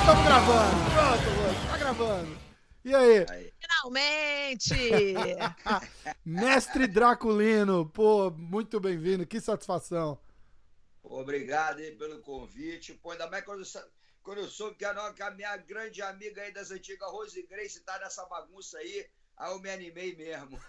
Estamos gravando. Pronto, tá gravando. E aí? Finalmente! Mestre Draculino, pô, muito bem-vindo, que satisfação. Obrigado aí pelo convite. Pô, ainda mais quando, eu quando eu soube que a, no- que a minha grande amiga aí das antigas, Rose Grace, tá nessa bagunça aí, aí eu me animei mesmo.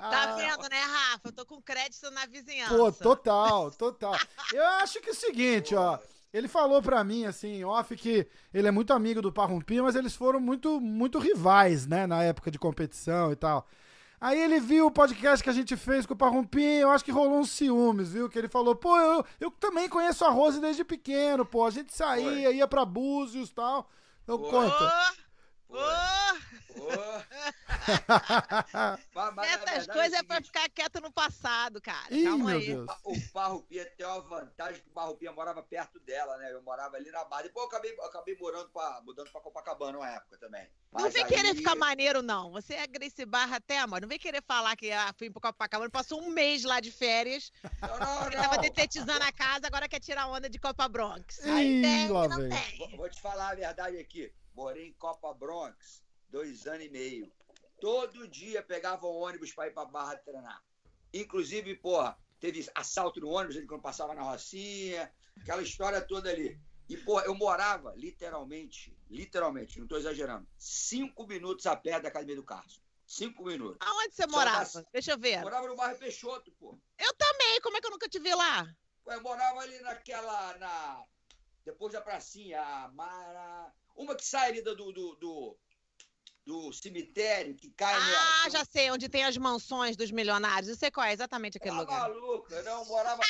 Tá vendo, né, Rafa? Eu tô com crédito na vizinhança. Pô, total, total. Eu acho que é o seguinte, ó. Ele falou pra mim, assim, off, que ele é muito amigo do Parrumpinha, mas eles foram muito, muito rivais, né, na época de competição e tal. Aí ele viu o podcast que a gente fez com o Parrumpinha, eu acho que rolou uns ciúmes, viu? Que ele falou, pô, eu, eu também conheço a Rose desde pequeno, pô, a gente saía, ia pra Búzios e tal. Então Foi. Ô, conta. Ô, Ô. Mas- mas, na essas verdade, coisas é pra ficar quieto no passado, cara. Ih, Calma aí. Deus. O Parrupinha tem uma vantagem que o Parrupinha morava perto dela, né? Eu morava ali na Barra. Depois eu acabei, eu acabei morando pra, mudando pra Copacabana uma época também. Não Mas vem aí- querer ficar maneiro, não. Você é Grace Barra até, amor. Não vem querer falar que ah, fui pro Copacabana, passou um mês lá de férias, Não, não, ele tava não. detetizando a casa, agora quer tirar onda de Copa Bronx. Ih, Aí tem, lá não vem. tem. Vou, vou te falar a verdade aqui. Morei em Copa Bronx dois anos e meio. Todo dia pegava um ônibus para ir para Barra treinar. Inclusive, porra, teve assalto no ônibus ele quando passava na Rocinha, aquela história toda ali. E, porra, eu morava literalmente, literalmente, não estou exagerando, cinco minutos a pé da Academia do Carso. Cinco minutos. Aonde você Só morava? passa- Deixa eu ver. Eu morava no bairro Peixoto, pô. Eu também, como é que eu nunca te vi lá? Pô, Eu morava ali naquela. Na... Depois da pracinha, a Mara. Uma que sai ali do, do, do, do, cemitério, que cai Ah, já sei, onde tem as mansões dos milionários. Eu sei qual é exatamente aquele Tá lugar. maluca, não, eu morava.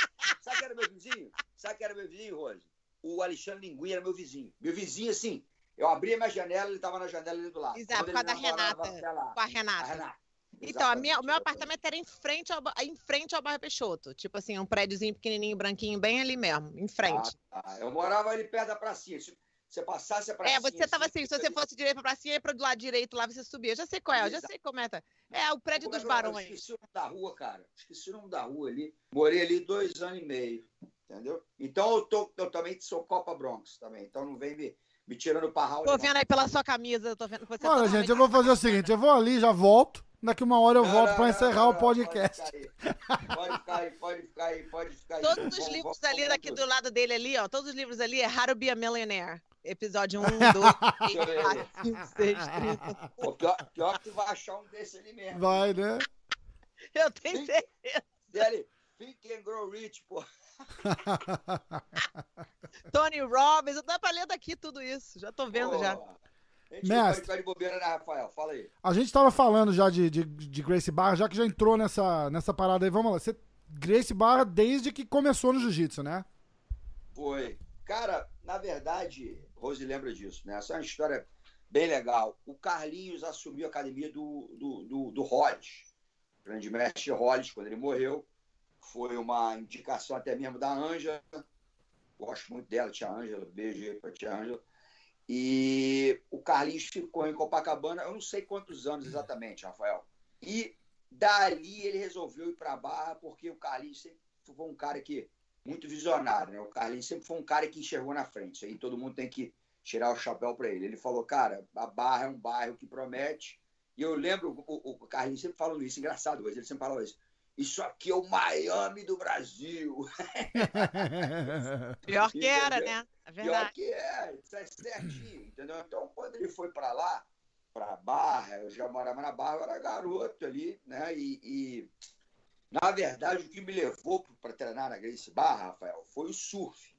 Sabe quem era meu vizinho? Sabe quem era meu vizinho, Rose? O Alexandre Linguinha era meu vizinho. Meu vizinho, assim, eu abria minha janela, ele tava na janela ali do lado. Exato, por causa da Renata, Com a a Renata. Renata. Então, a minha- o meu apartamento era em frente, ao, em frente ao bairro Peixoto. Tipo assim, um prédiozinho pequenininho, branquinho, bem ali mesmo, em frente. Ah, tá. Eu morava ali perto da pracinha. Se você passasse a pracinha. é, você tava assim, se você fosse direito pra pracinha, ia pro lado direito lá, você subia. Eu já sei qual é, eu já sei como é. tá. É, o prédio Como é dos barões. Esqueci o nome da rua, cara. Esqueci o nome da rua ali. Morei ali dois anos e meio. Entendeu? Então eu, tô, eu também sou Copa Bronx também. Então não vem me, me tirando parral. Tô vendo aí pela sua camisa, eu tô vendo que você Olha, tá gente, eu vou fazer o seguinte, eu vou ali, já volto. Daqui uma hora eu Não, volto não, pra não, encerrar não, o podcast. Pode ficar aí, pode ficar aí, pode ficar aí. Todos os livros vamos- ali, daqui do lado dele ali, ó. Todos os livros ali é How to Be a Millionaire. Episódio 1, 2, 3, eu ver 4, 5, 6, 30. Pô, pior, pior que tu vai achar um desse ali mesmo. Vai, né? Eu tenho Sim. certeza. Dele, Think and Grow Rich, pô. Tony Robbins, eu dá pra ler daqui tudo isso. Já tô vendo Pô, já. A gente Mestre. pode de bobeira, né, Rafael? Fala aí. A gente tava falando já de, de, de Grace Barra, já que já entrou nessa, nessa parada aí. Vamos lá. Você, Grace Barra desde que começou no jiu-jitsu, né? Foi. Cara, na verdade, Rose lembra disso, né? Essa é uma história bem legal. O Carlinhos assumiu a academia do, do, do, do Hollis, o grande mestre Hollis, quando ele morreu. Foi uma indicação até mesmo da Ângela. Gosto muito dela, tia Ângela. Beijo aí pra tia Ângela. E o Carlinhos ficou em Copacabana, eu não sei quantos anos exatamente, Rafael. E dali ele resolveu ir para Barra, porque o Carlinhos sempre foi um cara que muito visionário, né? O Carlinhos sempre foi um cara que enxergou na frente. Isso aí todo mundo tem que tirar o chapéu para ele. Ele falou, cara, a Barra é um bairro que promete. E eu lembro, o, o Carlinhos sempre falando isso, engraçado, mas ele sempre falava isso. Isso aqui é o Miami do Brasil. Pior que era, né? É Pior verdade. que é, isso é certinho, entendeu? Então, quando ele foi para lá, para Barra, eu já morava na Barra, eu era garoto ali, né? E, e, na verdade, o que me levou para treinar na Grace Barra, Rafael, foi o surf.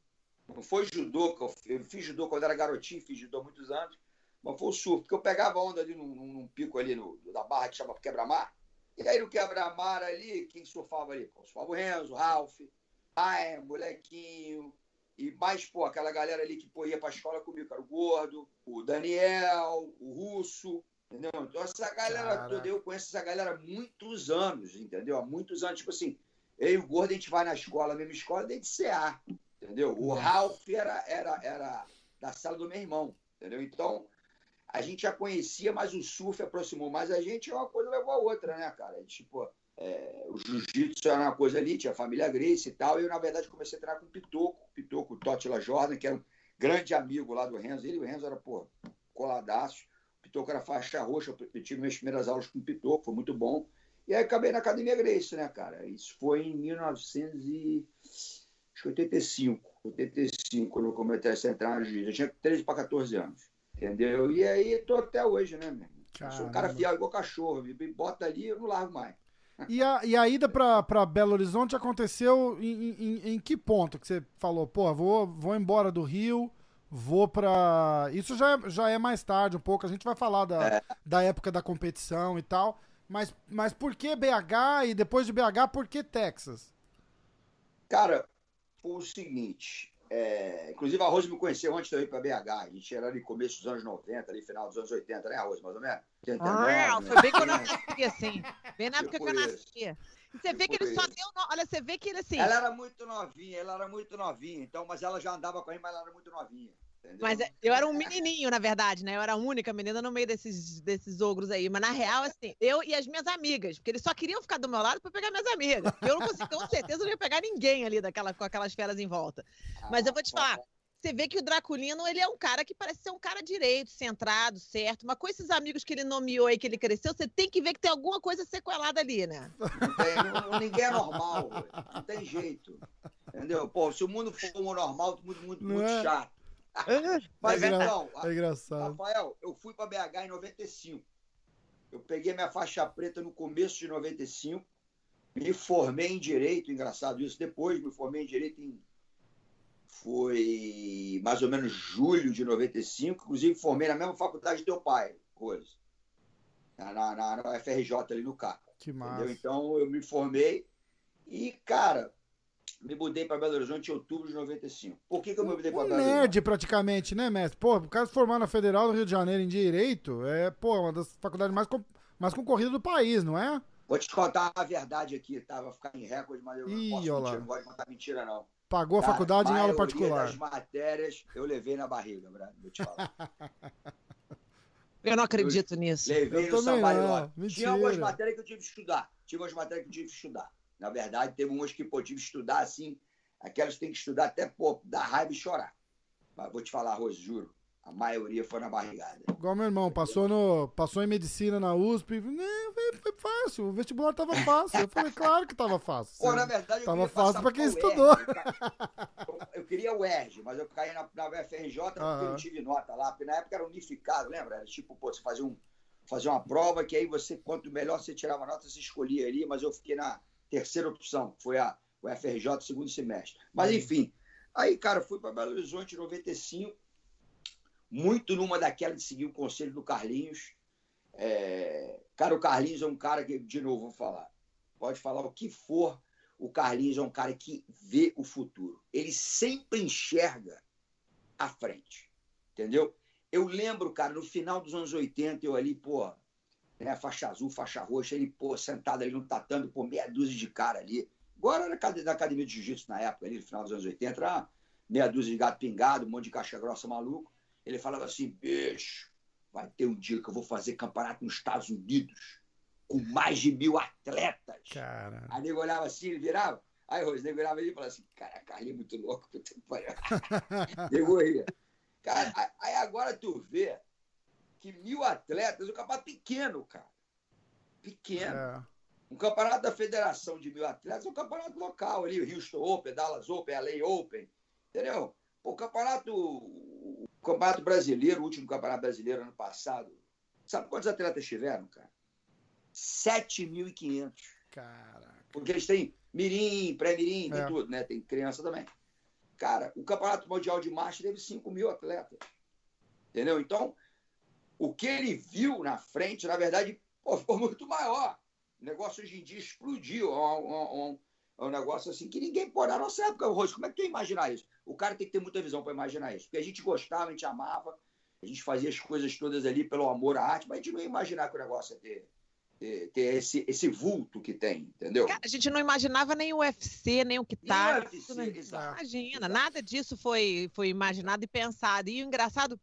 Não foi judô, que eu, eu fiz judô quando era garotinho, fiz judô há muitos anos, mas foi o surf, porque eu pegava onda ali num, num- pico ali no, da Barra que chama Quebra-Mar, e aí no Quebra-Mar ali, quem surfava ali? Pô, surfava o Renzo, o Ralph, Ai, molequinho, e mais, pô, aquela galera ali que pô, ia pra escola comigo, cara, o Gordo, o Daniel, o Russo, entendeu? Então essa galera Caraca. toda, eu conheço essa galera há muitos anos, entendeu? Há muitos anos, tipo assim, eu e o Gordo, a gente vai na escola, a mesma escola, desde CA, entendeu? O. Ralph era, era, era da sala do meu irmão, entendeu? Então, a gente já conhecia, mas o surf aproximou mais a gente e uma coisa levou a outra, né, cara? Tipo, é, o jiu-jitsu era uma coisa ali, tinha a família Grace e tal, e eu, na verdade, comecei a treinar com o Pitoco, Pitoco Totila Jordan, que era um grande amigo lá do Renzo. Ele e o Renzo era, pô, coladaço. O Pitoco era faixa roxa, eu tive minhas primeiras aulas com o Pitoco, foi muito bom. E aí acabei na Academia Grace, né, cara? Isso foi em 1985, 85, quando eu comecei a entrar no jiu-jitsu. Eu tinha 13 para 14 anos, entendeu? E aí tô até hoje, né, meu? Sou um cara fiel igual cachorro, me bota ali eu não largo mais. E a, e a ida para Belo Horizonte aconteceu em, em, em, que ponto que você falou, pô, vou, vou embora do Rio, vou para Isso já, já é mais tarde um pouco, a gente vai falar da, é. da época da competição e tal, mas, mas por que BH e depois de BH, por que Texas? Cara, o seguinte, é, inclusive a Rose me conheceu antes de eu ir para BH. A gente era ali começo dos anos 90, ali final dos anos 80, né, Rose, mais ou menos? 89, ah, né? foi bem quando eu nasci, assim. Bem na época que eu nasci. Você vê que ele só deu. No... Olha, você vê que ele assim. Ela era muito novinha, ela era muito novinha, então, mas ela já andava com gente, mas ela era muito novinha. Entendeu? Mas é, eu era um menininho, na verdade, né? Eu era a única menina no meio desses, desses ogros aí. Mas na real, assim, eu e as minhas amigas, porque eles só queriam ficar do meu lado para pegar minhas amigas. Eu não consegui, com certeza, não ia pegar ninguém ali daquela, com aquelas feras em volta. Mas eu vou te falar, você vê que o Draculino, ele é um cara que parece ser um cara direito, centrado, certo, mas com esses amigos que ele nomeou aí, que ele cresceu, você tem que ver que tem alguma coisa sequelada ali, né? Não tem, não, ninguém é normal, não tem jeito. Entendeu? Pô, se o mundo for como normal, muito, muito, muito é? chato. Mas é então, é engraçado. Rafael, eu fui para BH em 95. Eu peguei minha faixa preta no começo de 95, me formei em direito, engraçado isso, depois me formei em direito em foi mais ou menos julho de 95, inclusive formei na mesma faculdade do teu pai, coisa. Na, na, na FRJ ali no CAC. Que massa. Entendeu? Então eu me formei e, cara, me mudei para Belo Horizonte em outubro de 95. Por que, que eu me mudei para um Belo Horizonte? nerd praticamente, né, mestre? Pô, o cara se formar na Federal do Rio de Janeiro em Direito é, pô, uma das faculdades mais, mais concorridas do país, não é? Vou te contar a verdade aqui, tá? Vou ficar em recorde, mas eu Ih, não posso olá. mentir, não gosto de contar mentira, não. Pagou a faculdade em aula particular. das matérias eu levei na barriga, Brad, vou te falar. Eu não acredito eu nisso. Levei eu no Sambaiola. Tinha algumas matérias que eu tive que estudar. Tinha algumas matérias que eu tive que estudar. Na verdade, teve umas que eu tive que estudar assim. Aquelas que tem que estudar até pô, dar raiva e chorar. Mas vou te falar, Rose, juro. A maioria foi na barrigada. Igual meu irmão, passou, no, passou em medicina na USP. Não, foi, fácil, o vestibular tava fácil. Eu falei, claro que tava fácil. Pô, na verdade, eu tava fácil para quem estudou. Eu, queria o ERG, mas eu caí na, na UFRJ porque eu tive nota lá, porque na época era unificado, lembra? Era tipo, pô, você fazia, um, fazia uma prova que aí você, quanto melhor você tirava nota, você escolhia ali, mas eu fiquei na terceira opção, que foi a UFRJ segundo semestre. Mas uhum. enfim, aí, cara, fui para Belo Horizonte em 95 muito numa daquela de seguir o conselho do Carlinhos. É... Cara, o Carlinhos é um cara que, de novo, vou falar, pode falar o que for, o Carlinhos é um cara que vê o futuro. Ele sempre enxerga à frente, entendeu? Eu lembro, cara, no final dos anos 80, eu ali, pô, né, faixa azul, faixa roxa, ele, pô, sentado ali no tatame, pô, meia dúzia de cara ali. Agora era da academia de jiu-jitsu na época, ali, no final dos anos 80, era meia dúzia de gato pingado, um monte de caixa grossa maluco. Ele falava assim: bicho, vai ter um dia que eu vou fazer campeonato nos Estados Unidos com mais de mil atletas. Cara. Aí nego olhava assim, ele virava. Aí o nego olhava ali e falava assim: cara, Carlinhos é muito louco, puta que pariu. nego ria. Cara, aí agora tu vê que mil atletas, um campeonato pequeno, cara. Pequeno. É. Um campeonato da federação de mil atletas é um campeonato local ali, o Houston Open, Dallas Open, LA Open. Entendeu? O campeonato o Campeonato Brasileiro, o último Campeonato Brasileiro ano passado, sabe quantos atletas tiveram, cara? 7.500. Caraca. Porque eles têm mirim, pré-mirim, tem é. tudo, né? Tem criança também. Cara, o Campeonato Mundial de Marcha teve 5 mil atletas. Entendeu? Então, o que ele viu na frente, na verdade, foi muito maior. O negócio hoje em dia explodiu. É um, um, um, negócio assim que ninguém pode. Na nossa época, Rose, como é que tu ia imaginar isso? O cara tem que ter muita visão para imaginar isso. Porque a gente gostava, a gente amava, a gente fazia as coisas todas ali pelo amor à arte, mas a gente não ia imaginar que o negócio ia ter, ter, esse, esse vulto que tem, entendeu? Cara, a gente não imaginava nem o UFC, nem o que tá. Imagina, exato. nada disso foi, foi imaginado e pensado. E o engraçado,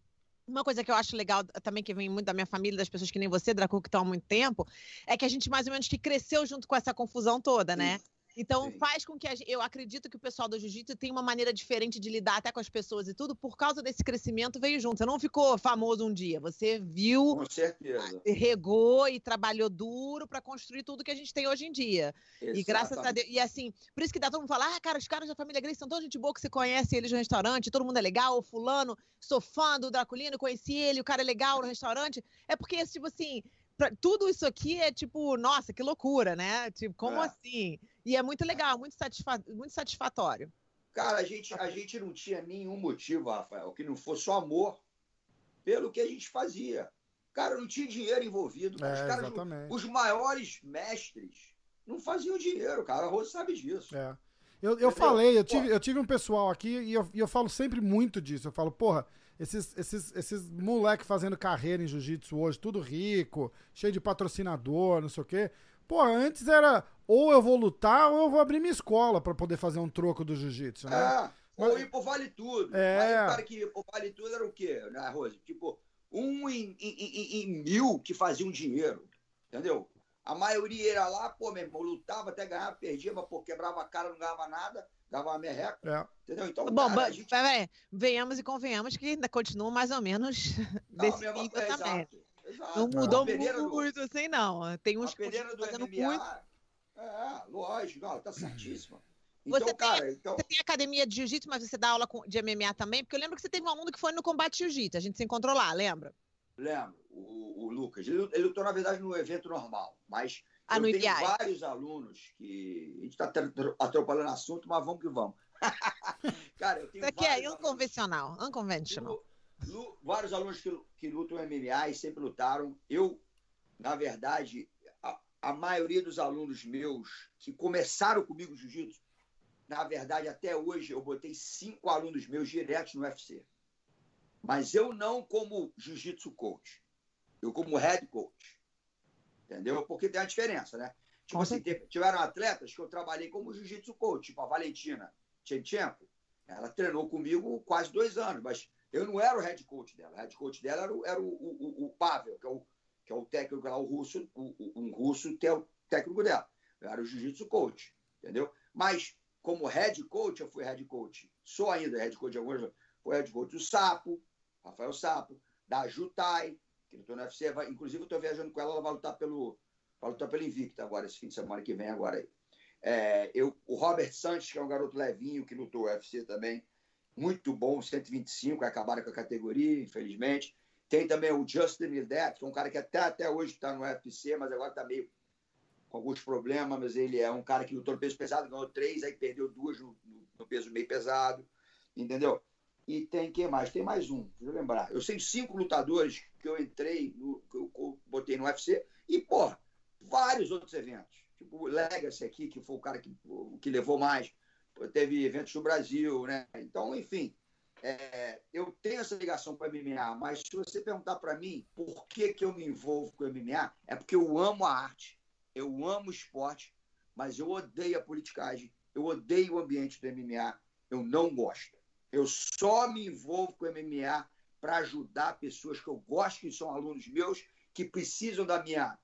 Uma coisa que eu acho legal também, que vem muito da minha família, das pessoas que nem você, Draco, que estão há muito tempo, é que a gente mais ou menos que cresceu junto com essa confusão toda, né? Então Sim. faz com que a, eu acredito que o pessoal do jiu-jitsu tem uma maneira diferente de lidar até com as pessoas e tudo, por causa desse crescimento veio junto. Você não ficou famoso um dia, você viu, com certeza. regou e trabalhou duro para construir tudo que a gente tem hoje em dia. Exatamente. E graças a Deus, e assim, por isso que dá todo mundo falar, ah, cara, os caras da família Grace são tão gente boa que você conhece eles no restaurante, todo mundo é legal, o fulano, sou fã do Draculino, conheci ele, o cara é legal no restaurante. É porque tipo assim, pra, tudo isso aqui é tipo, nossa, que loucura, né? Tipo, como é. assim? E é muito legal, muito, satisfa muito satisfatório. Cara, a gente, a gente não tinha nenhum motivo, Rafael, que não fosse o amor pelo que a gente fazia. Cara, não tinha dinheiro envolvido. É, os, caras, os maiores mestres não faziam dinheiro, cara. A Rose sabe disso. É. Eu, eu falei, eu tive, eu tive um pessoal aqui e eu, e eu falo sempre muito disso. Eu falo, porra, esses, esses, esses moleque fazendo carreira em jiu-jitsu hoje, tudo rico, cheio de patrocinador, não sei o quê. Pô, antes era ou eu vou lutar ou eu vou abrir minha escola para poder fazer um troco do jiu-jitsu, né? É, Mas... ou ir pro Vale Tudo. É. Mas o cara que ia pro Vale Tudo era o quê, né, Rose? Tipo, um em, em, em, em mil que faziam dinheiro, entendeu? A maioria era lá, pô, meu irmão, lutava até ganhar, perdia, mas pô, quebrava a cara, não ganhava nada, dava uma merreca. É. Entendeu? Então, Bom, cara, gente... venhamos e convenhamos que ainda continua mais ou menos desse nível também. Exato. Exato. Não mudou muito, do... assim, não. Tem uns que fazendo MMA, muito. É, lógico, não, tá certíssima. Então, você, cara, tem, então... você tem academia de jiu-jitsu, mas você dá aula de MMA também? Porque eu lembro que você teve um aluno que foi no combate jiu-jitsu, a gente se encontrou lá, lembra? Lembro, o, o Lucas. Ele, ele lutou, na verdade, no evento normal, mas eu tenho IBI. vários alunos que. A gente está atropelando assunto, mas vamos que vamos. cara, eu tenho Isso aqui é unconvencional, unconventional vários alunos que, que lutam MMA e sempre lutaram. Eu, na verdade, a, a maioria dos alunos meus que começaram comigo jiu-jitsu, na verdade, até hoje, eu botei cinco alunos meus diretos no UFC. Mas eu não como jiu-jitsu coach. Eu como head coach. Entendeu? Porque tem a diferença, né? Tipo assim, tiveram atletas que eu trabalhei como jiu-jitsu coach, tipo a Valentina Tchenchenko. Ela treinou comigo quase dois anos, mas eu não era o head coach dela. O head coach dela era o, era o, o, o Pavel, que é o, que é o técnico lá, o russo, o, um russo que é o técnico dela. Eu era o jiu-jitsu coach, entendeu? Mas, como head coach, eu fui head coach. Sou ainda head coach de algumas Fui head coach do Sapo, Rafael Sapo, da Jutai, que lutou no UFC. Vai, inclusive, eu estou viajando com ela, ela vai lutar pelo, vai lutar pelo Invicta agora, esse fim de semana que vem agora aí. É, eu, o Robert Santos, que é um garoto levinho, que lutou no UFC também, muito bom, 125, acabaram com a categoria, infelizmente. Tem também o Justin Lidet, que é um cara que até, até hoje está no UFC, mas agora está meio com alguns problemas, mas ele é um cara que lutou no peso pesado, ganhou três, aí perdeu duas no, no peso meio pesado, entendeu? E tem quem mais? Tem mais um, deixa eu lembrar. Eu sei cinco lutadores que eu entrei, no, que eu botei no UFC, e, pô, vários outros eventos. Tipo o Legacy aqui, que foi o cara que, que levou mais teve eventos no Brasil, né? Então, enfim, é, eu tenho essa ligação com o MMA, mas se você perguntar para mim por que, que eu me envolvo com o MMA, é porque eu amo a arte, eu amo o esporte, mas eu odeio a politicagem, eu odeio o ambiente do MMA, eu não gosto. Eu só me envolvo com o MMA para ajudar pessoas que eu gosto, que são alunos meus, que precisam da minha.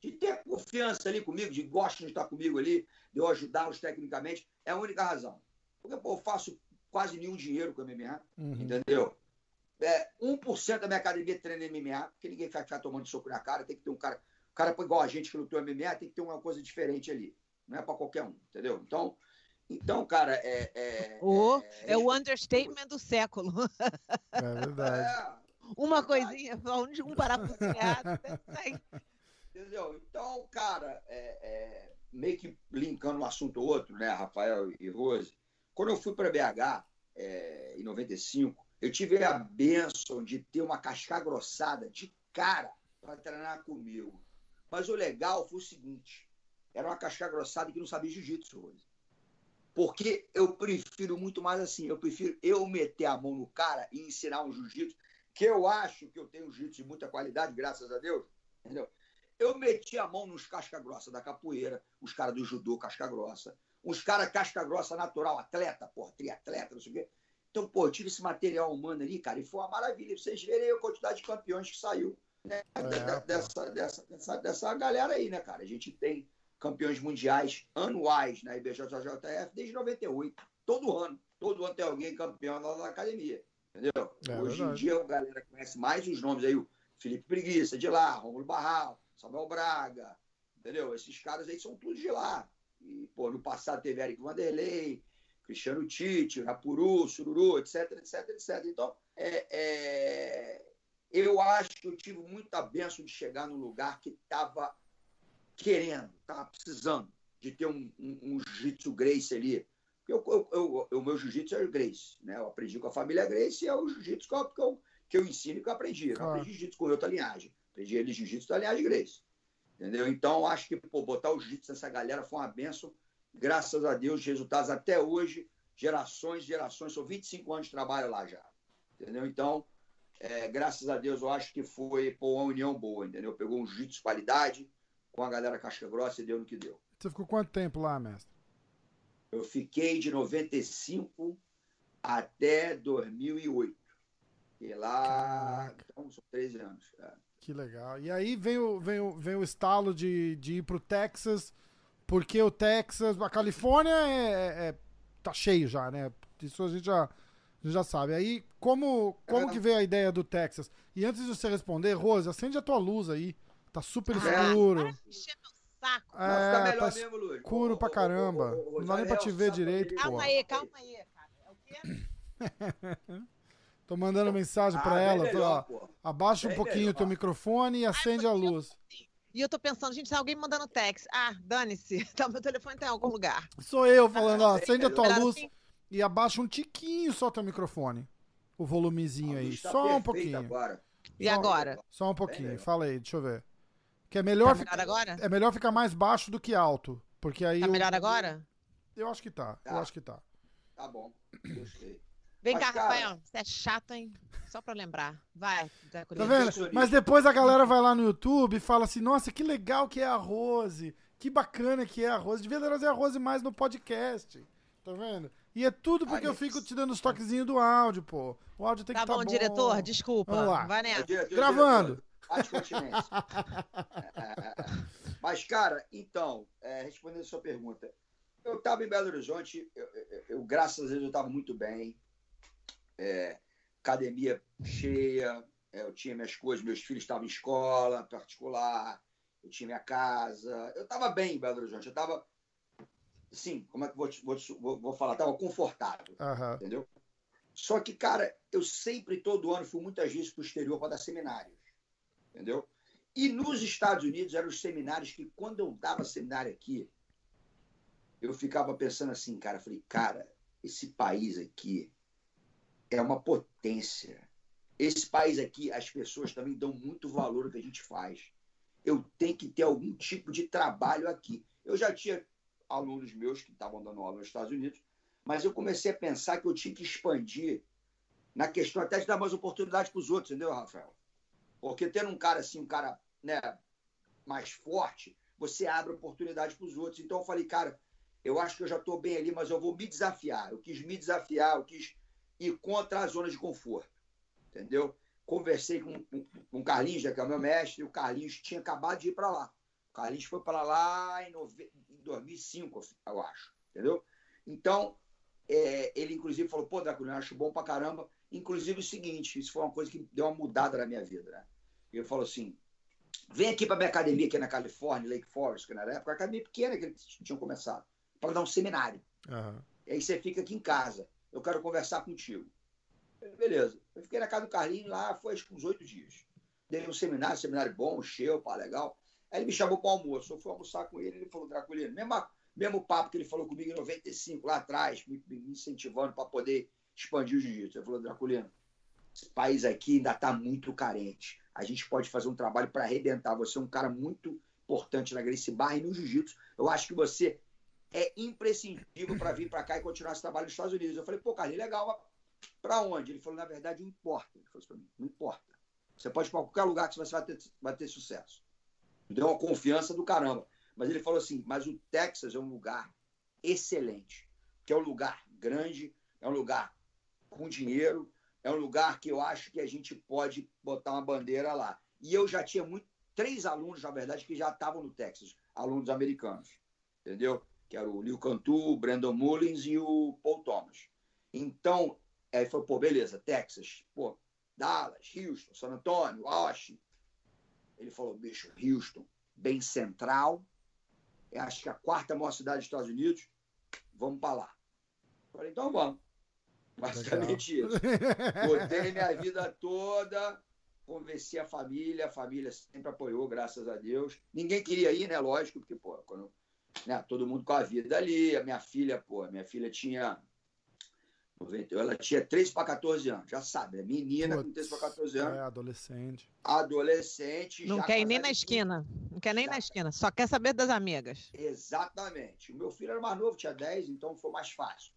de ter confiança ali comigo, de gostam de estar comigo ali, de eu ajudá-los tecnicamente. É a única razão. Porque pô, eu faço quase nenhum dinheiro com MMA, uhum. entendeu? É, 1% da minha academia treina MMA, porque ninguém vai ficar tomando soco na cara, tem que ter um cara. O cara, igual a gente que lutou MMA, tem que ter uma coisa diferente ali. Não é para qualquer um, entendeu? Então, então, cara, é. É, oh, é, é o understatement do século. É verdade. É, uma coisinha, um parafuseado. entendeu? Então, cara, é, é meio que linkando um assunto ou outro, né, Rafael e Rose, quando eu fui para BH é, em 95, eu tive a benção de ter uma casca grossada de cara para treinar comigo. Mas o legal foi o seguinte: era uma casca grossada que não sabia jiu-jitsu, Rose. Porque eu prefiro muito mais assim, eu prefiro eu meter a mão no cara e ensinar um jiu-jitsu, que eu acho que eu tenho jiu-jitsu de muita qualidade, graças a Deus, entendeu? Eu meti a mão nos casca-grossa da capoeira, os caras do judô casca-grossa, uns caras casca-grossa natural, atleta, porra, triatleta, não sei o quê. Então, pô, eu tive esse material humano ali, cara, e foi uma maravilha. Vocês verem a quantidade de campeões que saiu né? é, dessa, dessa, dessa, dessa galera aí, né, cara? A gente tem campeões mundiais anuais na IBJJF desde 98. Todo ano. Todo ano tem alguém campeão lá na academia. Entendeu? É, Hoje verdade. em dia a galera conhece mais os nomes aí, o Felipe Preguiça de lá, Romulo Barral, Samuel Braga, entendeu? Esses caras aí são todos de lá. E, pô, no passado teve Eric Vanderlei, Cristiano Tite, Rapuru, Sururu, etc, etc, etc. Então, é, é... eu acho que eu tive muita benção de chegar num lugar que estava querendo, estava precisando de ter um, um, um jiu-jitsu Grace ali. Eu, eu, eu, eu, o meu jiu-jitsu é o Grace, né? Eu aprendi com a família Grace e é o jiu-jitsu que eu, que eu, ensino e que eu aprendi. Eu não aprendi jiu-jitsu com outra linhagem. Aprendi ele jiu-jitsu da linhagem Grace. Entendeu? Então, acho que pô, botar o jiu-jitsu nessa galera foi uma benção. Graças a Deus, resultados até hoje, gerações, gerações, são 25 anos de trabalho lá já. Entendeu? Então, é, graças a Deus, eu acho que foi pô, uma união boa, entendeu? Pegou um jiu-jitsu qualidade com a galera casca grossa e deu no que deu. Você ficou quanto tempo lá, mestre? Eu fiquei de 95 até 2008. E lá, então, são 13 anos. É. Que legal. E aí vem o, vem o, vem o estalo de, de ir pro Texas, porque o Texas, a Califórnia é, é, é tá cheio já, né? Isso a gente já, a gente já sabe. Aí, como, como é. que veio a ideia do Texas? E antes de você responder, Rose, acende a tua luz aí. Tá super escuro. Saco. É, tá melhor tá mesmo, Luiz. escuro pra caramba. Não dá nem pra te ver direito, pô. Calma aí, calma aí, cara. É o quê? Tô mandando mensagem pra ah, ela. Melhor, ó, abaixa um pouquinho o teu microfone e acende Ai, a luz. E eu tô pensando, gente, tem alguém mandando text. Ah, dane-se. Tá, meu telefone tá em algum lugar. Sou eu falando, ó, acende a tua luz assim? e abaixa um tiquinho só teu microfone. O volumezinho aí. Tá só um pouquinho. Agora. E agora? Só um pouquinho. Fala aí, deixa eu ver. Que é melhor, tá melhor agora? É melhor ficar mais baixo do que alto. Porque aí. Tá melhor agora? Eu acho que tá. tá. Eu acho que tá. Tá bom. Gostei. Vem Mas, cá, cara... Rafael. Você é chato, hein? Só pra lembrar. Vai, Tá vendo? Mas depois a galera vai lá no YouTube e fala assim: nossa, que legal que é a Rose. Que bacana que é a Rose. Devia trazer a Rose mais no podcast. Tá vendo? E é tudo porque Ai, eu fico te dando os toquezinhos do áudio, pô. O áudio tem tá que estar tá bom. Tá bom, diretor, desculpa. Vamos lá. Vai nessa. Gravando. Mas, cara, então, é, respondendo a sua pergunta, eu estava em Belo Horizonte, eu, eu, eu, graças a Deus eu estava muito bem. É, academia cheia, é, eu tinha minhas coisas, meus filhos estavam em escola particular, eu tinha minha casa, eu estava bem em Belo Horizonte, eu estava, sim, como é que vou, vou, vou falar, estava confortável, uhum. entendeu? Só que, cara, eu sempre, todo ano, fui muitas vezes para o exterior para dar seminários, entendeu? E nos Estados Unidos eram os seminários que, quando eu dava seminário aqui, eu ficava pensando assim, cara, falei, cara, esse país aqui é uma potência. Esse país aqui, as pessoas também dão muito valor ao que a gente faz. Eu tenho que ter algum tipo de trabalho aqui. Eu já tinha alunos meus que estavam dando aula nos Estados Unidos, mas eu comecei a pensar que eu tinha que expandir na questão até de dar mais oportunidade para os outros, entendeu, Rafael? Porque tendo um cara assim, um cara né, mais forte, você abre oportunidade para os outros. Então eu falei, cara, eu acho que eu já estou bem ali, mas eu vou me desafiar. Eu quis me desafiar, eu quis e contra a zona de conforto. Entendeu? Conversei com, com, com o Carlinhos, já que é o meu mestre, e o Carlinhos tinha acabado de ir para lá. O Carlinhos foi para lá em, nove... em 2005, eu acho. Entendeu? Então, é, ele inclusive falou: pô, Draculino, eu acho bom pra caramba. Inclusive o seguinte: isso foi uma coisa que deu uma mudada na minha vida, né? Ele falou assim: vem aqui para minha academia aqui na Califórnia, Lake Forest, que na época, a academia pequena que eles tinham começado, para dar um seminário. Uhum. E aí você fica aqui em casa eu quero conversar contigo. Beleza. Eu fiquei na casa do Carlinhos lá, foi acho que uns oito dias. Dei um seminário, seminário bom, cheio, pá, legal. Aí ele me chamou para o almoço. Eu fui almoçar com ele, ele falou, Draculino, mesmo, mesmo papo que ele falou comigo em 95, lá atrás, me, me incentivando para poder expandir o jiu-jitsu. Ele falou, Draculino, esse país aqui ainda está muito carente. A gente pode fazer um trabalho para arrebentar. Você é um cara muito importante na Gracie Barra e no jiu-jitsu. Eu acho que você é imprescindível para vir para cá e continuar esse trabalho nos Estados Unidos. Eu falei, pô, Carlinhos, legal, para onde? Ele falou, na verdade, não importa. Ele falou para mim, não importa. Você pode ir para qualquer lugar que você vai ter, vai ter sucesso. Deu uma confiança do caramba. Mas ele falou assim, mas o Texas é um lugar excelente, que é um lugar grande, é um lugar com dinheiro. É um lugar que eu acho que a gente pode botar uma bandeira lá. E eu já tinha muito, três alunos, na verdade, que já estavam no Texas, alunos americanos, entendeu? Que era o Liu Cantu, o Brandon Mullins e o Paul Thomas. Então, aí foi, pô, beleza, Texas, pô, Dallas, Houston, San Antonio, Austin. Ele falou, bicho, Houston, bem central, é acho que a quarta maior cidade dos Estados Unidos, vamos para lá. Eu falei, então vamos. Basicamente isso. Botei minha vida toda, convenci a família, a família sempre apoiou, graças a Deus. Ninguém queria ir, né? Lógico, porque, pô, quando, né, todo mundo com a vida ali, a minha filha, pô, minha filha tinha. Ela tinha 13 para 14 anos, já sabe, é menina Putz, com 13 para 14 anos. É, adolescente. Adolescente. Não quer ir nem na esquina. Não quer nem já. na esquina, só quer saber das amigas. Exatamente. O meu filho era mais novo, tinha 10, então foi mais fácil.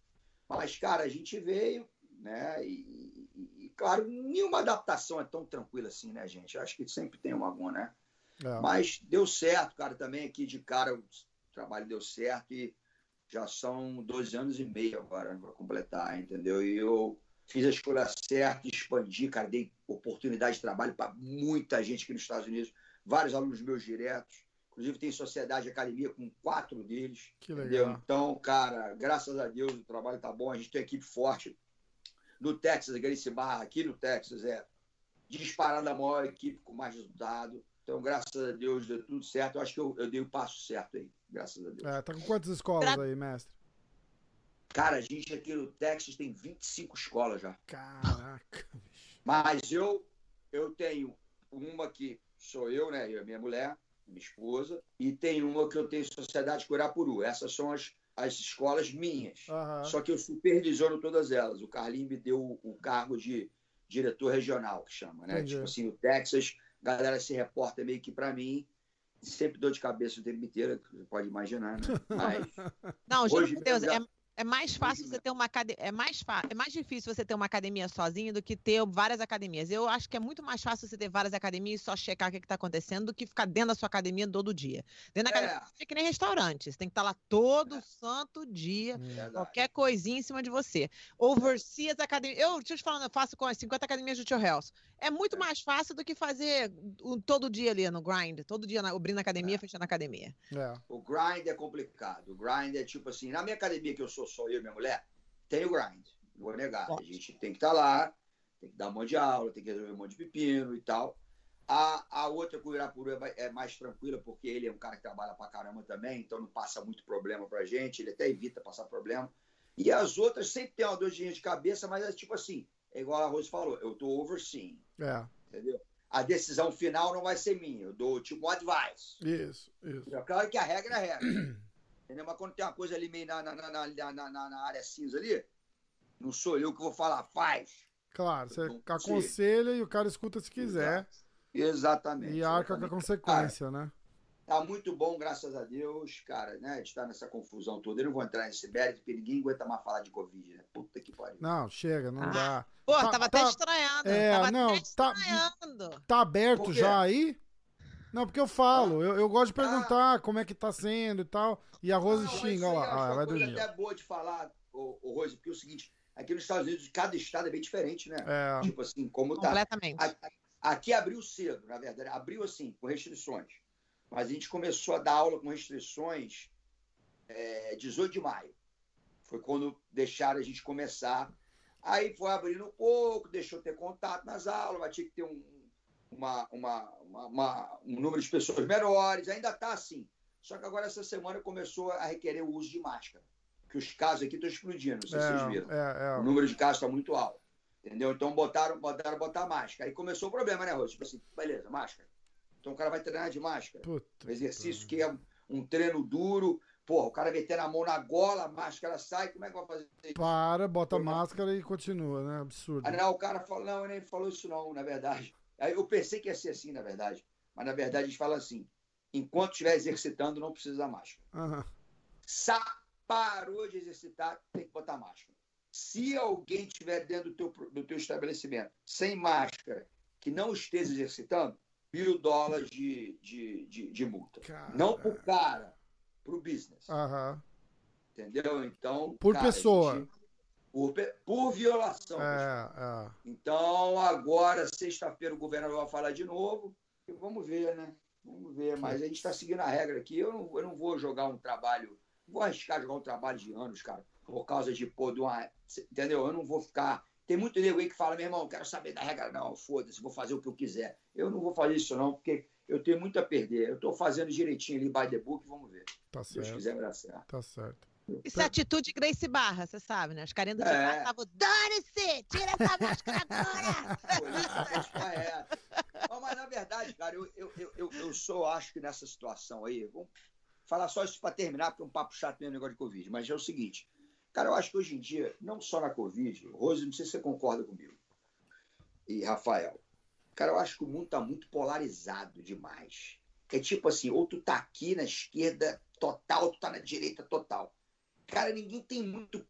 Mas, cara, a gente veio, né? E, e, e, claro, nenhuma adaptação é tão tranquila assim, né, gente? Eu acho que sempre tem uma né? É. Mas deu certo, cara, também aqui de cara o trabalho deu certo e já são 12 anos e meio agora para completar, entendeu? E eu fiz a escolha certa, expandi, cara, dei oportunidade de trabalho para muita gente aqui nos Estados Unidos, vários alunos meus diretos. Inclusive, tem sociedade de academia com quatro deles. Que legal. Entendeu? Então, cara, graças a Deus o trabalho tá bom. A gente tem equipe forte. No Texas, a Gracie Barra, aqui no Texas, é disparada a maior equipe com mais resultado. Então, graças a Deus, deu tudo certo. Eu acho que eu, eu dei o passo certo aí. Graças a Deus. É, tá com quantas escolas aí, mestre? Cara, a gente aqui no Texas tem 25 escolas já. Caraca, bicho. Mas eu, eu tenho uma que sou eu, né? Eu e minha mulher minha esposa, e tem uma que eu tenho Sociedade Curapuru. Essas são as, as escolas minhas. Uhum. Só que eu supervisiono todas elas. O Carlinho me deu o cargo de diretor regional, que chama, né? Entendi. Tipo assim, o Texas, a galera se reporta meio que para mim. Sempre dor de cabeça o tempo inteiro, você pode imaginar, né? Mas. Não, juro por Deus, é, é mais fácil você ter uma é mais é mais difícil você ter uma academia sozinho do que ter várias academias. Eu acho que é muito mais fácil você ter várias academias e só checar o que está acontecendo do que ficar dentro da sua academia todo dia. Dentro da é. academia é que nem restaurante. Você tem que estar tá lá todo é. santo dia, é qualquer coisinha em cima de você. Oversee as academias. Eu, deixa eu te falar, eu faço com as 50 academias do Tio Health. É muito é. mais fácil do que fazer todo dia ali no grind, todo dia na, abrindo a academia, é. fechando a academia. O grind é complicado. O grind é tipo assim, na minha academia que eu sou só eu e minha mulher, tem o grind. Não vou negar. A gente tem que estar tá lá, tem que dar um monte de aula, tem que resolver um monte de pepino e tal. A, a outra com o Irapuru é, é mais tranquila, porque ele é um cara que trabalha pra caramba também, então não passa muito problema pra gente, ele até evita passar problema. E as outras sempre tem uma dor de cabeça, mas é tipo assim, é igual a Rose falou, eu tô overseeing. É. Entendeu? A decisão final não vai ser minha, eu dou tipo um advice. Isso, isso. É claro que a regra é a regra. Entendeu? Mas quando tem uma coisa ali meio na, na, na, na, na área cinza ali, não sou eu que vou falar, faz. Claro, você aconselha e o cara escuta se quiser. Exatamente. E arca com a consequência, cara, né? Tá muito bom, graças a Deus, cara, né? De estar nessa confusão toda. Eu não vou entrar nesse mérito, porque ninguém aguenta mais falar de Covid, né? Puta que pariu. Não, chega, não ah. dá. Pô, tá, tava tá, até estranhando. É, tava não, até tá, estranhando. Tá aberto já aí? Não, porque eu falo, ah, eu, eu gosto de perguntar ah, como é que tá sendo e tal. E a Rose não, xinga, olha lá. Ah, vai dormir. É até boa de falar, o, o Rose, porque é o seguinte, aqui nos Estados Unidos, cada estado é bem diferente, né? É. Tipo assim, como tá. Completamente. Aqui, aqui abriu cedo, na verdade. Abriu assim, com restrições. Mas a gente começou a dar aula com restrições é, 18 de maio. Foi quando deixaram a gente começar. Aí foi abrindo um pouco, deixou ter contato nas aulas, mas tinha que ter um, uma, uma, uma, um número de pessoas menores, ainda está assim. Só que agora essa semana começou a requerer o uso de máscara. Que os casos aqui estão explodindo, não sei é, se vocês viram. É, é. O número de casos está muito alto. Entendeu? Então botaram, botaram botar máscara. Aí começou o problema, né, Rose? Tipo assim, beleza, máscara. Então o cara vai treinar de máscara. Puta, um exercício que é um treino duro. Porra, o cara metendo a mão na gola, a máscara sai, como é que vai fazer isso? Para, bota a máscara e continua, né? Absurdo. Aí não, o cara falou, não, ele nem falou isso não, na verdade. Eu pensei que ia ser assim, na verdade. Mas na verdade a gente fala assim: enquanto estiver exercitando, não precisa máscara. Uhum. Sa parou de exercitar, tem que botar máscara. Se alguém estiver dentro do teu, do teu estabelecimento sem máscara, que não esteja exercitando, mil dólares de, de, de, de multa. Cara... Não pro cara, pro business. Uhum. Entendeu? Então. Por cara, pessoa. Gente, Por, por violação. É, é. Então, agora, sexta-feira, o governador vai falar de novo. E vamos ver, né? Vamos ver. Mas a gente está seguindo a regra aqui. Eu não, eu não vou jogar um trabalho. Vou arriscar jogar um trabalho de anos, cara, por causa de, pô, de uma. Entendeu? Eu não vou ficar. Tem muito nego aí que fala, meu irmão, quero saber da regra, não. Foda-se, vou fazer o que eu quiser. Eu não vou fazer isso, não, porque eu tenho muito a perder. Eu estou fazendo direitinho ali, by the book, vamos ver. Tá Se Deus certo, quiser, dar certo. tá certo. Isso é atitude Grace Barra, você sabe, né? As carinhas do É. Tibar estavam, dane-se, tira essa máscara agora. Não, mas na verdade, cara, eu, eu, eu, eu, sou, acho que nessa situação aí, vamos falar só isso para terminar, porque é um papo chato mesmo negócio de Covid, mas é o seguinte, cara, eu acho que hoje em dia, não só na Covid, Rose, não sei se você concorda comigo, e Rafael, cara, eu acho que o mundo tá muito polarizado demais. É tipo assim, ou tu tá aqui na esquerda total, ou tu tá na direita total. Cara, ninguém tem muito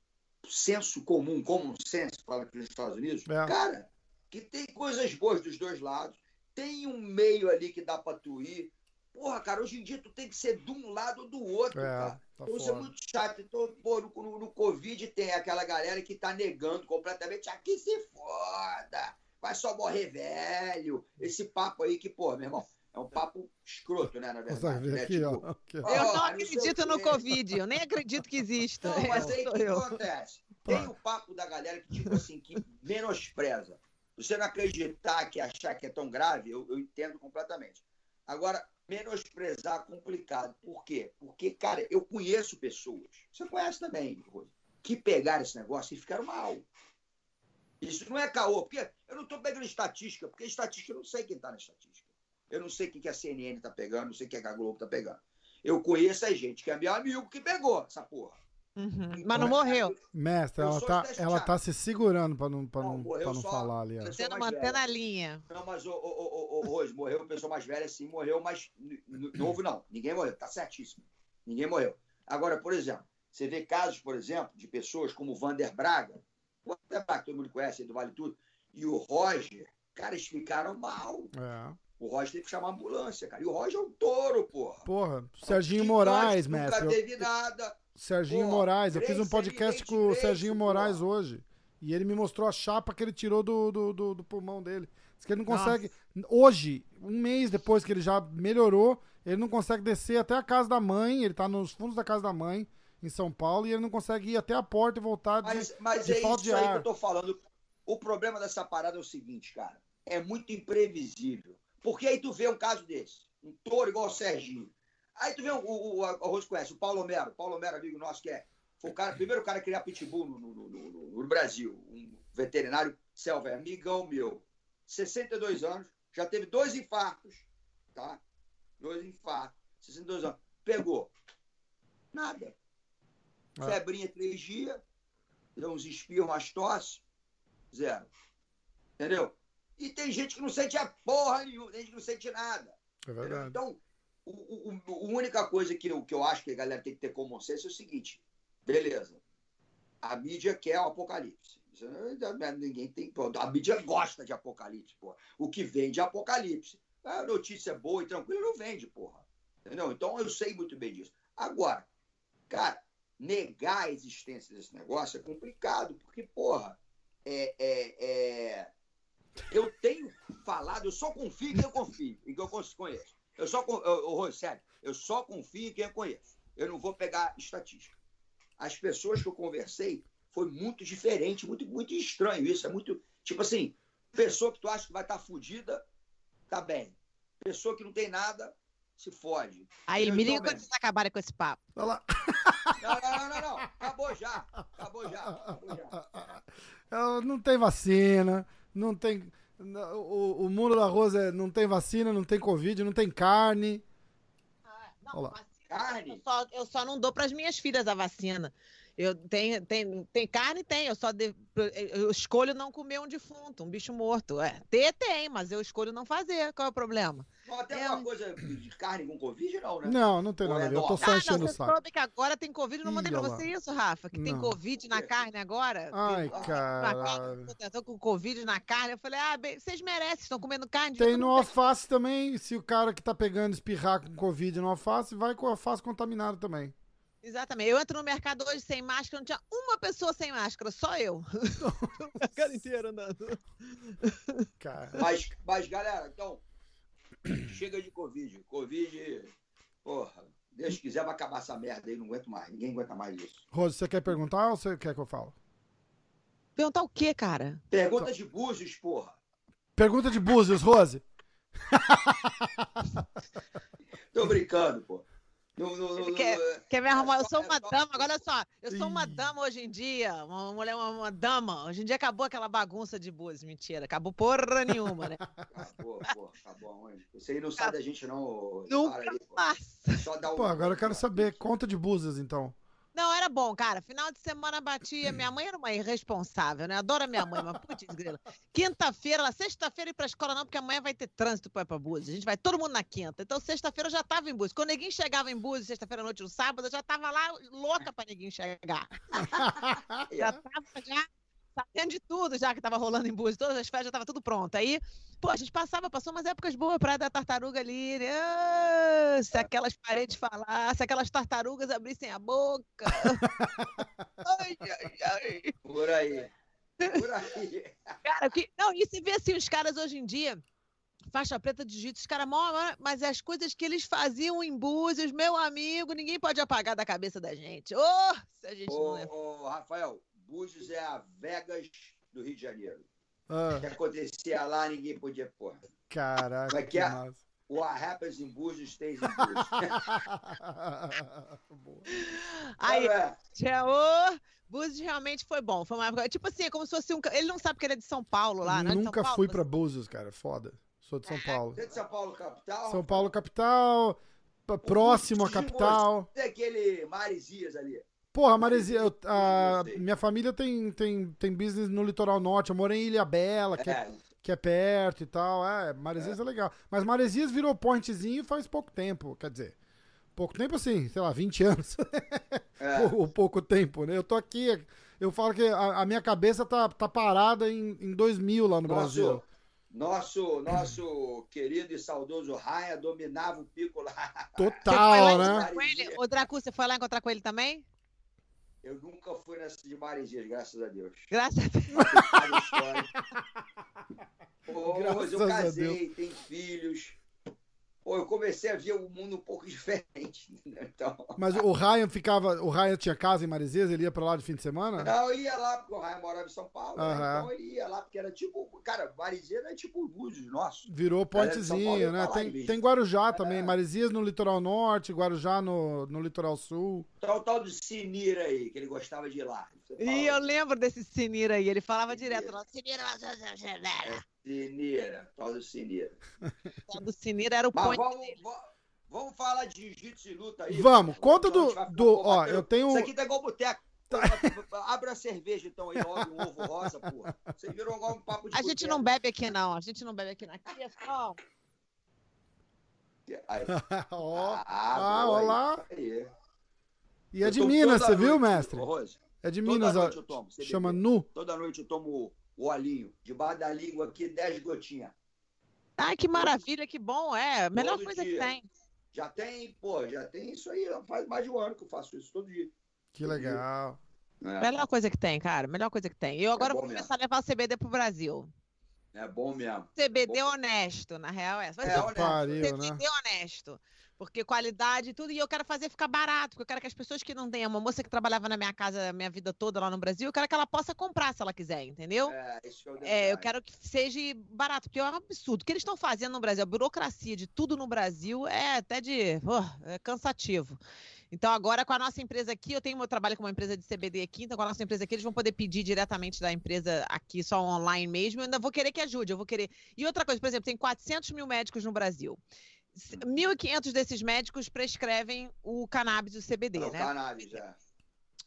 senso comum, common sense, fala aqui nos Estados Unidos. É. Cara, que tem coisas boas dos dois lados, tem um meio ali que dá pra tu ir. Porra, cara, hoje em dia tu tem que ser de um lado ou do outro, É, cara. tá Então isso é muito chato. Então, pô, no, no- no Covid tem aquela galera que tá negando completamente. Aqui se foda. Vai só morrer velho. Esse papo aí que, pô, meu irmão, é um papo escroto, né, na verdade. ver né? aqui, Tipo, ó. Ó, Eu não acredito no. Covid, eu nem acredito que exista. Não, mas aí o que eu. acontece? Tem o papo da galera que, tipo assim, que menospreza. Você não acreditar que achar que é tão grave, eu, eu entendo completamente. Agora, menosprezar é complicado. Por quê? Porque, cara, eu conheço pessoas, você conhece também, Rose, que pegaram esse negócio e ficaram mal. Isso não é caô, porque eu não estou pegando estatística, porque estatística eu não sei quem está na estatística. Eu não sei o que a CNN está pegando, não sei o que a Globo está pegando. Eu conheço a gente que é meu amigo que pegou essa porra. Uhum. Mas não morreu. Mestre, Eu ela tá, ela tá se segurando pra não, pra Não, não, pra não só- falar ali, mais mantendo velho. a linha. Não, mas o, o, o, o, Rose, morreu pessoa mais velha, sim, morreu, mas novo não. Ninguém morreu, tá certíssimo. Ninguém morreu. Agora, por exemplo, você vê casos, por exemplo, de pessoas como o Vander Braga, o Vander Braga, todo mundo conhece, ele do Vale Tudo, e o Roger, cara, eles ficaram mal. É. O Roger teve que chamar a ambulância, cara. E o Roger é um touro, porra. Porra, Serginho Que Moraes, nunca mestre. eu- teve nada. Serginho Pô, Moraes, eu fiz um podcast com o Serginho. Moraes hoje. E ele me mostrou a chapa que ele tirou do, do, do- do pulmão dele. Diz que ele não Nossa. consegue. Hoje, um mês depois que ele já melhorou, ele não consegue descer até a casa da mãe. Ele tá nos fundos da casa da mãe, em São Paulo, e ele não consegue ir até a porta e voltar de. Mas, mas de é falta isso de aí que ar. eu tô falando. O problema dessa parada é o seguinte, cara. É muito imprevisível. Porque aí tu vê um caso desse, um touro igual o Serginho. Aí tu vê o, o, o, o conhece, o Paulo Mero. Paulo Mero, amigo nosso, que é, foi o cara, primeiro cara a criar pitbull no, no, no, no- Brasil. Um veterinário selva, amigão meu. 62 anos, já teve dois infartos, tá? Dois infartos, 62 anos. Pegou. Nada. Ah. Febrinha três dias, deu uns espirros, umas tosse, zero. Entendeu? E tem gente que não sente a porra nenhuma, tem gente que não sente nada. É verdade. Então, o, o, a única coisa que eu, que eu acho que a galera tem que ter como senso é o seguinte: beleza, a mídia quer o apocalipse. Não é- Ninguém tem. A mídia gosta de apocalipse, porra. O que vende é apocalipse. A notícia boa e tranquila não vende, porra. Entendeu? Então eu sei muito bem disso. Agora, cara, negar a existência desse negócio é complicado, porque, porra, é, é, é- eu tenho falado, eu só confio em quem eu confio, em quem eu conheço. Eu só, eu, eu, sério, eu só confio em quem eu conheço. Eu não vou pegar estatística. As pessoas que eu conversei foi muito diferente, muito, muito estranho isso. É muito, tipo assim, pessoa que tu acha que vai estar fudida, tá bem. Pessoa que não tem nada, se fode. Aí Eu me tô liga quando vocês acabarem com esse papo. Olha lá. Não, não, não, não, não. Acabou já. Acabou já. Acabou já. Não tem vacina, não tem. O, o mundo da Rosa é- não tem vacina, não tem Covid, não tem carne. Não, Olha lá. vacina, Carne? Eu só, eu só não dou para as minhas filhas a vacina. Eu tenho, tem, tem carne, tem. Eu só de- eu escolho não comer um defunto, um bicho morto. É, ter tem, mas eu escolho não fazer. Qual é o problema? Não, tem É alguma um- coisa de carne com Covid, não, né? Não, não tem Ou nada a é ver. Eu tô só Ah, enchendo não, o você saco. soube que agora tem Covid. Não mandei Ih, pra você isso, Rafa? Que tem Não. Covid na carne agora? Ai, Tem- caralho. Eu tô com Covid na carne. Eu falei, ah, bem, vocês merecem, estão comendo carne. Tem no alface também. Se o cara que tá pegando espirrar com Covid no alface, vai com o alface contaminado também. Exatamente. Eu entro no mercado hoje sem máscara, não tinha uma pessoa sem máscara, só eu. o mercado inteiro andando. Cara. Mas, mas, galera, então, chega de Covid. Covid, porra, Deus quiser, vai acabar essa merda aí, não aguento mais. Ninguém aguenta mais isso. Rose, você quer perguntar ou você quer que eu falo? Perguntar o quê, cara? Pergunta de Búzios, porra. Pergunta de Búzios, Rose. Tô brincando, pô. No, no, no, quer, quer me arrumar? eu sou uma dama, agora só. Eu sou uma dama hoje em dia. Uma mulher, uma, uma dama. Hoje em dia acabou aquela bagunça de boas. Mentira, acabou porra nenhuma, né? Acabou, pô, acabou onde? Você aí não sabe da gente, não. Nunca aí, pô. Só dá um... Pô, agora eu quero saber. Conta de búzios, então. Não, era bom, cara. Final de semana batia. Minha mãe era uma irresponsável, né? Adoro a minha mãe, mas putz, grila. Quinta-feira, sexta-feira ir pra escola não, porque amanhã vai ter trânsito pra ir pra Búzios. A gente vai todo mundo na quinta. Então, sexta-feira eu já tava em Búzios. Quando ninguém chegava em Búzios, sexta-feira à noite, no sábado, eu já tava lá louca pra ninguém chegar. já tava já sabendo de tudo já que tava rolando em Búzios, todas as festas já tava tudo pronto. Aí, pô, a gente passava, passou umas épocas boas, Praia da Tartaruga ali, né? Ah, se aquelas paredes falassem, se aquelas tartarugas abrissem a boca. ai, ai, ai. Por aí. Por aí. Cara, que... não, e se vê assim, os caras hoje em dia, faixa preta de jiu-jitsu, os caras, mas as coisas que eles faziam em Búzios, meu amigo, ninguém pode apagar da cabeça da gente. Ô, oh, se a gente ô, não é... Ô, Rafael, Búzios é a Vegas do Rio de Janeiro. Ah. O que acontecia lá, ninguém podia, porra. Caraca, Como é que, que é? Massa. What happens in Búzios stays in Búzios. Aí, é. Búzios realmente foi bom. Foi uma época, tipo assim, é como se fosse um. Ele não sabe que ele é de São Paulo lá, né? Nunca fui pra Búzios, cara. Foda. Sou de São Paulo. Você é de São Paulo, capital? São Paulo, capital. Próximo à capital. Tem aquele Maresias ali. Porra, Maresia, eu, a, minha família tem, tem, tem business no litoral norte. Eu morei em Ilha Bela, que é, é que é perto e tal. É, Maresias é. é legal. Mas Maresias virou pointzinho faz pouco tempo. Quer dizer, pouco tempo assim, sei lá, 20 anos. É. Ou pouco tempo, né? Eu tô aqui, eu falo que a, a minha cabeça tá, tá parada em, em 2000 lá no nosso, Brasil. Nosso, nosso querido e saudoso Raia dominava o pico lá. Total, né? O Dracu, você foi lá encontrar com ele também? Eu nunca fui nessa de Maresias, graças a Deus. Graças a Deus. Pô, graças eu casei, tenho filhos. Pô, eu comecei a ver o mundo um pouco diferente. Então... Mas o Ryan ficava. O Ryan tinha casa em Maresias? Ele ia pra lá de fim de semana? Não, eu ia lá, porque o Ryan morava em São Paulo. Uhum. Né? Então ele ia lá, porque era tipo. Cara, Maresias é tipo o Búzios nosso. Virou pontezinho, né? Tem, tem Guarujá é. também. Maresias no litoral norte, Guarujá no, no litoral sul. Então o tal do Sinira aí, que ele gostava de ir lá. E eu lembro desse Sinira aí. Ele falava Sinira. direto lá. Sinira, Sineira, tal do Sineira. Tal do Sineira era o Mas vamos, vamos, falar de jiu-jitsu e luta aí. Vamos, conta do. do ó, eu tenho. Isso aqui tá igual boteco. Tá. Abre a cerveja, então, aí, logo um ovo rosa, porra. Você virou igual um papo de A gente não bebe aqui, não. A gente não bebe aqui, não. Aqui é só. Aí. oh, ah, ah olá. Aí. E é de Minas, você viu, mestre? É de Minas, ó. Chama Nu. Toda noite eu tomo o olhinho. Debaixo da língua aqui, 10 gotinhas. Ai, que maravilha, que bom. É, a melhor todo coisa dia. que tem. Já tem, pô, já tem isso aí. Faz mais de um ano que eu faço isso todo dia. Que legal. É. Melhor coisa que tem, cara. Melhor coisa que tem. Eu é agora é vou começar mesmo. a levar o CBD pro Brasil. É bom mesmo. CBD bom. honesto, na real é. é honesto. Pariu, CBD né? honesto. Porque qualidade e tudo, e eu quero fazer ficar barato, porque eu quero que as pessoas que não têm, uma moça que trabalhava na minha casa a minha vida toda lá no Brasil, eu quero que ela possa comprar se ela quiser, entendeu? É, eu, é, eu quero que seja barato, porque é um absurdo. O que eles estão fazendo no Brasil, a burocracia de tudo no Brasil é até de. Oh, é cansativo. Então, agora com a nossa empresa aqui, eu tenho meu trabalho com uma empresa de CBD aqui, então com a nossa empresa aqui, eles vão poder pedir diretamente da empresa aqui, só online mesmo. Eu ainda vou querer que ajude, eu vou querer. E outra coisa, por exemplo, tem 400 mil médicos no Brasil. 1.500 desses médicos prescrevem o cannabis, o CBD, é, né? O cannabis, é.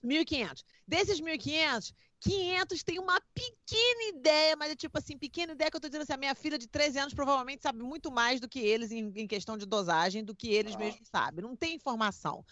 1.500. Desses 1.500, 500 tem uma pequena ideia, mas é tipo assim, pequena ideia que eu tô dizendo assim, a minha filha de 13 anos provavelmente sabe muito mais do que eles em, em questão de dosagem, do que eles ah. mesmos sabem. Não tem informação.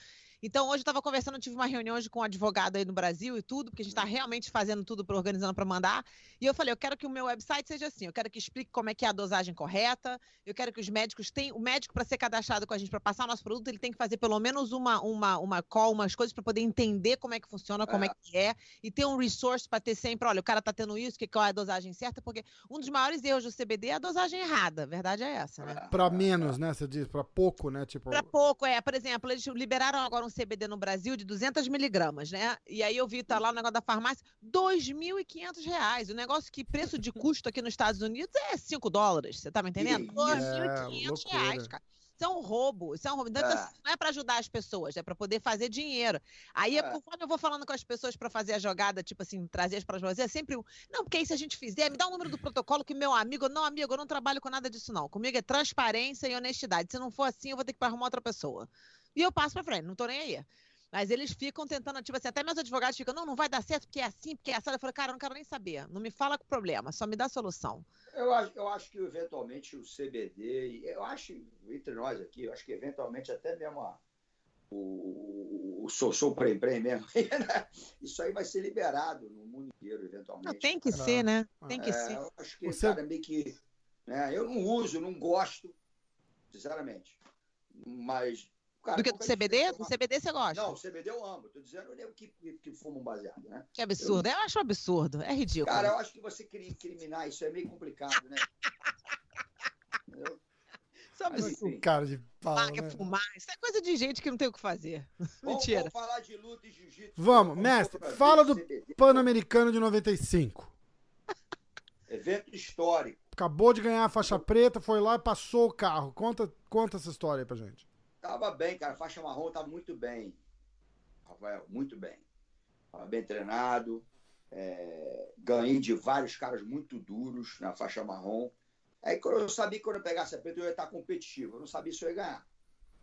Então, hoje eu tava conversando, tive uma reunião hoje com um advogado aí no Brasil e tudo, porque a gente tá realmente fazendo tudo, pra, organizando para mandar. E eu falei, eu quero que o meu website seja assim, eu quero que explique como é que é a dosagem correta, eu quero que os médicos tenham, o médico para ser cadastrado com a gente, para passar o nosso produto, ele tem que fazer pelo menos uma, uma, uma call, umas coisas para poder entender como é que funciona, como é, é que é, e ter um resource para ter sempre, olha, o cara tá tendo isso, que qual é a dosagem certa, porque um dos maiores erros do CBD é a dosagem errada, a verdade é essa, né? Para menos, né, você diz, para pouco, né, tipo... Para pouco, é, por exemplo, eles liberaram agora um CBD no Brasil de 200 miligramas, né, e aí eu vi, tá lá o negócio da farmácia, 2.500 reais, o negócio que preço de custo aqui nos Estados Unidos é 5 dólares, você tá me entendendo? 2.500 é, reais, cara. Isso é um roubo, isso é um roubo. Então, é. não é para ajudar as pessoas, é para poder fazer dinheiro. Aí, é. conforme eu vou falando com as pessoas para fazer a jogada, tipo assim, trazer as para fazer, é sempre um. Não, porque aí se a gente fizer, me dá o um número do protocolo que meu amigo, não, amigo, eu não trabalho com nada disso, não. Comigo é transparência e honestidade. Se não for assim, eu vou ter que arrumar outra pessoa. E eu passo para frente, não tô nem aí. Mas eles ficam tentando, tipo assim, até meus advogados ficam, não, não vai dar certo porque é assim, porque é assim. Eu falei, cara, eu não quero nem saber. Não me fala com o problema, só me dá a solução. Eu acho, eu acho que eventualmente o CBD, eu acho, entre nós aqui, eu acho que eventualmente até mesmo a, o, o sou, sou prem, prem mesmo, né? isso aí vai ser liberado no mundo inteiro, eventualmente. Não, tem que ser, né? Tem que é, ser. Eu acho que, Você... cara, meio que. Né? Eu não uso, não gosto, sinceramente. Mas Cara, do que do CBD? Do CBD você gosta? Não, CBD eu amo. Tô dizendo eu que, que, que fumo um baseado, né? Que absurdo. Eu... eu acho absurdo. É ridículo. Cara, eu acho que você criminar isso é meio complicado, né? Isso é absurdo. Cara de pau, né? fumar. Isso é coisa de gente que não tem o que fazer. Mentira. Vamos falar de luta e jiu-jitsu. Vamos, mestre. Fala do Pan-Americano de 95. Evento histórico. Acabou de ganhar a faixa preta, foi lá e passou o carro. Conta, conta essa história aí pra gente. Tava bem, cara. Faixa marrom tava muito bem. Rafael, muito bem. Tava bem treinado. É, ganhei de vários caras muito duros na faixa marrom. Aí eu sabia que quando eu pegasse a preta eu ia estar competitivo. Eu não sabia se eu ia ganhar.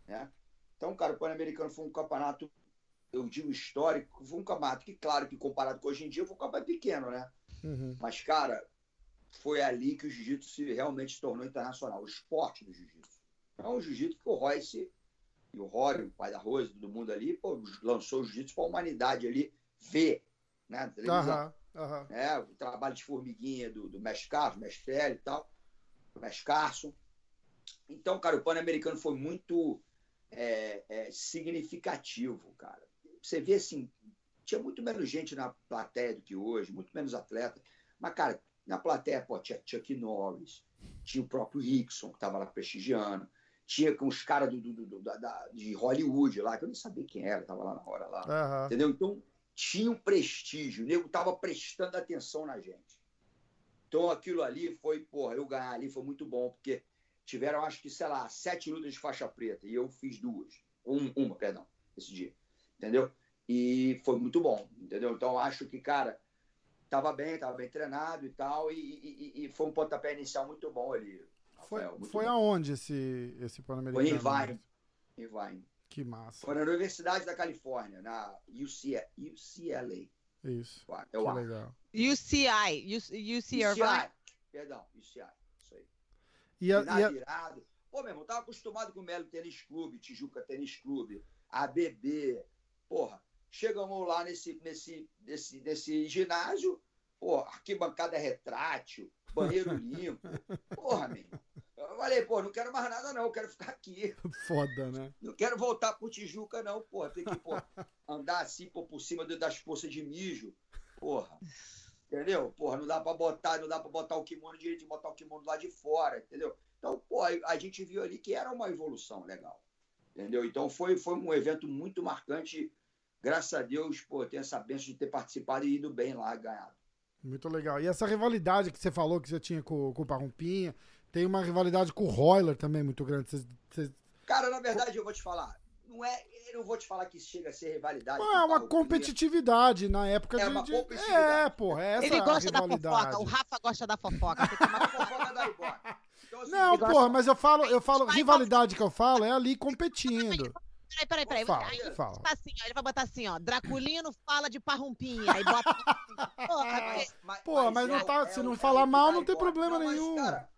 Né? Então, cara, o Pan-Americano foi um campeonato, eu digo histórico, foi um campeonato que, claro, que comparado com hoje em dia, foi um campeonato pequeno, né? Uhum. Mas, cara, foi ali que o jiu-jitsu realmente se tornou internacional, o esporte do jiu-jitsu. Então, o jiu-jitsu que o Royce e o Rory, o pai da Rose, todo mundo ali, pô, lançou o jiu-jitsu para a humanidade ali ver, né, televisão. Uhum, uhum. É, o trabalho de formiguinha do, do Mestre Carlos, Mestre Félix e tal, Mestre Carson. Então, cara, o Pan-Americano foi muito é, é, significativo, cara. Você vê, assim, tinha muito menos gente na plateia do que hoje, muito menos atleta. Mas, cara, na plateia, pô, tinha Chuck Norris, tinha o próprio Rickson, que estava lá prestigiando, tinha com os caras do, do, do, da, de Hollywood lá, que eu nem sabia quem era, tava lá na hora lá. Uhum. Entendeu? Então, tinha um prestígio, o nego tava prestando atenção na gente. Então, aquilo ali foi, porra, eu ganhar ali foi muito bom, porque tiveram, acho que, sei lá, sete lutas de faixa preta, e eu fiz duas. Um, uma, perdão, esse dia. Entendeu? E foi muito bom, entendeu? Então, acho que, cara, tava bem, tava bem treinado e tal, e, e, e foi um pontapé inicial muito bom ali. Foi, foi aonde esse, esse Pan-Americano? Foi em Irvine. Irvine. Que massa. Foi na Universidade da Califórnia, na UCLA. UCLA. Isso. Eu que legal. UCI. UCI. UCI. Perdão, UCI. Isso aí. E a, e a... virado. Pô, meu irmão, tava acostumado com o Melo Tênis Clube, Tijuca Tênis Clube, ABB. Porra, chegamos lá nesse, nesse, nesse, nesse ginásio, pô, arquibancada é retrátil, banheiro limpo. Porra, meu. Eu falei, pô, não quero mais nada, não, eu quero ficar aqui. Foda, né? Não quero voltar pro Tijuca, não, porra. Tem que, pô, andar assim, pô, por cima das poças de mijo. Porra. Entendeu? Porra, não dá pra botar, não dá pra botar o kimono direito, botar o kimono lá de fora, entendeu? Então, pô, a gente viu ali que era uma evolução legal. Entendeu? Então foi, foi um evento muito marcante. Graças a Deus, pô, tenho essa benção de ter participado e ido bem lá, ganhado. Muito legal. E essa rivalidade que você falou que você tinha com, com o Parrumpinha, tem uma rivalidade com o Royler também muito grande. Você, você... Cara, na verdade, eu vou te falar. Não é, eu não vou te falar que chega a ser rivalidade. é uma competitividade na época é de. Uma competitividade. É, porra, essa Ele gosta da fofoca, o Rafa gosta da fofoca. Tem que fofoca da então, assim, Não, porra, mas eu falo, eu falo, rivalidade que eu falo é ali competindo. Peraí, peraí, peraí. Fala, aí, fala. Assim, ó, ele vai botar assim, ó. Draculino fala de parrumpinha. Aí bota. Porra, mas, mas, Pô, mas não é tá, é, se não é, falar mal, não tem problema não, nenhum. Mas, cara,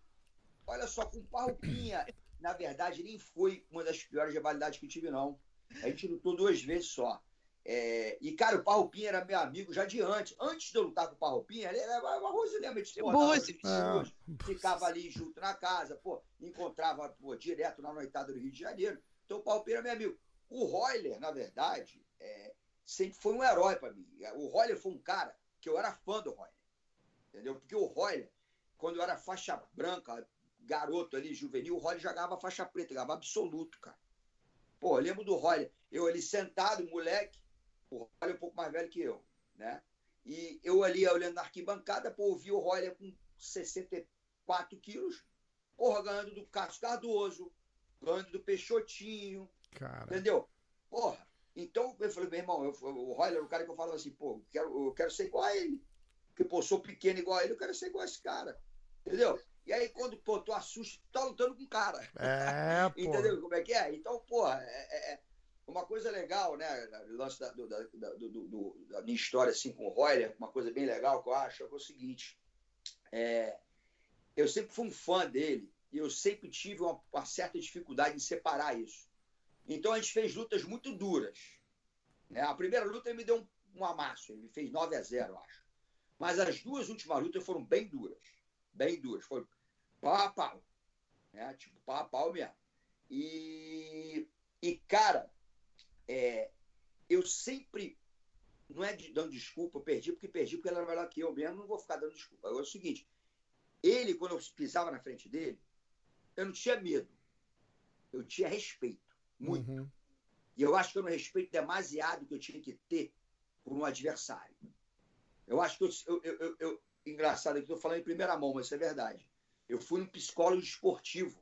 olha só, com parrumpinha, na verdade, nem foi uma das piores rivalidades que eu tive, não. A gente lutou duas vezes só. É, e, cara, o Parrupinha era meu amigo já de antes. Antes de eu lutar com o Parrupinha, ele era uma rosilema. A gente ficava ali junto na casa, pô, encontrava pô, direto na noitada do Rio de Janeiro. Então o Parrupinha era meu amigo. O Royler, na verdade, é, sempre foi um herói para mim. O Royler foi um cara que eu era fã do Royler. Entendeu? Porque o Royler, quando eu era faixa branca, garoto ali, juvenil, o Royler jogava faixa preta, jogava absoluto, cara. Pô, eu lembro do Royler, eu ali sentado, moleque, o Royler é um pouco mais velho que eu, né? E eu ali olhando na arquibancada, pô, ouvi o Royler com 64 quilos, porra, ganhando do Cássio Cardoso, ganhando do Peixotinho, Cara. entendeu? Porra, então eu falei, meu irmão, eu, o Royler é o cara que eu falo assim, pô, eu quero, eu quero ser igual a ele. Porque, pô, sou pequeno igual a ele, eu quero ser igual a esse cara. Entendeu? E aí, quando, pô, tu assusta, tu tá lutando com o cara. É, pô. Entendeu como é que é? Então, pô, é, é, é uma coisa legal, né? O lance da, do, da, do, do, da minha história assim, com o Royler, uma coisa bem legal que eu acho é o seguinte. É, eu sempre fui um fã dele e eu sempre tive uma, uma certa dificuldade em separar isso. Então a gente fez lutas muito duras. Né? A primeira luta ele me deu um, um amasso, ele me fez 9 a 0, acho. Mas as duas últimas lutas foram bem duras. Bem duras. Foi pau a pau. Né? Tipo, pau a pau mesmo. E, e cara, é, eu sempre. Não é de, dando desculpa, eu perdi porque perdi, porque ele era melhor que eu mesmo, não vou ficar dando desculpa. Agora é o seguinte: ele, quando eu pisava na frente dele, eu não tinha medo. Eu tinha respeito. Muito. Uhum. E eu acho que eu não respeito demasiado que eu tinha que ter por um adversário. Eu acho que eu. eu, eu, eu engraçado que estou falando em primeira mão, mas isso é verdade. Eu fui um psicólogo esportivo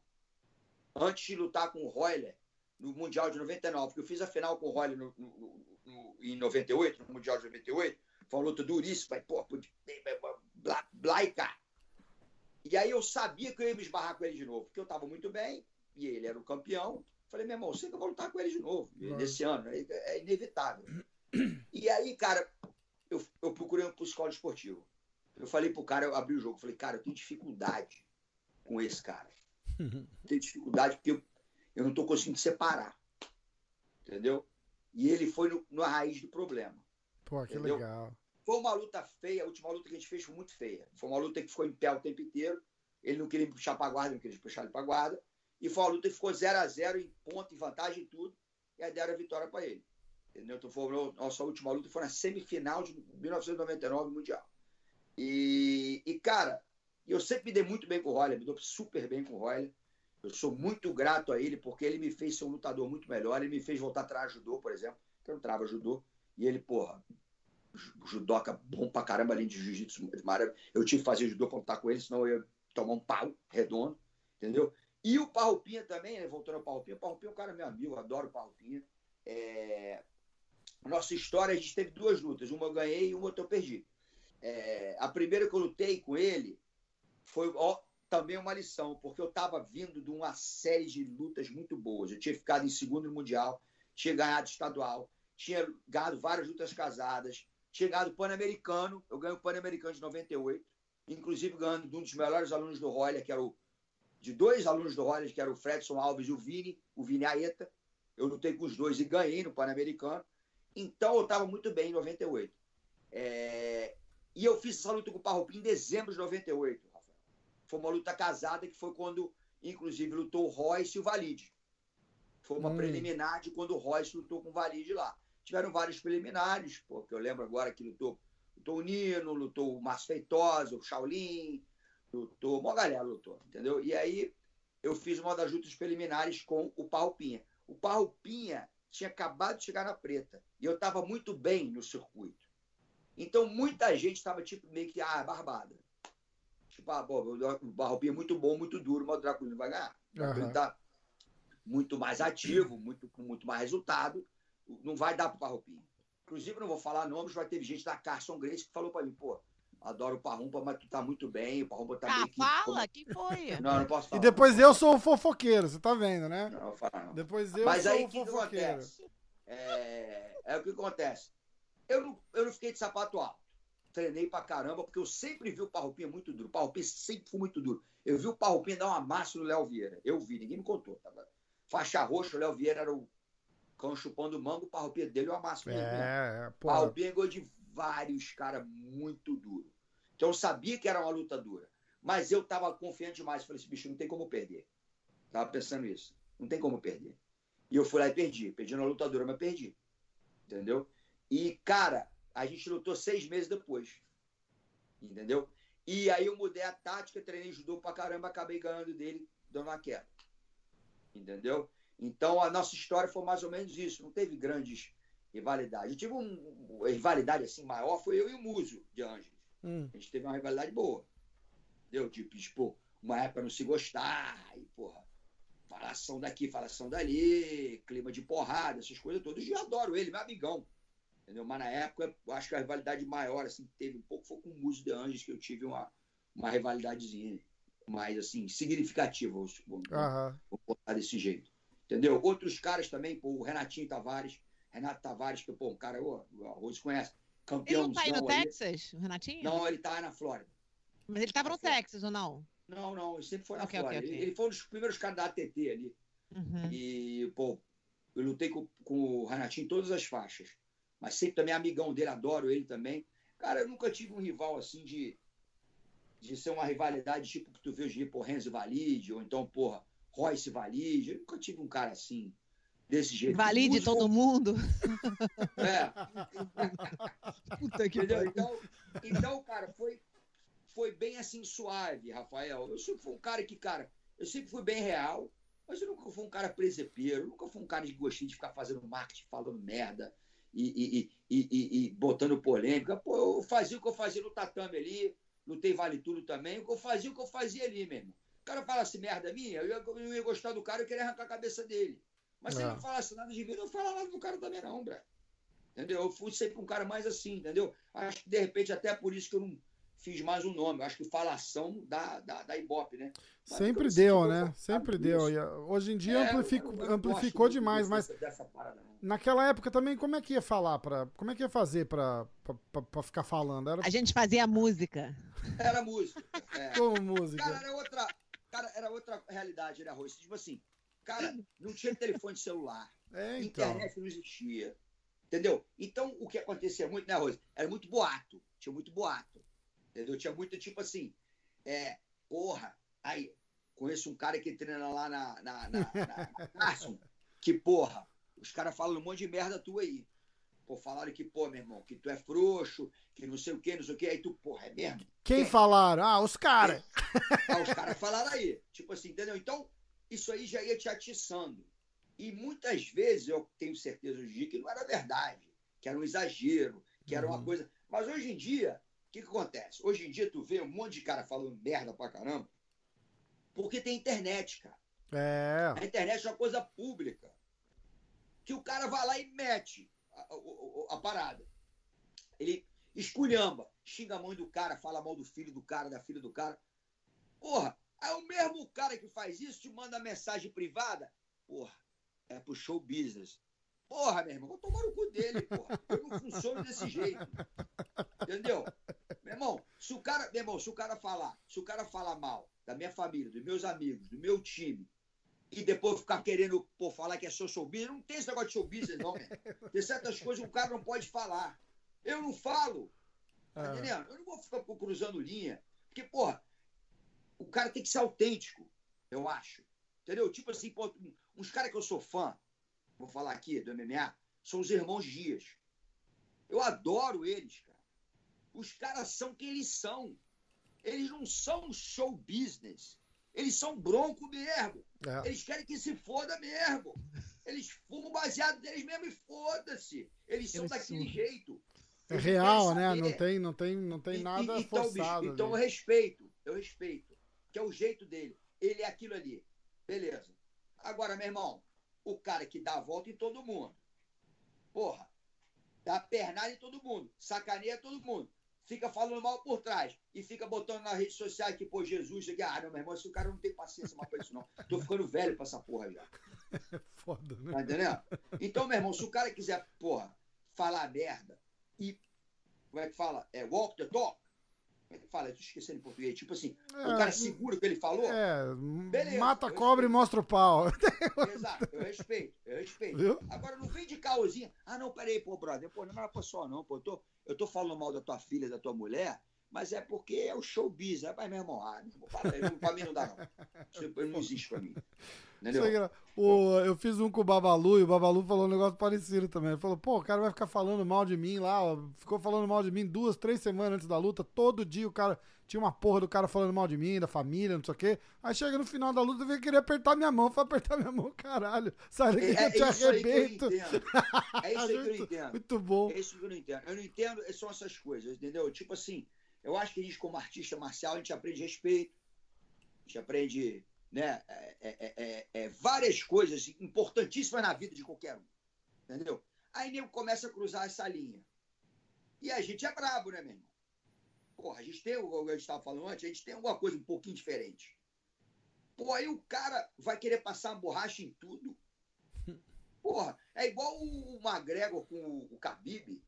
antes de lutar com o Royler no Mundial de 99, porque eu fiz a final com o Royler no, no, no, em 98, no Mundial de 98. Foi uma luta duríssima, pô, blá, blá e cá. E aí eu sabia que eu ia me esbarrar com ele de novo, porque eu estava muito bem, e ele era o campeão. Falei, meu irmão, sei que eu vou lutar com ele de novo, nesse ano, é, é, inevitável. E aí, cara, eu, eu procurei um psicólogo esportivo. Eu falei pro cara, eu abri o jogo, falei, cara, eu tenho dificuldade com esse cara. tenho dificuldade porque eu, eu não estou conseguindo separar. Entendeu? E ele foi no, na raiz do problema. Pô, que entendeu? legal. Foi uma luta feia, a última luta que a gente fez foi muito feia. Foi uma luta que ficou em pé o tempo inteiro. Ele não queria me puxar para guarda, não queria puxar ele para guarda. E foi uma luta que ficou 0 a 0 em ponto, em vantagem e tudo. E aí deram a vitória para ele. Entendeu? Então foi a nossa última luta foi na semifinal de 1999 Mundial. E, e, cara, eu sempre me dei muito bem com o Royler, me dou super bem com o Royler. Eu sou muito grato a ele, porque ele me fez ser um lutador muito melhor. Ele me fez voltar atrás judô, por exemplo, eu não trava judô. E ele, porra, judoca bom pra caramba, além de jiu-jitsu maravilhoso. Eu tive que fazer judô pra lutar com ele, senão eu ia tomar um pau redondo, entendeu? E o Parrupinha também, né? voltando ao Parrupinha, o Parrupinha é um cara meu amigo, eu adoro o Parrupinha. É... Nossa história, a gente teve duas lutas, uma eu ganhei e uma eu perdi. É... A primeira que eu lutei com ele foi ó, também uma lição, porque eu estava vindo de uma série de lutas muito boas. Eu tinha ficado em segundo no Mundial, tinha ganhado estadual, tinha ganhado várias lutas casadas, tinha ganhado Pan-Americano, eu ganhei o Pan-Americano de 98, inclusive ganhando de um dos melhores alunos do Royler, que era o de dois alunos do Rollins, que eram o Fredson Alves e o Vini, o Vini Aeta. Eu lutei com os dois e ganhei no Pan-Americano. Então eu estava muito bem em 98. É... E eu fiz essa luta com o Parrupim em dezembro de 98, Rafael. Foi uma luta casada que foi quando, inclusive, lutou o Royce e o Valide. Foi uma hum. preliminar de quando o Royce lutou com o Valide lá. Tiveram vários preliminares, porque eu lembro agora que lutou, lutou o Nino, lutou o Márcio Feitosa, o Shaolin, lutou, uma galera lutou, entendeu? E aí eu fiz uma das lutas preliminares com o Parrupinha. O Parrupinha tinha acabado de chegar na preta e eu estava muito bem no circuito. Então muita gente estava tipo meio que, ah, barbada. Tipo, ah, pô, o Parrupinha é muito bom, muito duro, mas o Draculino vai ganhar. Uhum. Ele tá muito mais ativo, muito, com muito mais resultado. Não vai dar para o Parrupinha. Inclusive, não vou falar nomes, vai ter gente da Carson Grace que falou para mim, pô, Adoro o Parrumpa, mas tu tá muito bem. O Parrumpa tá ah, bem. fala, que foi? Não, não posso falar. E depois eu sou o fofoqueiro, você tá vendo, né? Não, fala não. Depois eu mas sou aí, o fofoqueiro. Que acontece? É, é o que acontece. Eu não, eu não fiquei de sapato alto. Treinei pra caramba, porque eu sempre vi o Parrupinha muito duro. O Parrupinha sempre foi muito duro. Eu vi o Parrupinha dar uma massa no Léo Vieira. Eu vi, ninguém me contou. Tava faixa roxa, o Léo Vieira era o cão chupando mango, o Parrupinha dele eu amasso? É, é, pô. Parrupinha ganhou de vários caras muito duros. Então eu sabia que era uma luta dura. Mas eu tava confiante demais. Falei, esse bicho não tem como perder. Tava pensando isso. Não tem como perder. E eu fui lá e perdi. Perdi na luta dura, mas perdi. Entendeu? E, cara, a gente lutou seis meses depois. Entendeu? E aí eu mudei a tática, treinei judô pra caramba, acabei ganhando dele, dando uma queda. Entendeu? Então a nossa história foi mais ou menos isso. Não teve grandes rivalidades. Eu tive um, uma rivalidade assim maior, foi eu e o Muso de Ângeles. Hum. A gente teve uma rivalidade boa. Entendeu? Tipo, tipo, uma época não se gostar, e, porra, falação daqui, falação dali, clima de porrada, essas coisas todas. E eu adoro ele, meu amigão. Entendeu? Mas na época, eu acho que a rivalidade maior, assim, que teve um pouco, foi com o Muso de Anjos, que eu tive uma, uma rivalidadezinha mais, assim, significativa, vamos, vamos, Aham. vamos botar desse jeito. Entendeu? Outros caras também, pô, o Renatinho Tavares, Renato Tavares, que, pô, um cara, ô, o Arroz conhece, Ele não campeão. tá aí no Texas, o Renatinho? Não, ele tá na Flórida. Mas ele tava no Texas, ou não? Não, não, ele sempre foi na Ok, ok, Flórida. ok. Ele, ele foi um dos primeiros caras da ATT ali. Uhum. E, pô, eu lutei com, com o Renatinho em todas as faixas. Mas sempre também amigão dele, adoro ele também. Cara, eu nunca tive um rival assim de, de ser uma rivalidade tipo que tu vê hoje em dia, pô, Renzo Valide, ou então, porra, Royce Valide. Eu nunca tive um cara assim, desse jeito. Valide todo mundo. É, Puta que entendeu? pariu. Então, então, cara, foi, foi bem assim suave, Rafael. Eu sempre fui um cara que, cara, eu sempre fui bem real, mas eu nunca fui um cara presepeiro, nunca fui um cara que gostei de ficar fazendo marketing, falando merda e, e, e, e, e- e botando polêmica. Pô, eu fazia o que eu fazia no tatame ali, lutei vale tudo também, o que eu fazia o que eu fazia ali mesmo. O cara falasse merda minha, eu ia, eu ia gostar do cara, eu queria arrancar a cabeça dele. Mas se ele É. não falasse nada de vida, eu não falava nada do cara também não, Bré. Entendeu? Eu fui sempre um cara mais assim, entendeu? Acho que de repente até por isso que eu não fiz mais um nome. Eu acho que falação da, da, da Ibope, né? Mas Sempre eu deu, né? Sempre deu. E, ah, Hoje em dia É, amplifico- eu eu amplificou demais, mas dessa- parada, naquela época também, como é que ia falar para, como é que ia fazer pra, pra, pra- pra ficar falando? Era A gente fazia música. Era música. É. como música. Cara, era outra, cara, era outra realidade, né, Arroz? Tipo assim, cara, não tinha telefone celular. É, então. internet não existia. Entendeu? Então, o que acontecia muito, né, Rose? Era muito boato. Tinha muito boato. Entendeu? Tinha muito, tipo assim, é, porra, aí, conheço um cara que treina lá na, na, na, na, Carson, que, porra, os caras falam um monte de merda tua aí. Pô, falaram que, pô, meu irmão, que tu é frouxo, que não sei o quê, não sei o quê. Aí tu, porra, é mesmo? Quem Quem? falaram? Ah, os caras. Ah, os caras falaram aí. Tipo assim, entendeu? Então, isso aí já ia te atiçando. E muitas vezes eu tenho certeza hoje que não era verdade, que era um exagero, que era uma Uhum. coisa. Mas hoje em dia, que, que acontece? Hoje em dia tu vê um monte de cara falando merda pra caramba, porque tem internet, cara. É. A internet é uma coisa pública. Que o cara vai lá e mete a, a- a- a parada. Ele esculhamba, xinga a mãe do cara, fala mal do filho do cara, da filha do cara. Porra, aí o mesmo cara que faz isso te manda mensagem privada. Porra, é pro show business. Porra, meu irmão, vou tomar no cu dele, porra. Eu não funciono desse jeito. Entendeu? Meu irmão, se o cara, meu irmão, se o cara falar, se o cara falar mal da minha família, dos meus amigos, do meu time, e depois ficar querendo pô, falar que é seu show business, não tem esse negócio de show business, não, meu. Tem certas coisas que o cara não pode falar. Eu não falo. Tá É. entendendo? Eu não vou ficar cruzando linha. Porque, porra, o cara tem que ser autêntico, eu acho. Entendeu? Tipo assim, pô, uns caras que eu sou fã, vou falar aqui do MMA, são os irmãos Dias. Eu adoro eles, cara. Os caras são quem eles são. Eles não são show business. Eles são bronco mesmo. É. Eles querem que se foda mesmo. Eles fumam baseado deles mesmo e foda-se. Eles são Eles daquele são. jeito. É Eles real, né? Não tem, não tem, não tem E- nada e- então, forçado. bicho, então eu respeito, eu respeito. Que é o jeito dele. Ele é aquilo ali. Beleza. Agora, meu irmão, o cara que dá a volta em todo mundo. Porra, dá pernada em todo mundo. Sacaneia todo mundo. Fica falando mal por trás. E fica botando nas redes sociais que, pô, Jesus, aqui. Ah, não, meu irmão, esse cara não tem paciência mais pra isso, não. Tô ficando velho pra essa porra já. Foda, né? Tá entendendo? Então, meu irmão, se o cara quiser, porra, falar merda e. Como é que fala? É walk the talk. Ele fala, eu tô esquecendo em português. Tipo assim, É, o cara segura o que ele falou. É, Beleza, mata a cobra e respeito. mostra o pau. Exato, eu respeito, eu respeito. Viu? Agora não vem de caosinha. Ah, não, peraí, pô, brother. Pô, não era pessoal, não, pô. Eu tô, eu tô falando mal da tua filha, da tua mulher, mas é porque é o showbiz? Mas, meu irmão, ah, meu irmão, pra mim não dá, não. Isso não existe pra mim. Entendeu? É o, eu fiz um com o Babalu e o Babalu falou um negócio parecido também. Ele falou, pô, o cara vai ficar falando mal de mim lá, ó. Ficou falando mal de mim duas, três semanas antes da luta. Todo dia o cara tinha uma porra do cara falando mal de mim, da família, não sei o quê. Aí chega no final da luta, veio querer apertar minha mão. Foi apertar minha mão, caralho. Sai daqui É, que é eu te que eu arrebento. É isso aí que eu muito, entendo. muito bom. É isso que eu não entendo. Eu não entendo, são essas coisas, entendeu? Tipo assim, eu acho que a gente, como artista marcial, a gente aprende respeito, a gente aprende né, é, é, é, é, várias coisas importantíssimas na vida de qualquer um. Entendeu? Aí nego começa a cruzar essa linha. E a gente é brabo, né, meu irmão? Porra, a gente tem, o que a gente estava falando antes, a gente tem alguma coisa um pouquinho diferente. Pô, aí o cara vai querer passar uma borracha em tudo. Porra, é igual o McGregor com o, o Khabib.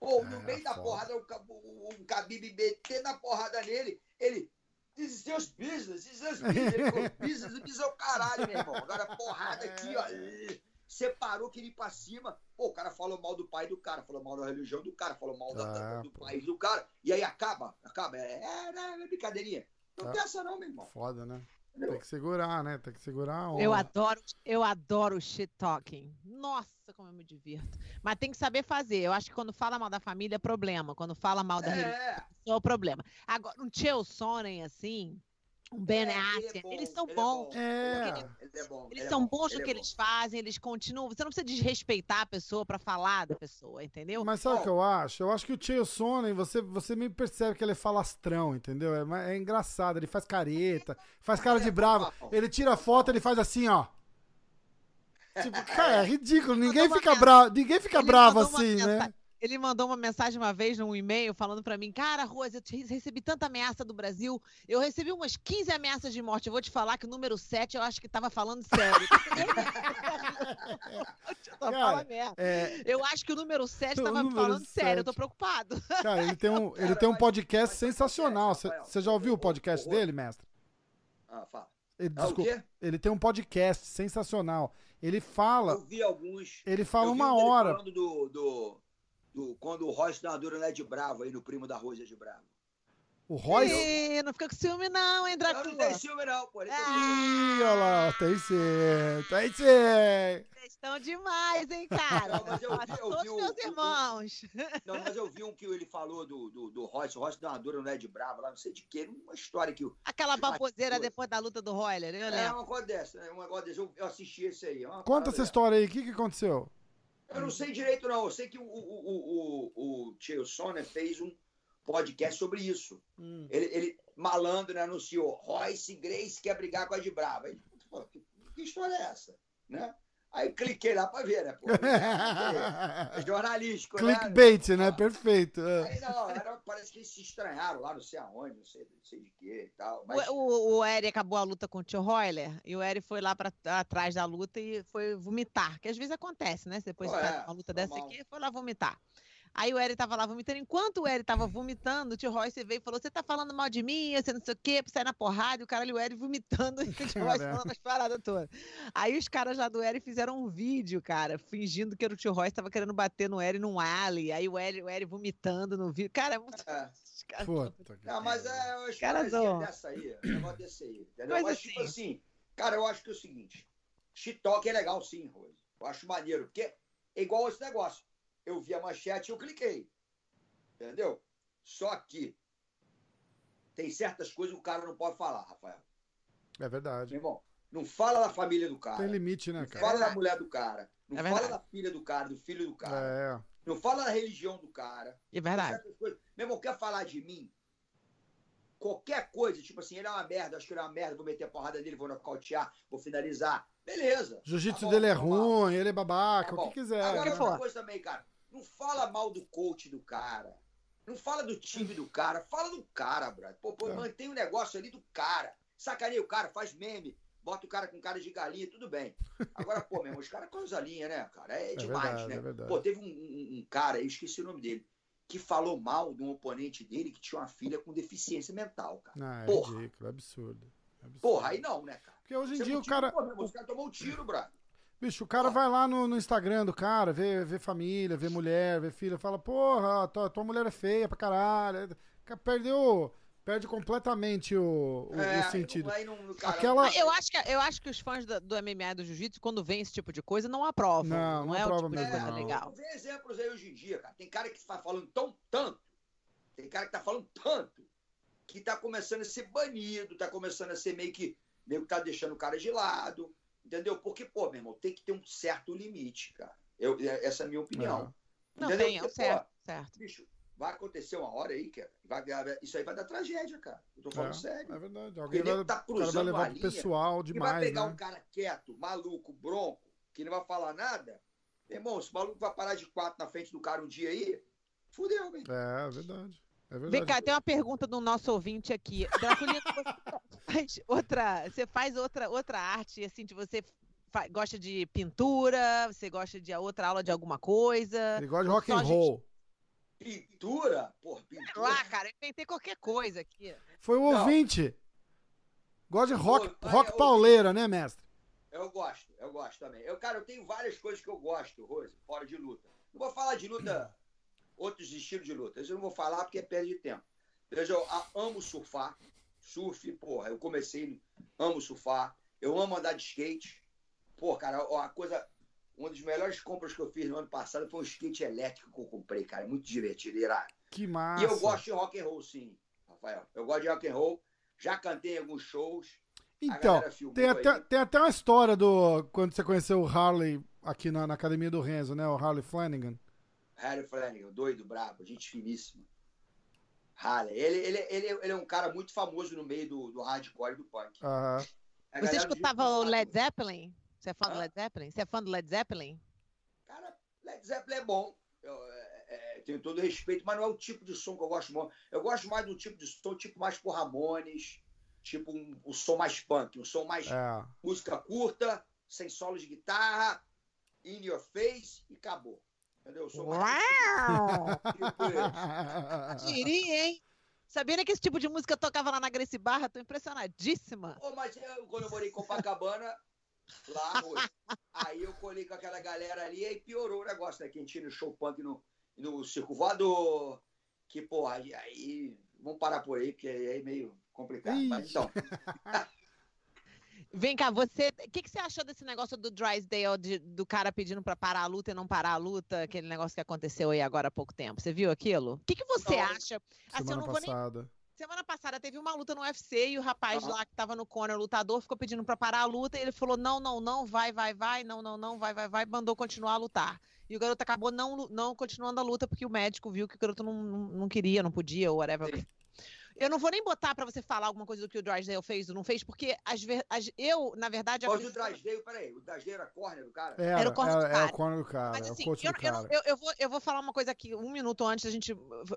Pô, no É, meio da porrada, o, Ka- o, o Khabib metendo a porrada nele, ele. This is just business, this is business. Ele falou, business, business é o caralho, meu irmão. Agora porrada aqui, ó. Separou que ir pra cima. Pô, o cara falou mal do pai do cara, falou mal da religião do cara, falou mal da- Ah, do pô. país do cara. E aí acaba, acaba. É, é, é brincadeirinha. Não Ah. tem essa não, meu irmão. Foda, né? Tem que segurar, né? Tem que segurar a onda. Eu adoro, eu adoro shit talking. Nossa, como eu me divirto. Mas tem que saber fazer. Eu acho que quando fala mal da família é problema. Quando fala mal da religião É, é o problema. Agora, um Sonnen, assim, um Ben é, ele é eles são ele é bons. bom, É. Ele é bom, ele é bom, Eles ele é são bom, bons no ele que é eles fazem, eles continuam. Você não precisa desrespeitar a pessoa pra falar da pessoa, entendeu? Mas sabe o que eu acho? Eu acho que o Chael Sonnen, você, você me percebe que ele é falastrão, entendeu? É, é engraçado, ele faz careta, faz cara de bravo. Ele tira a foto, ele faz assim, ó. Tipo, cara, é ridículo. Ninguém fica bravo, ninguém fica Ele bravo assim, né? Ele mandou uma mensagem uma vez num e-mail falando pra mim, cara, Rose, eu recebi tanta ameaça do Brasil, eu recebi umas 15 ameaças de morte, eu vou te falar que o número 7 eu acho que tava falando sério. Cara. É, Eu acho que o número 7 O tava número falando sério, eu tô 7. preocupado. cara, ele tem um, ele Cara, tem um podcast mas- sensacional. Você já ouviu o podcast dele, mestre? Ah, fala. Ele, Ah, o desculpa, quê? ele tem um podcast sensacional. Ele fala, Eu vi alguns. ele fala eu vi uma um dele hora. Falando do, do, do- quando o Royce dá uma dura né, de bravo aí no primo da Rosa de Bravo. O Royce. Ih, não fica com ciúme não, hein, Eu não Dracula? tem ciúme, não, pô. Ciúme. Ah, Ih, olha lá, tem sim, tem sim. vocês estão demais, hein, cara? Não, mas eu vi- eu Todos vi meus irmãos. Não, mas eu vi um que ele falou do, do, do Royce. O Royce dá uma dura no Ed Bravo lá, não sei de quê. Uma história que. o- Aquela baboseira depois da luta do Royler, eu É lembro. uma coisa dessa, né? Um negócio desse. Eu, eu assisti esse aí. é uma Conta essa dessa. história aí, o que, que aconteceu? Eu não sei direito, não. Eu sei que o, o, o, o, o Chael Sonnen fez um podcast sobre isso. Hum. Ele, ele malandro, né, anunciou: Royce Grace quer brigar com a de Brava. Que, que história é essa? Né? Aí eu cliquei lá pra ver, né? Pô, é jornalístico, né? Clickbait, né? Perfeito. é. Aí não, era, parece que eles se estranharam lá, não sei aonde, não sei, não sei de quê e tal. Mas, O, o, o Eri acabou a luta com o tio Royler e o Eri foi lá pra atrás da luta e foi vomitar, que às vezes acontece, né? Depois de ficar uma luta dessa aqui, foi lá vomitar. Aí o Eri tava lá vomitando. Enquanto o Eri tava vomitando, o tio Royce veio e falou: Você tá falando mal de mim, você não sei o quê, pra sair na porrada, e o caralho, o Eri vomitando e o tio Royce falando as paradas todas. Aí os caras lá do Eri fizeram um vídeo, cara, fingindo que era o tio Royce tava querendo bater no Eri num ali. Aí o Eri, o Eri vomitando no vídeo. Cara, é muito. É. Os caras Puta que Não, mas é uma história dessa aí, um negócio desse aí, entendeu? Coisa Mas, tipo assim. assim, cara, eu acho que é o seguinte, TikTok é legal sim, Rose. Eu acho maneiro, porque é igual esse negócio. Eu vi a manchete e eu cliquei, entendeu? Só que tem certas coisas que o cara não pode falar, Rafael. É verdade. Irmão, não fala da família do cara, Tem limite, né, não cara? fala da mulher do cara, não É fala verdade. da filha do cara, do filho do cara, É. não fala da religião do cara. É verdade. Meu irmão, quer falar de mim? Qualquer coisa, tipo assim, ele é uma merda, acho que ele é uma merda, vou meter a porrada nele, vou nocautear, vou finalizar. Beleza. Jiu-jitsu Tá dele é normal. ruim, ele é babaca, Tá o que quiser. Agora, né? outra coisa também, cara. Não fala mal do coach do cara. Não fala do time do cara. Fala do cara, brother. Pô, pô, É. mantém o negócio ali do cara. Sacaneia o cara, faz meme. Bota o cara com cara de galinha, tudo bem. Agora, pô, meu irmão, os caras cruzam a linha, né, cara? É, demais, verdade, né? é. Pô, teve um, um- um cara, eu esqueci o nome dele, que falou mal de um oponente dele que tinha uma filha com deficiência mental, cara. Não, é Porra. ridículo, é absurdo. é absurdo. Porra, aí não, né, cara? Porque hoje em Você dia o cara. Pô, meu irmão, Os caras tomou um tiro, brother. Bicho, o cara vai lá no, no Instagram do cara, vê, vê família, vê mulher, vê filha, fala, porra, tua, tua mulher é feia pra caralho. Cara, Perdeu. Perde completamente o, o- É, o sentido. Não, Aquela- Eu acho, que, eu acho que os fãs do, do MMA e do Jiu-Jitsu, quando vêm esse tipo de coisa, não aprovam. Não, Não, não é o aprova tipo de mesmo, coisa não. legal. Vê exemplos aí hoje em dia, cara. Tem cara que tá falando tão tanto, tem cara que tá falando tanto, que tá começando a ser banido, tá começando a ser meio que, meio que tá deixando o cara de lado, entendeu? Porque, pô, meu irmão, tem que ter um certo limite, cara. Eu, é- essa é a minha opinião. Não, Entendeu? tem, é o Porque, certo, certo. Bicho, vai acontecer uma hora aí, cara, vai, isso aí vai dar tragédia, cara. Eu tô falando É, sério. é verdade. Alguém vai, tá o cara vai cruzando levar a pro linha pessoal E vai demais, pegar né? um cara quieto, maluco, bronco, que não vai falar nada. Irmão, se o maluco vai parar de quatro na frente do cara um dia aí, fudeu, velho. É, é verdade. É verdade. Vem cá, tem uma pergunta do nosso ouvinte aqui. Draculino, você faz outra, você faz outra, outra arte, assim, de você fa- gosta de pintura, você gosta de outra aula de alguma coisa. Ele gosta de rock and gente- roll. Pintura? Porra, Sei pintura. lá, cara, eu inventei qualquer coisa aqui. Foi o Não. ouvinte. Gosta de rock, Pô, rock é, pauleira, né, mestre? Eu gosto, eu gosto também. Eu, cara, eu tenho várias coisas que eu gosto, Rose, fora de luta. Não vou falar de luta, outros estilos de luta. Eu não vou falar porque é perda de tempo. Veja, eu amo surfar. Surf, porra, eu comecei, amo surfar. Eu amo andar de skate. Pô, cara, a coisa. Uma das melhores compras que eu fiz no ano passado foi um skate elétrico que eu comprei, cara. Muito divertido, irado. Que massa. E eu gosto de rock and roll, sim, Rafael. Eu gosto de rock and roll. Já cantei em alguns shows. Então, tem até, aí. tem até uma história do. Quando você conheceu o Harley aqui na, na academia do Renzo, né? O Harley Flanagan. Harry Flanagan, doido, brabo, gente finíssima. Harley. Ele, ele, ele, ele é um cara muito famoso no meio do, do hardcore e do punk. Você escutava o. Led Zeppelin? Você é fã do? Led Zeppelin? Você é fã do Led Zeppelin? Cara, Led Zeppelin é bom. Eu é, é, tenho todo respeito, mas não é o tipo de som que eu gosto muito. Eu gosto mais do tipo de som, tipo mais por Ramones, tipo um, um som mais punk, um som mais É. música curta, sem solo de guitarra, in your face e acabou. Entendeu? Eu sou mais Uau! tipo. Diria, hein? Sabia que esse tipo de música tocava lá na Gracie Barra? Tô impressionadíssima. Ô, mas eu, quando eu morei em Copacabana, lá, Rui, aí eu colei com aquela galera ali, aí piorou o negócio, né? Que a gente ia no show punk no, no Circo Voador, que, pô, aí, aí vamos parar por aí, porque aí é meio complicado. Mas Ixi. então, Vem cá, você. O que, que você achou desse negócio do Drysdale, de- do cara pedindo pra parar a luta e não parar a luta? Aquele negócio que aconteceu aí agora há pouco tempo. Você viu aquilo? O que, que você Não. acha? Assim, eu Semana não vou nem passada. Semana passada teve uma luta no UFC e o rapaz lá que tava no corner, o lutador, ficou pedindo pra parar a luta e ele falou: não, não, não, vai, vai, vai, não, não, não, vai, vai, vai, mandou continuar a lutar. E o garoto acabou não, não continuando a luta porque o médico viu que o garoto não, não, não queria, não podia, ou whatever. Eu não vou nem botar pra você falar alguma coisa do que o Drysdale fez ou não fez, porque as ver- as- eu, na verdade, mas o acredito- Drasdale, peraí, o Drasdale era corner do cara? Era, Era o corner do é, é cara. o corner do cara. Mas é o assim, eu, cara. eu- eu vou, eu vou falar uma coisa aqui, um minuto antes da gente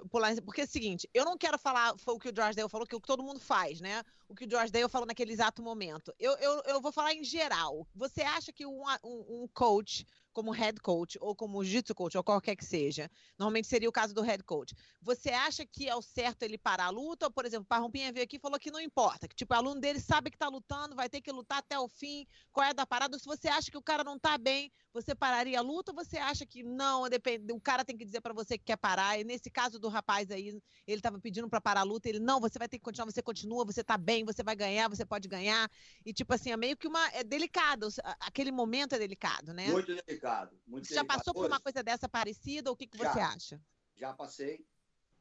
pular, porque é o seguinte, eu não quero falar foi o que o Drysdale falou, que é o que todo mundo faz, né? O que o Drysdale falou naquele exato momento. Eu, eu, eu vou falar em geral. Você acha que um, um, um coach, como head coach, ou como jiu-jitsu coach, ou qualquer que seja, normalmente seria o caso do head coach, você acha que é o certo ele parar a luta? Ou, por exemplo, o Parrumpinha veio aqui e falou que não importa, que tipo, o aluno dele sabe que tá lutando, vai ter que lutar até o fim, qual é da parada? Se você acha que o cara não tá bem, você pararia a luta ou você acha que não, depende, o cara tem que dizer pra você que quer parar? E nesse caso do rapaz aí, ele tava pedindo pra parar a luta, ele não, você vai ter que continuar, você continua, você tá bem, você vai ganhar, você pode ganhar. E tipo assim, é meio que uma é delicado, aquele momento é delicado, né? Muito delicado. Muito Você já delicado. passou por uma coisa dessa parecida ou o que, que Já. você acha? Já passei.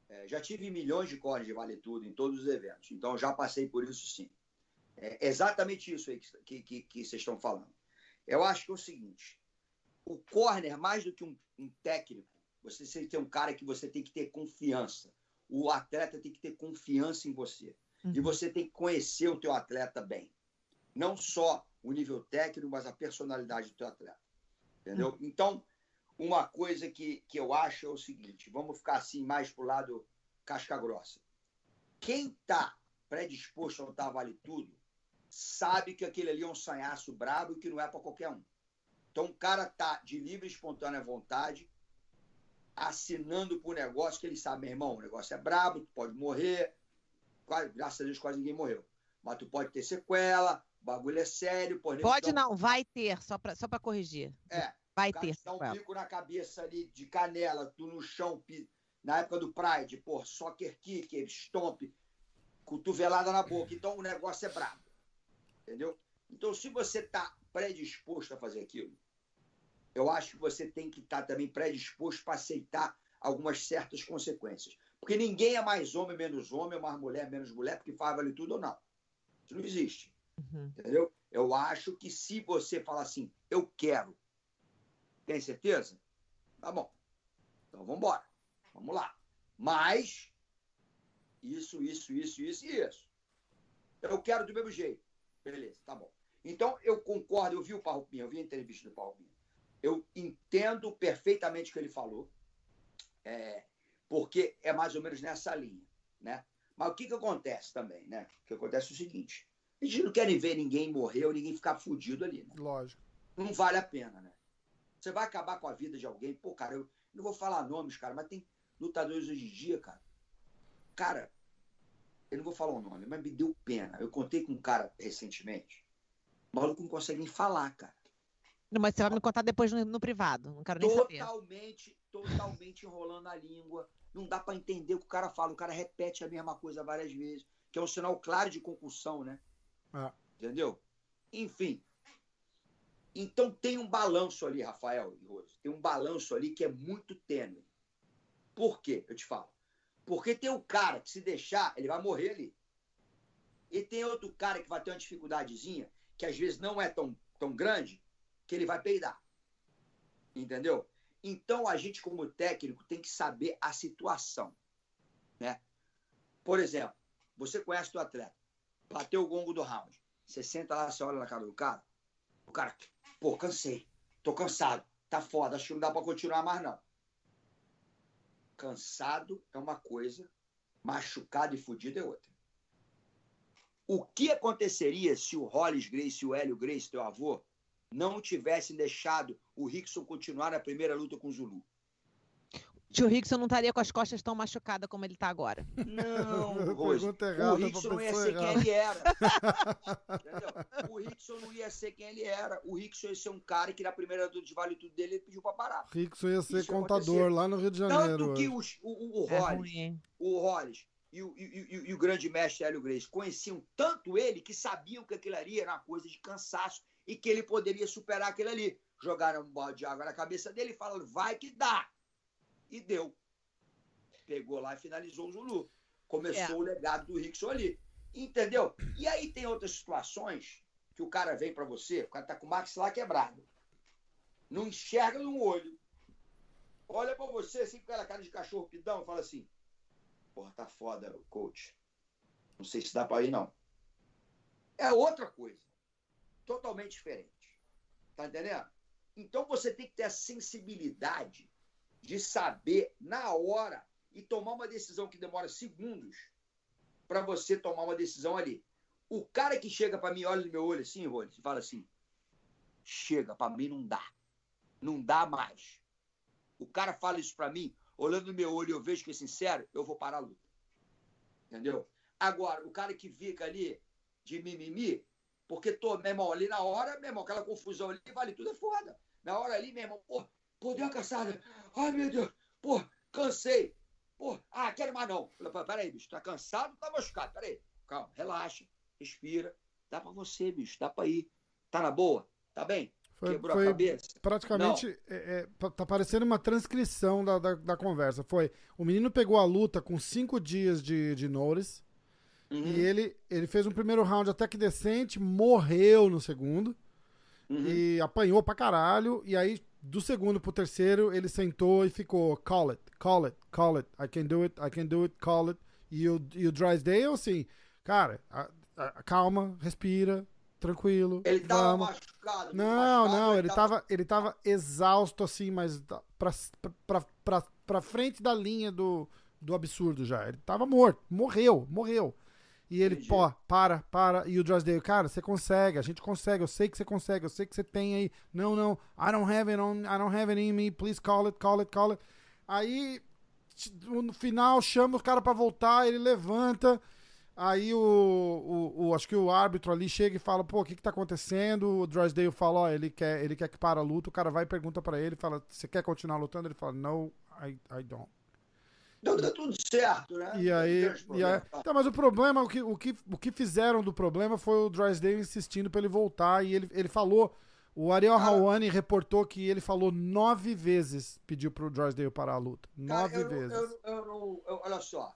É, já tive milhões de corners de vale tudo em todos os eventos. Então já passei por isso sim. É exatamente isso aí que, que, que, que vocês estão falando. Eu acho que é o seguinte: o corner, mais do que um, um técnico, você tem que ter um cara que você tem que ter confiança. O atleta tem que ter confiança em você. E Uhum. você tem que conhecer o teu atleta bem. Não só o nível técnico, mas a personalidade do teu atleta. Entendeu? Então, uma coisa que, que eu acho é o seguinte: vamos ficar assim mais pro lado casca grossa. Quem está predisposto a lutar vale tudo, sabe que aquele ali é um sanhaço brabo e que não é para qualquer um. Então o cara tá de livre e espontânea vontade, assinando por negócio que eles sabem, meu irmão, o negócio é brabo, tu pode morrer. Quase, graças a Deus, quase ninguém morreu. Mas tu pode ter sequela, o bagulho é sério. Pode, pode não, vai ter, só pra, só pra corrigir. É. Vai ter. Dá um pico na cabeça ali de canela, tu no chão, na época do Pride, pô, soccer kick, stomp, cotovelada na boca. Então o negócio é brabo. Entendeu? Então, se você tá predisposto a fazer aquilo, eu acho que você tem que estar também predisposto para aceitar algumas certas consequências. Porque ninguém é mais homem menos homem, ou mais mulher menos mulher, porque faz vale tudo ou não. Isso não existe. Uhum. Entendeu? Eu acho que se você falar assim, eu quero, tem certeza? Tá bom. Então vamos embora. Vamos lá. Mas isso, isso, isso, isso e isso. Eu quero do mesmo jeito. Beleza, tá bom. Então eu concordo, eu vi o Parrupinha, eu vi a entrevista do Parrupinha. Eu entendo perfeitamente o que ele falou, é, porque é mais ou menos nessa linha, né? Mas o que, que acontece também, né? O que acontece é o seguinte: a gente não quer ver ninguém morrer ou ninguém ficar fudido ali, né? Lógico. Não vale a pena, né? Você vai acabar com a vida de alguém. Pô, cara, eu não vou falar nomes, cara, mas tem lutadores hoje em dia, cara. Cara, eu não vou falar o nome, mas me deu pena. Eu contei com um cara recentemente. O maluco não consegue nem falar, cara. Não, mas você vai me contar depois no, no privado. Não quero nem totalmente, saber. Totalmente, totalmente enrolando a língua. Não dá para entender o que o cara fala. O cara repete a mesma coisa várias vezes. Que é um sinal claro de concussão, né? Ah. Entendeu? Enfim, então tem um balanço ali, Rafael e Rose, tem um balanço ali que é muito tênue. Por quê? Eu te falo. Porque tem o cara que se deixar, ele vai morrer ali. E tem outro cara que vai ter uma dificuldadezinha, que às vezes não é tão, tão grande, que ele vai peidar. Entendeu? Então a gente, como técnico, tem que saber a situação. Né? Por exemplo, você conhece o atleta, bateu o gongo do round. Você senta lá, você olha na cara do cara, o cara Pô, cansei. Tô cansado. Tá foda. Acho que não dá pra continuar mais, não. Cansado é uma coisa, machucado e fudido é outra. O que aconteceria se o Hollis Grace o Hélio Grace, teu avô, não tivessem deixado o Rickson continuar na primeira luta com o Zulu? tio Rickson não estaria com as costas tão machucadas como ele está agora. Não, Rose, o Rickson não ia ser errada. quem ele era. o Rickson não ia ser quem ele era. O Rickson ia ser um cara que na primeira de vale tudo dele ele pediu para parar. Rickson ia ser Isso contador lá no Rio de Janeiro. Tanto que os, o, o, o é o Hollis e o, e, e, e o grande mestre Hélio Grace conheciam tanto ele que sabiam que aquilo ali era uma coisa de cansaço e que ele poderia superar aquilo ali. Jogaram um balde de água na cabeça dele e falaram, vai que dá e deu. Pegou lá e finalizou o Zulu. Começou é. o legado do Rickson ali. Entendeu? E aí tem outras situações que o cara vem para você, o cara tá com o maxilar quebrado. Não enxerga no olho. Olha para você assim com aquela cara de cachorro pidão e fala assim: Porra, tá foda, coach. Não sei se dá para ir, não. É outra coisa. Totalmente diferente. Tá entendendo? Então você tem que ter a sensibilidade de saber na hora e tomar uma decisão que demora segundos para você tomar uma decisão ali. O cara que chega para mim, olha no meu olho assim, Rony, e fala assim: chega, para mim não dá. Não dá mais. O cara fala isso para mim, olhando no meu olho eu vejo que é sincero, eu vou parar a luta. Entendeu? Agora, o cara que fica ali de mimimi, porque tô, meu irmão, ali na hora, meu irmão, aquela confusão ali, vale tudo é foda. Na hora ali, meu irmão, pô, pô, deu uma caçada. Ai, meu Deus, pô, cansei. Pô, ah, quero mais não. Falei, peraí, bicho, tá cansado tá machucado? Peraí, calma, relaxa, respira. Dá pra você, bicho, dá pra ir. Tá na boa? Tá bem? Foi, Quebrou foi a cabeça? Praticamente, é, é, tá parecendo uma transcrição da, da, da, conversa. Foi, o menino pegou a luta com cinco dias de, de notice. Uhum. E ele, ele fez um primeiro round até que decente, morreu no segundo. Uhum. E apanhou pra caralho. E aí do segundo pro terceiro, ele sentou e ficou call it, call it, call it, I can do it, I can do it, call it. E o, e o Drysdale, assim, cara, a, a, calma, respira, tranquilo. Ele tava vamos. machucado. Não, machucado, não, ele, tava... tava... ele tava exausto, assim, mas pra, pra, pra, pra frente da linha do, do absurdo já. Ele tava morto, morreu, morreu. E ele, Entendi. pô, para, para. E o Drysdale, cara, você consegue, a gente consegue, eu sei que você consegue, eu sei que você tem aí. Não, não, I don't have it on, I don't have it in me, please call it, call it, call it. Aí, no final, chama o cara pra voltar, ele levanta. Aí o, o, o- acho que o árbitro ali chega e fala, pô, o que que tá acontecendo? O Drysdale fala, ó, ele quer, ele quer que para a luta. O cara vai e pergunta pra ele, fala, você quer continuar lutando? Ele fala, no, I, I don't. Então tá tudo certo, né? E aí, e aí tá, mas o problema, o que, o, que, o que fizeram do problema foi o Drysdale insistindo pra ele voltar e ele, ele falou, o Ariel Cara- Hawani reportou que ele falou nove vezes, pediu pro Drysdale parar a luta. Cara, Nove eu, não- vezes. Eu, eu não, eu- olha só,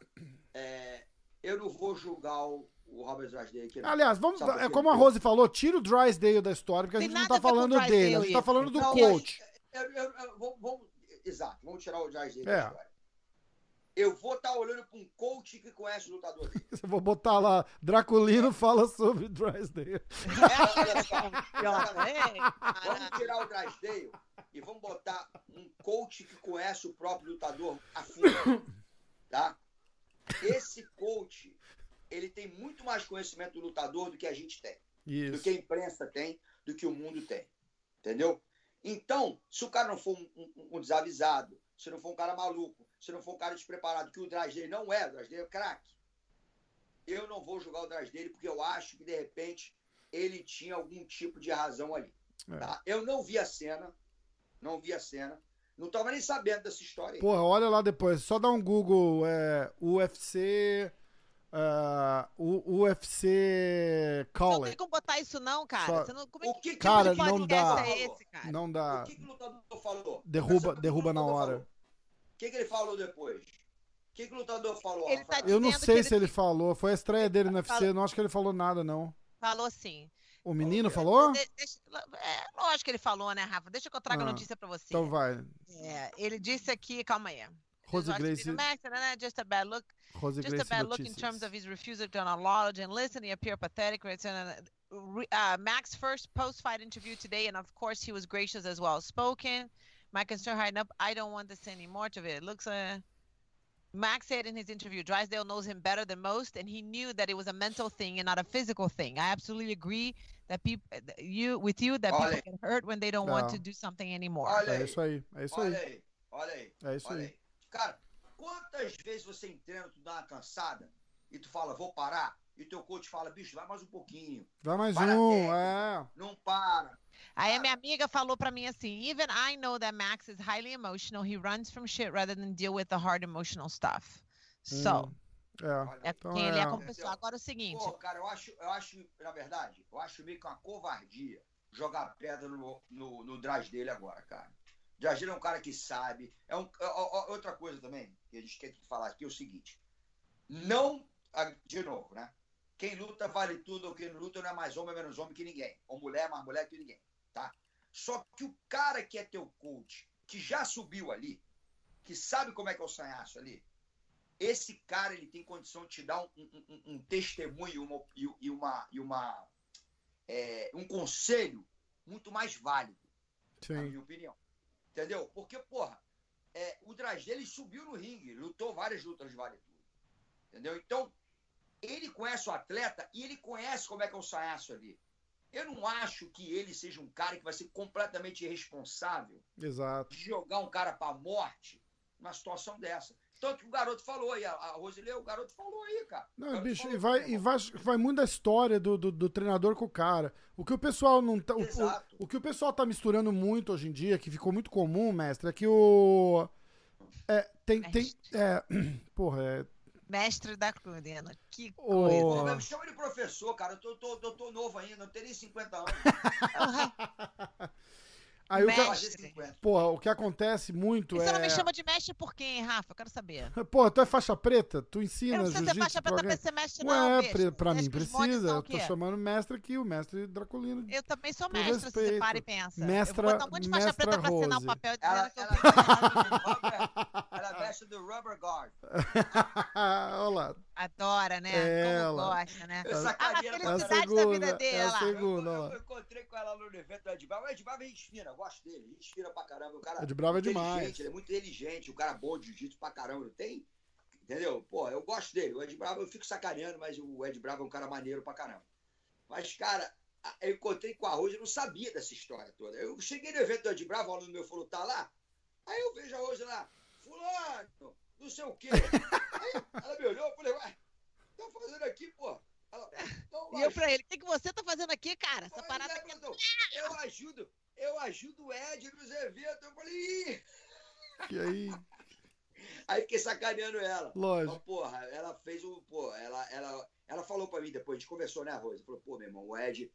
é, eu não vou julgar o, o Robert Drysdale aqui. não. Aliás, vamos, Sabe é como a Rose falou, tira o Drysdale da história, porque a gente não tá falando dele, a gente tá isso. falando do Não, coach. Eu, eu, eu- exato, vamos tirar o Drysdale É. da história. Eu vou estar olhando para um coach que conhece o lutador dele. Eu vou botar lá, Draculino fala sobre Drysdale. Olha só, Vamos tirar o Drysdale e vamos botar um coach que conhece o próprio lutador a fundo, tá? Esse coach, ele tem muito mais conhecimento do lutador do que a gente tem, do Isso. que a imprensa tem, do que o mundo tem, entendeu? Então, se o cara não for um, um- um desavisado, se não for um cara maluco, se não for um cara despreparado, que o Drysdale não é, o Drysdale é craque, eu não vou julgar o Drysdale porque eu acho que, de repente, ele tinha algum tipo de razão ali. É. Tá? Eu não vi a cena, não vi a cena, não estava nem sabendo dessa história aí. Porra, olha lá depois. Só dá um Google é, UFC. ah, U- UFC Não tem como botar isso não, cara. Só- Você não, como é O que, que que Cara, tipo não podcast dá. é esse, cara? Não dá. O que, que o lutador falou? Derruba, que derruba na hora. falou? O que, que ele falou depois? O que, que o lutador falou? Ele tá? Eu não sei se ele- ele falou. Foi a estreia dele no Fala- UFC. Não acho que ele falou nada, não. Falou assim. O menino falou? Deixa- é, lógico que ele falou, né, Rafa? Deixa que eu traga a Ah, notícia pra você. Então vai. É, ele disse aqui, calma aí. Rose. Peter Max, né, Just a bad look. Rose Just a Gracie bad look in terms Notícias. of his refusal to acknowledge and listen. He appeared pathetic. A- re- Uh, Mac's first post-fight interview today, and of course he was gracious as well spoken. My concern hiding up. I don't want to see any more of it. It looks. Uh, Max said in his interview, Drysdale knows him better than most, and he knew that it was a mental thing and not a physical thing. I absolutely agree that people, you, with you, that Olha people get hurt when they don't want to do something anymore. Olha É aí, isso aí. É isso aí. olha aí, olha aí, É isso olha aí. aí. Cara, quantas vezes você em treino, tu dá uma cansada e tu fala, vou parar, e teu coach fala, bicho, vai mais um pouquinho, Vai mais Para um. técnica. É. não para. Aí a minha amiga falou pra mim assim, even I know that Max is highly emotional. He runs from shit rather than deal with the hard emotional stuff. So, Hum, É. É Então quem ele é é. como pessoa. Agora o seguinte, Pô, cara, eu acho, eu acho, na verdade, eu acho meio que uma covardia jogar pedra no, no, no Drás dele agora, cara. O dele é um cara que sabe. É um, ó, ó, outra coisa também, que a gente tem que falar aqui é o seguinte. Não, ah, de novo, né? Quem luta vale tudo, ou quem não luta não é mais homem, é menos homem que ninguém. Ou mulher é mais mulher que ninguém, tá? Só que o cara que é teu coach, que já subiu ali, que sabe como é que é o sanhaço ali, esse cara ele tem condição de te dar um, um- um- um testemunho uma, e, uma, e uma é, um conselho muito mais válido, na Sim. minha opinião. Entendeu? Porque, porra, é, o Dragê, ele subiu no ringue, lutou várias lutas de vale tudo. Entendeu? Então, ele conhece o atleta e ele conhece como é que é o sanhaço ali. Eu não acho que ele seja um cara que vai ser completamente irresponsável Exato. de jogar um cara pra morte numa situação dessa. Tanto que o garoto falou aí, a, a Rosilê, o garoto falou aí, cara. Não, bicho, falou e vai, e irmão. vai, vai muito da história do, do, do treinador com o cara. O que o pessoal não tá. O, Exato. o, o que o pessoal tá misturando muito hoje em dia, que ficou muito comum, mestre, é que o. É, tem. tem é, porra, é. Mestre da Crudena. Que O- coisa. Me chama de professor, cara. Eu tô, tô, eu tô novo ainda, não tenho nem 50 anos. Aí o que, Mestre. fazer 50. porra, o que acontece muito E é. você não me chama de mestre por quê, hein, Rafa? Eu quero saber. Porra, tu é faixa preta? Tu Eu ensina não preciso ser jiu-jitsu faixa preta pra ser mestre, Ué, não, besta. pra, pra mim que precisa. o Eu tô chamando mestre aqui, o mestre Draculino. Eu também sou Com mestra, se você respeito. para e pensa. Mestra- eu vou botar um monte de faixa preta pra assinar o Rose. papel dizendo Ela, que eu ela, tenho... veste do rubber guard. Olha lá. Adora, né? Ela. Como gosta, né? Eu A sacaria É a felicidade da segunda, vida dele, é a segunda, Eu, eu, eu encontrei com ela no evento do Edbrava. O Edbrava é eu gosto dele. Fina pra caramba. O cara O de Brava é demais. Ele é muito inteligente, o cara bom de jiu-jitsu pra caramba. Não tem? Entendeu? Pô, eu gosto dele. O Ed Bravo eu fico sacaneando, mas o Ed Bravo é um cara maneiro pra caramba. Mas, cara, eu encontrei com a Rose, eu não sabia dessa história toda. Eu cheguei no evento do Ed Bravo, o aluno meu falou, tá lá? Aí eu vejo a Rose lá. Fulano, não sei o quê. Aí ela me olhou, eu falei, ué, tá fazendo aqui, pô? Ela, então, e eu pra ele, o que, que você tá fazendo aqui, cara? Essa parada é, aqui... É eu ajudo, eu ajudo o Ed nos eventos. Eu falei, Ih! E aí? Aí fiquei sacaneando ela. Lógico. Mas, porra, ela fez o. Pô, ela, ela, ela falou pra mim depois, a gente conversou, né, Rosa? Falou, pô, meu irmão, o Ed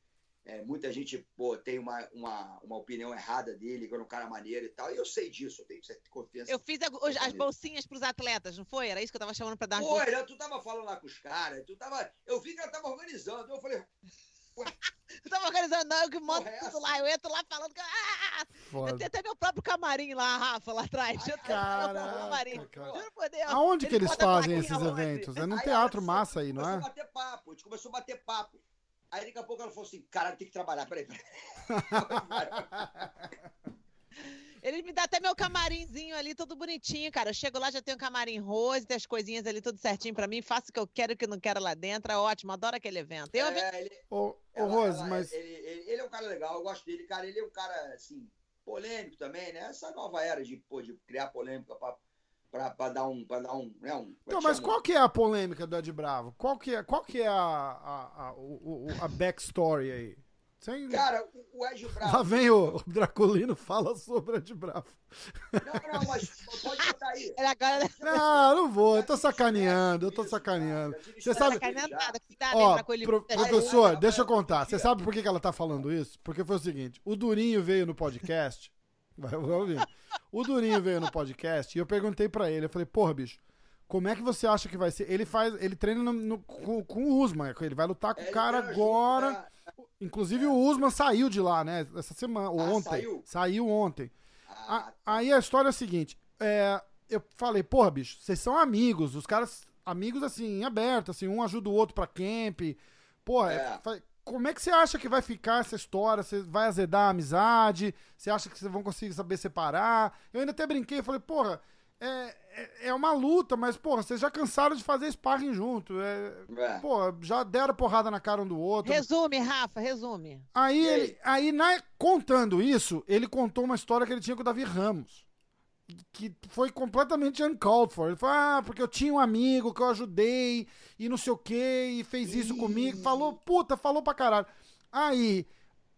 é, muita gente pô, tem uma, uma, uma opinião errada dele, que é um cara maneiro e tal. E eu sei disso, eu tenho certa confiança. Eu fiz a, as bolsinhas pros atletas, não foi? Era isso que eu tava chamando pra dar Foi, bolsinhas. Né? tu tava falando lá com os caras, tu tava. Eu vi que ela tava organizando. Eu falei. Ué. Eu tava organizando, não, eu que mando é tudo lá. Eu entro lá falando que. Ah! Eu tenho até meu próprio camarim lá, Rafa, lá atrás. Ai, cara, camarim. Juro por Deus. Aonde que eles fazem esses eventos? É num teatro massa aí, não é? Começou a bater papo, a gente começou a bater papo. Aí daqui a pouco ela falou assim, cara, tem que trabalhar, peraí, peraí. Eles me dão até meu camarimzinho ali, todo bonitinho, cara. Eu chego lá, já tenho um camarim rosa, tem as coisinhas ali tudo certinho pra mim, faço o que eu quero e o que não quero lá dentro. É ótimo, adoro aquele evento. Eu é, ele, ô, ô Rose, ela, mas. Ele, ele, ele, é um cara legal, eu gosto dele, cara. Ele é um cara, assim, polêmico também, né? Essa nova era de, pô, de criar polêmica pra para dar um, para dar um, né, um Então, mas qual que é a polêmica do Ed Bravo? Qual que é, qual que é a, a, a, o, a backstory aí? Sem... Cara, o Ed Bravo. Lá vem o, o Draculino fala sobre o Ed Bravo. Não, não, mas pode botar aí. Agora... Não, não vou, eu tô sacaneando, eu tô sacaneando. Você sabe. Ó, pro, professor, deixa eu contar. Você sabe por que ela tá falando isso? Porque foi o seguinte: o Durinho veio no podcast. Vai. O Durinho veio no podcast e eu perguntei para ele, eu falei, porra, bicho, como é que você acha que vai ser? Ele faz, ele treina no, no, com, com, o Usman, ele vai lutar com o cara agora. Inclusive é. o Usman saiu de lá, né? Essa semana, ou ah, ontem. Saiu, saiu ontem. Ah, a, tá. aí a história é a seguinte: é, eu falei, porra, bicho, vocês são amigos, os caras, amigos assim, em aberto, assim, um ajuda o outro pra camp. Porra, é. Como é que você acha que vai ficar essa história? Você vai azedar a amizade? Você acha que vocês vão conseguir saber separar? Eu ainda até brinquei, falei, porra, é, é, é, uma luta, mas, porra, vocês já cansaram de fazer sparring junto. É, é. Porra, já deram porrada na cara um do outro. Resume, Rafa, resume. Aí, ele, aí na, contando isso, ele contou uma história que ele tinha com o Davi Ramos que foi completamente uncalled for. Ele falou, ah, porque eu tinha um amigo que eu ajudei e não sei o que, e fez isso comigo. Falou, puta, falou pra caralho. Aí,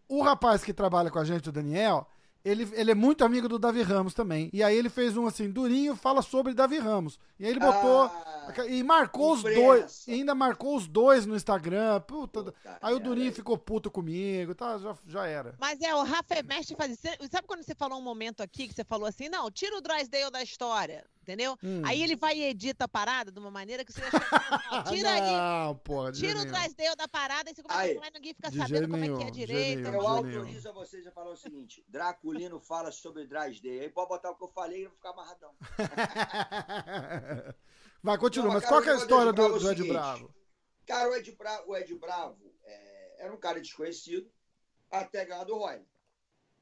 o rapaz que trabalha com a gente, o Daniel, ele, ele é muito amigo do Davi Ramos também. E aí ele fez um assim, Durinho fala sobre Davi Ramos. E aí ele botou. Ah, e marcou os dois. E ainda marcou os dois no Instagram. Puta. Puta aí o Durinho ficou puto comigo. Tá, já, já era. Mas é, o Rafa é mestre faz. Sabe quando você falou um momento aqui que você falou assim: não, tira o Drysdale da história entendeu? Hum. Aí ele vai e edita a parada de uma maneira que você deixa. tira não, aí. Porra, tira o Drysdale da parada e você começa aí, a falar e ninguém fica sabendo como nenhum, é que é direito. Eu autorizo a vocês a falar o seguinte: Draculino fala sobre Drysdale. Aí pode botar o que eu falei e não ficar amarradão. vai, continua. Mas qual é a história do, do Ed Bravo? Cara, o Ed Bravo, o Ed Bravo é, era um cara desconhecido até ganhar do Roy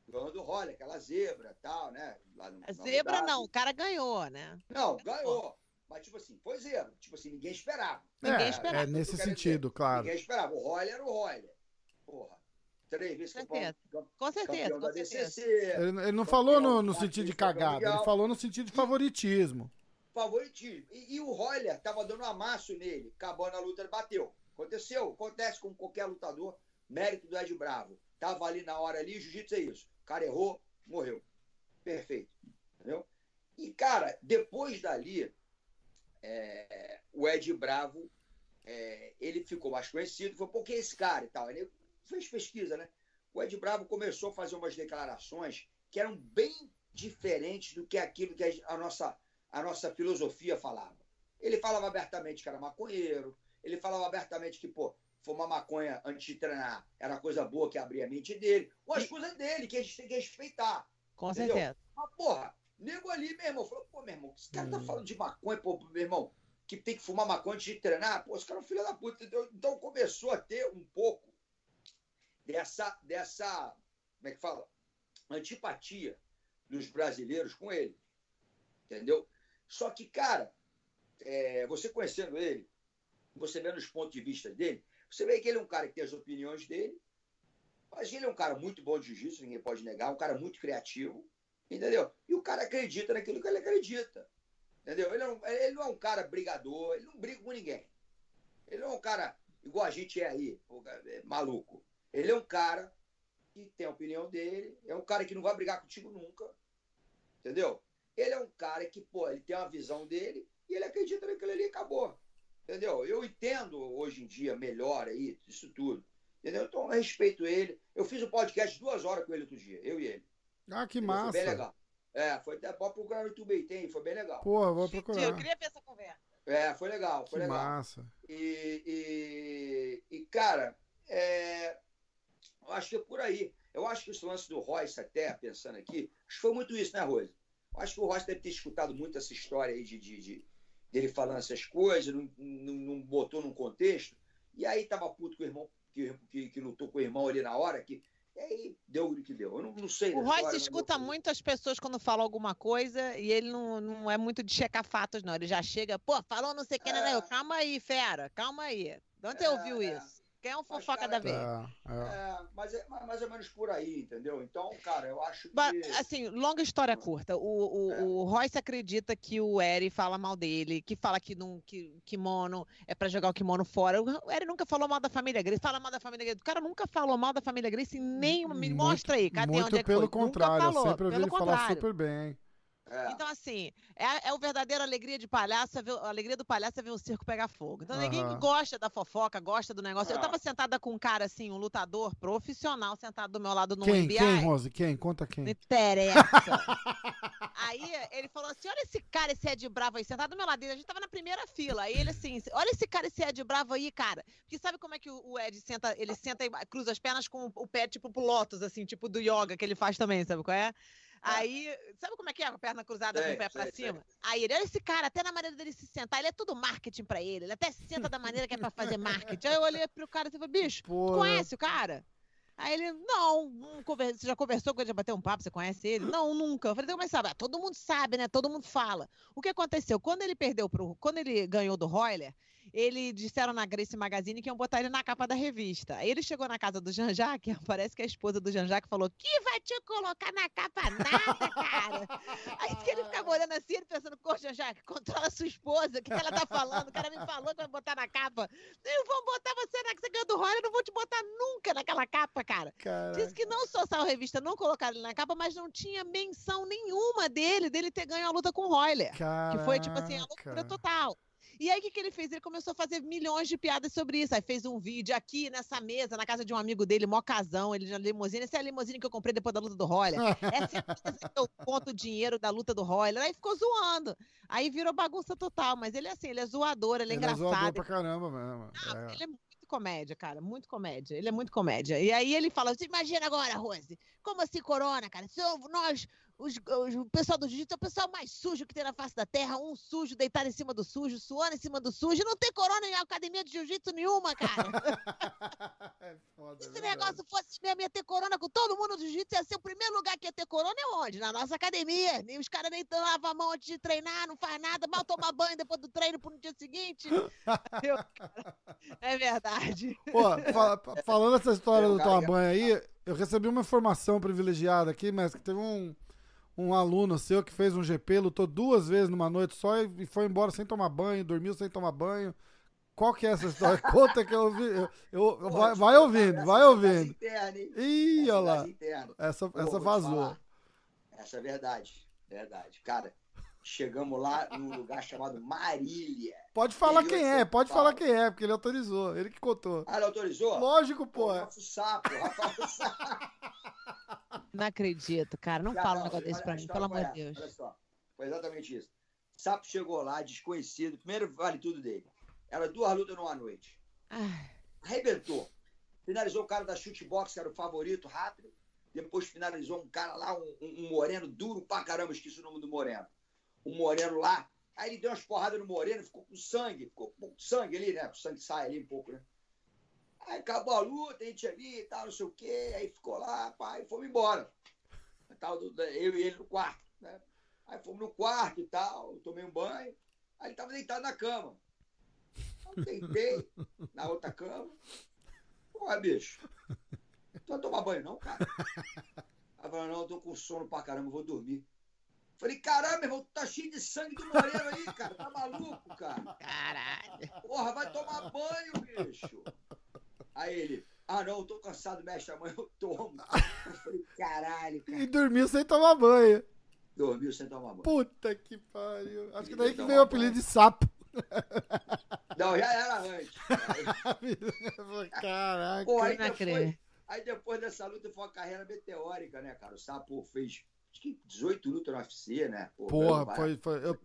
ganhou do Roller, aquela zebra e tal, né? No, zebra não, o cara ganhou, né? Não, ganhou. Mas, tipo assim, foi zebra. Tipo assim, ninguém esperava. É, ninguém esperava. É nesse sentido, dizer. claro. Ninguém esperava. O Roller era o Roller. Porra. Três vezes campeão, com certeza, com certeza. Ele, ele não falou no, no sentido de cagada, ele falou no sentido de favoritismo. Favoritismo. E, e o Roller tava dando um amasso nele. Acabou na luta, ele bateu. Aconteceu, acontece com qualquer lutador. Mérito do Ed Bravo. Tava ali na hora ali, jiu-jitsu é isso. O cara errou, morreu. Perfeito. Entendeu? E, cara, depois dali, é, o Ed Bravo, é, ele ficou mais conhecido, foi porque esse cara e tal. Ele fez pesquisa, né? O Ed Bravo começou a fazer umas declarações que eram bem diferentes do que aquilo que a nossa, a nossa filosofia falava. Ele falava abertamente que era maconheiro, ele falava abertamente que, pô, fumar maconha antes de treinar era coisa boa que abria a mente dele, ou as coisas dele, que a gente tem que respeitar. Com entendeu? certeza. Mas, porra, nego ali, meu irmão, falou, pô, meu irmão, esse cara tá hum. tá falando de maconha, pô, meu irmão, que tem que fumar maconha antes de treinar, pô, esse cara é um filho da puta. Entendeu? Então começou a ter um pouco dessa, dessa, como é que fala? Antipatia dos brasileiros com ele. Entendeu? Só que, cara, é, você conhecendo ele, você vendo os pontos de vista dele, você vê que ele é um cara que tem as opiniões dele, mas ele é um cara muito bom de jiu-jitsu, ninguém pode negar, um cara muito criativo, Entendeu? E o cara acredita naquilo que ele acredita. Entendeu? Ele, não, ele não é um cara brigador, ele não briga com ninguém. Ele não é um cara igual a gente é aí, é maluco. Ele é um cara que tem a opinião dele, é um cara que não vai brigar contigo nunca. Entendeu? Ele é um cara que, pô, ele tem uma visão dele e ele acredita naquilo ali e acabou. Entendeu? Eu entendo hoje em dia melhor aí isso tudo. Entendeu? Então eu respeito ele. Eu fiz um podcast duas horas com ele outro dia, eu e ele. Ah, que entendeu? massa. Foi bem legal. É, foi até pode procurar no YouTube aí, tem, foi bem legal. Porra, vou procurar. Eu queria ver essa conversa. É, foi legal, foi que legal. Massa. E, e, e cara, é, eu acho que é por aí. Eu acho que esse lance do Royce, até pensando aqui, acho que foi muito isso, né, Rose? Eu acho que o Royce deve ter escutado muito essa história aí de, de, de dele falando essas coisas, não, não, não, botou num contexto. E aí tava puto com o irmão, que, que, que lutou com o irmão ali na hora, que e aí deu o que deu. Eu não, não sei. O Royce escuta muito as pessoas quando falam alguma coisa e ele não, não é muito de checar fatos, não. Ele já chega, pô, falou não sei o que, né, né? é. calma aí, fera, calma aí. De onde você é, ouviu é. isso? Quem é um fofoca da vez? É, é. mas é mais ou menos por aí, entendeu? Então, cara, eu acho que. Assim, longa história curta. O, o, é. o Royce acredita que o Eri fala mal dele, que fala que não, que kimono é pra jogar o kimono fora. O Eri nunca falou mal da família Grace. Fala mal da família Grace. O cara nunca falou mal da família Grace nem. Me mostra aí, cadê muito onde é que pelo foi? contrário, nunca falou, sempre ouvi ele falar super bem. É. Então, assim, é, é o verdadeiro alegria de palhaço, é ver, a alegria do palhaço é ver o circo pegar fogo. Então, uhum. ninguém gosta da fofoca, gosta do negócio. Eu tava sentada com um cara, assim, um lutador profissional, sentado do meu lado no quem, MBI. Quem, Rose? Quem? Conta quem. Não interessa. aí, ele falou assim, olha esse cara, esse Ed Bravo aí, sentado do meu lado. A gente tava na primeira fila. Aí ele assim, olha esse cara, esse Ed Bravo aí, cara. Porque sabe como é que o Ed senta, ele senta e cruza as pernas com o pé, tipo, pro Lotus, assim, tipo do yoga que ele faz também, sabe qual é? Aí, sabe como é que é? Com a perna cruzada com o pé pra cima? Aí ele, olha esse cara, até na maneira dele se sentar, ele é tudo marketing pra ele. Ele até se senta da maneira que é pra fazer marketing. Aí eu olhei pro cara e falei, bicho, Porra. tu conhece o cara? Aí ele, não, conversa, você já conversou com ele, já bateu um papo, você conhece ele? Não, nunca. Eu falei, então, mas sabe, ah, todo mundo sabe, né? Todo mundo fala. O que aconteceu? Quando ele perdeu pro. Quando ele ganhou do Royler, ele disseram na Grace Magazine que iam botar ele na capa da revista. Aí ele chegou na casa do Jean Jacques, parece que a esposa do Jean Jacques falou: que vai te colocar na capa nada, cara. Aí que ele ficava olhando assim, ele pensando, pô, Jean Jacques, controla sua esposa, o que, que, ela tá falando? O cara me falou que vai botar na capa. Eu vou botar você na você ganhou do Roy, eu não vou te botar nunca naquela capa, cara. Caraca. Disse que não só saiu a revista, não colocaram ele na capa, mas não tinha menção nenhuma dele, dele ter ganho a luta com o Royler. Que foi, tipo assim, a loucura total. E aí, o que, que ele fez? Ele começou a fazer milhões de piadas sobre isso. Aí fez um vídeo aqui nessa mesa, na casa de um amigo dele, mó casão, ele na limusine. Essa é a limusine que eu comprei depois da luta do Royler. Essa é a mesa que eu conto o dinheiro da luta do Royler. Aí ficou zoando. Aí virou bagunça total. Mas ele é assim, ele é zoador, ele é ele engraçado. É zoador pra caramba mesmo. Ah, é. Ele é muito comédia, cara, muito comédia. Ele é muito comédia. E aí ele fala: Você imagina agora, Rose, como assim corona, cara? Somos nós os, os, o pessoal do jiu-jitsu é o pessoal mais sujo que tem na face da terra. Um sujo, deitado em cima do sujo, suando em cima do sujo. Não tem corona em academia de jiu-jitsu nenhuma, cara. é foda, Se esse negócio fosse mesmo, ia ter corona com todo mundo do jiu-jitsu. Ia ser o primeiro lugar que ia ter corona é onde? Na nossa academia. Nem os caras nem lavam a mão antes de treinar, não faz nada, mal tomar banho depois do treino pro dia seguinte. Eu, é verdade. Pô, fala, falando essa história do tomar banho aí, eu recebi uma informação privilegiada aqui, mas que teve um um aluno seu que fez um GP, lutou duas vezes numa noite só e foi embora sem tomar banho, dormiu sem tomar banho. Qual que é essa história? Conta que eu ouvi. Eu, eu Pô, vai, vai ouvindo, vai ouvindo. Interna, Ih, olha lá. Essa, Pô, essa vazou. Essa é verdade. Verdade. Cara, chegamos lá num lugar chamado Marília. Pode falar quem é, pode falar quem é, porque ele autorizou. Ele que contou. Ah, ele autorizou? Lógico, pô. Rafa Sapo, Rafa Sapo. Não acredito, cara. Não fala um negócio desse pra mim, pelo amor de Deus. Olha só, foi exatamente isso. Sapo chegou lá, desconhecido, primeiro vale tudo dele. Era duas lutas numa noite. Ai. Arrebentou. Finalizou o cara da chutebox, que era o favorito, rápido. Depois finalizou um cara lá, um, um, moreno duro pra caramba, esqueci o nome do moreno. Um moreno lá. Aí ele deu umas porradas no moreno, ficou com sangue, ficou com sangue ali, né? O sangue sai ali um pouco, né? Aí acabou a luta, a gente ali e tal, não sei o quê. Aí ficou lá, pai, e fomos embora. Eu e ele no quarto, né? Aí fomos no quarto e tal, tomei um banho. Aí ele tava deitado na cama. Eu deitei na outra cama. Porra, bicho. Tu vai tomar banho não, cara? Aí falou, não, eu tô com sono pra caramba, vou dormir. Falei, caramba, irmão, tu tá cheio de sangue do moreno aí, cara. Tá maluco, cara? Caralho. Porra, vai tomar banho, bicho. Aí ele, ah, não, eu tô cansado, mestre, amanhã eu tomo. Eu falei, caralho, cara. E dormiu sem tomar banho. Dormiu sem tomar banho. Puta que pariu. Acho que daí que veio o apelido banho. de sapo. Não, já era antes. Caraca. Pô, aí, Não depois, acredito. aí depois dessa luta foi uma carreira meteórica, né, cara? O Sapo fez acho que 18 lutas no UFC, né? Pô, Porra, foi. foi eu,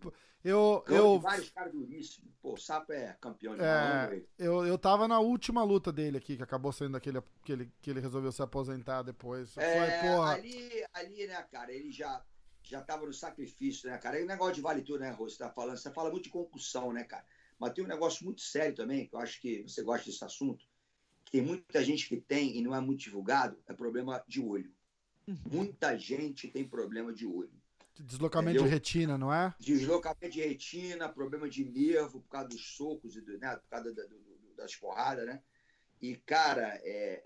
eu, eu, vários caras duríssimos. Pô, o Sapo é campeão de É, eu, eu tava na última luta dele aqui, que acabou sendo aquele que ele, que ele resolveu se aposentar depois. Foi, É, porra. ali, ali, né, cara, ele já, já tava no sacrifício, né, cara? E o negócio de vale tudo, né, Rô? Você tá falando, você fala muito de concussão, né, cara? Mas tem um negócio muito sério também, que eu acho que você gosta desse assunto, que tem muita gente que tem e não é muito divulgado, é problema de olho. Muita gente tem problema de olho. Deslocamento Entendeu? de retina, não é? Deslocamento de retina, problema de nervo por causa dos socos, e do, né, por causa da- do- do- das porradas, né? E, cara, é,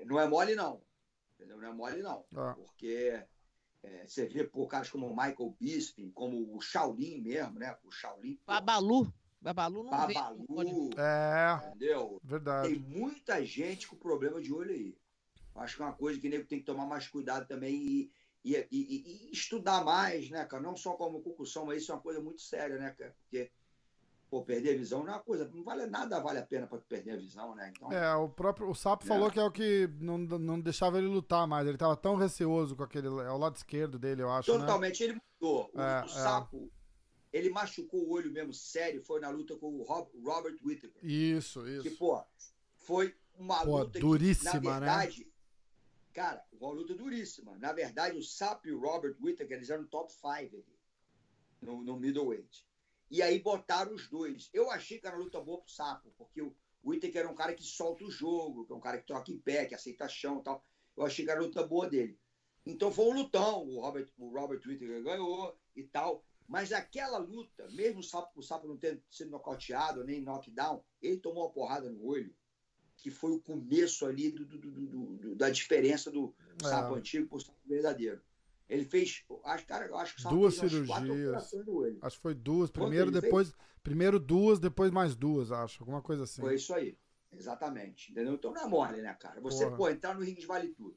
é, não é mole, não. Entendeu? Não é mole, não. Ah. Porque é, você vê por caras como o Michael Bisping, como o Shaolin mesmo, né? O Shaolin. pô, Babalu. Babalu não vê. Babalu, É, entendeu? Tem verdade. muita gente com problema de olho aí. Acho que é uma coisa que o nego tem que tomar mais cuidado também e, e, e- e- estudar mais, né, cara? Não só como concussão, mas isso é uma coisa muito séria, né, cara? Porque, pô, perder a visão não é uma coisa, não vale nada, vale a pena pra tu perder a visão, né? Então, É, o próprio o Sapo É. falou que é o que não, não deixava ele lutar mais. Ele tava tão receoso com aquele. É o lado esquerdo dele, eu acho. Né? totalmente ele mudou. O, É, o é. sapo, ele machucou o olho mesmo sério, foi na luta com o Rob- Robert Whittaker. Isso, Que, isso. pô, foi uma Pô, luta duríssima, que, na né? Cara, uma luta duríssima. Na verdade, o Sapo e o Robert Whittaker, eles eram top 5 ali, no, no middleweight. E aí botaram os dois. Eu achei que era uma luta boa pro Sapo, porque o Whittaker era um cara que solta o jogo, que é um cara que troca em pé, que aceita chão e tal. Eu achei que era a luta boa dele. Então foi um lutão. O Robert, o Robert Whittaker ganhou e tal. Mas aquela luta, mesmo o Sapo, o Sapo não tendo sido nocauteado, nem knockdown, ele tomou uma porrada no olho, que foi o começo ali do, do- do- da diferença do É. Sapo antigo pro Sapo verdadeiro. Ele fez, acho, cara, eu acho que o Sapo Duas fez cirurgias. Acho que foi duas. Primeiro, ele depois. Primeiro duas, depois mais duas, acho. Alguma coisa assim. Foi isso aí. Exatamente. Entendeu? Então não é mole, né, cara? Você, Porra. pô, entrar no ringue vale tudo.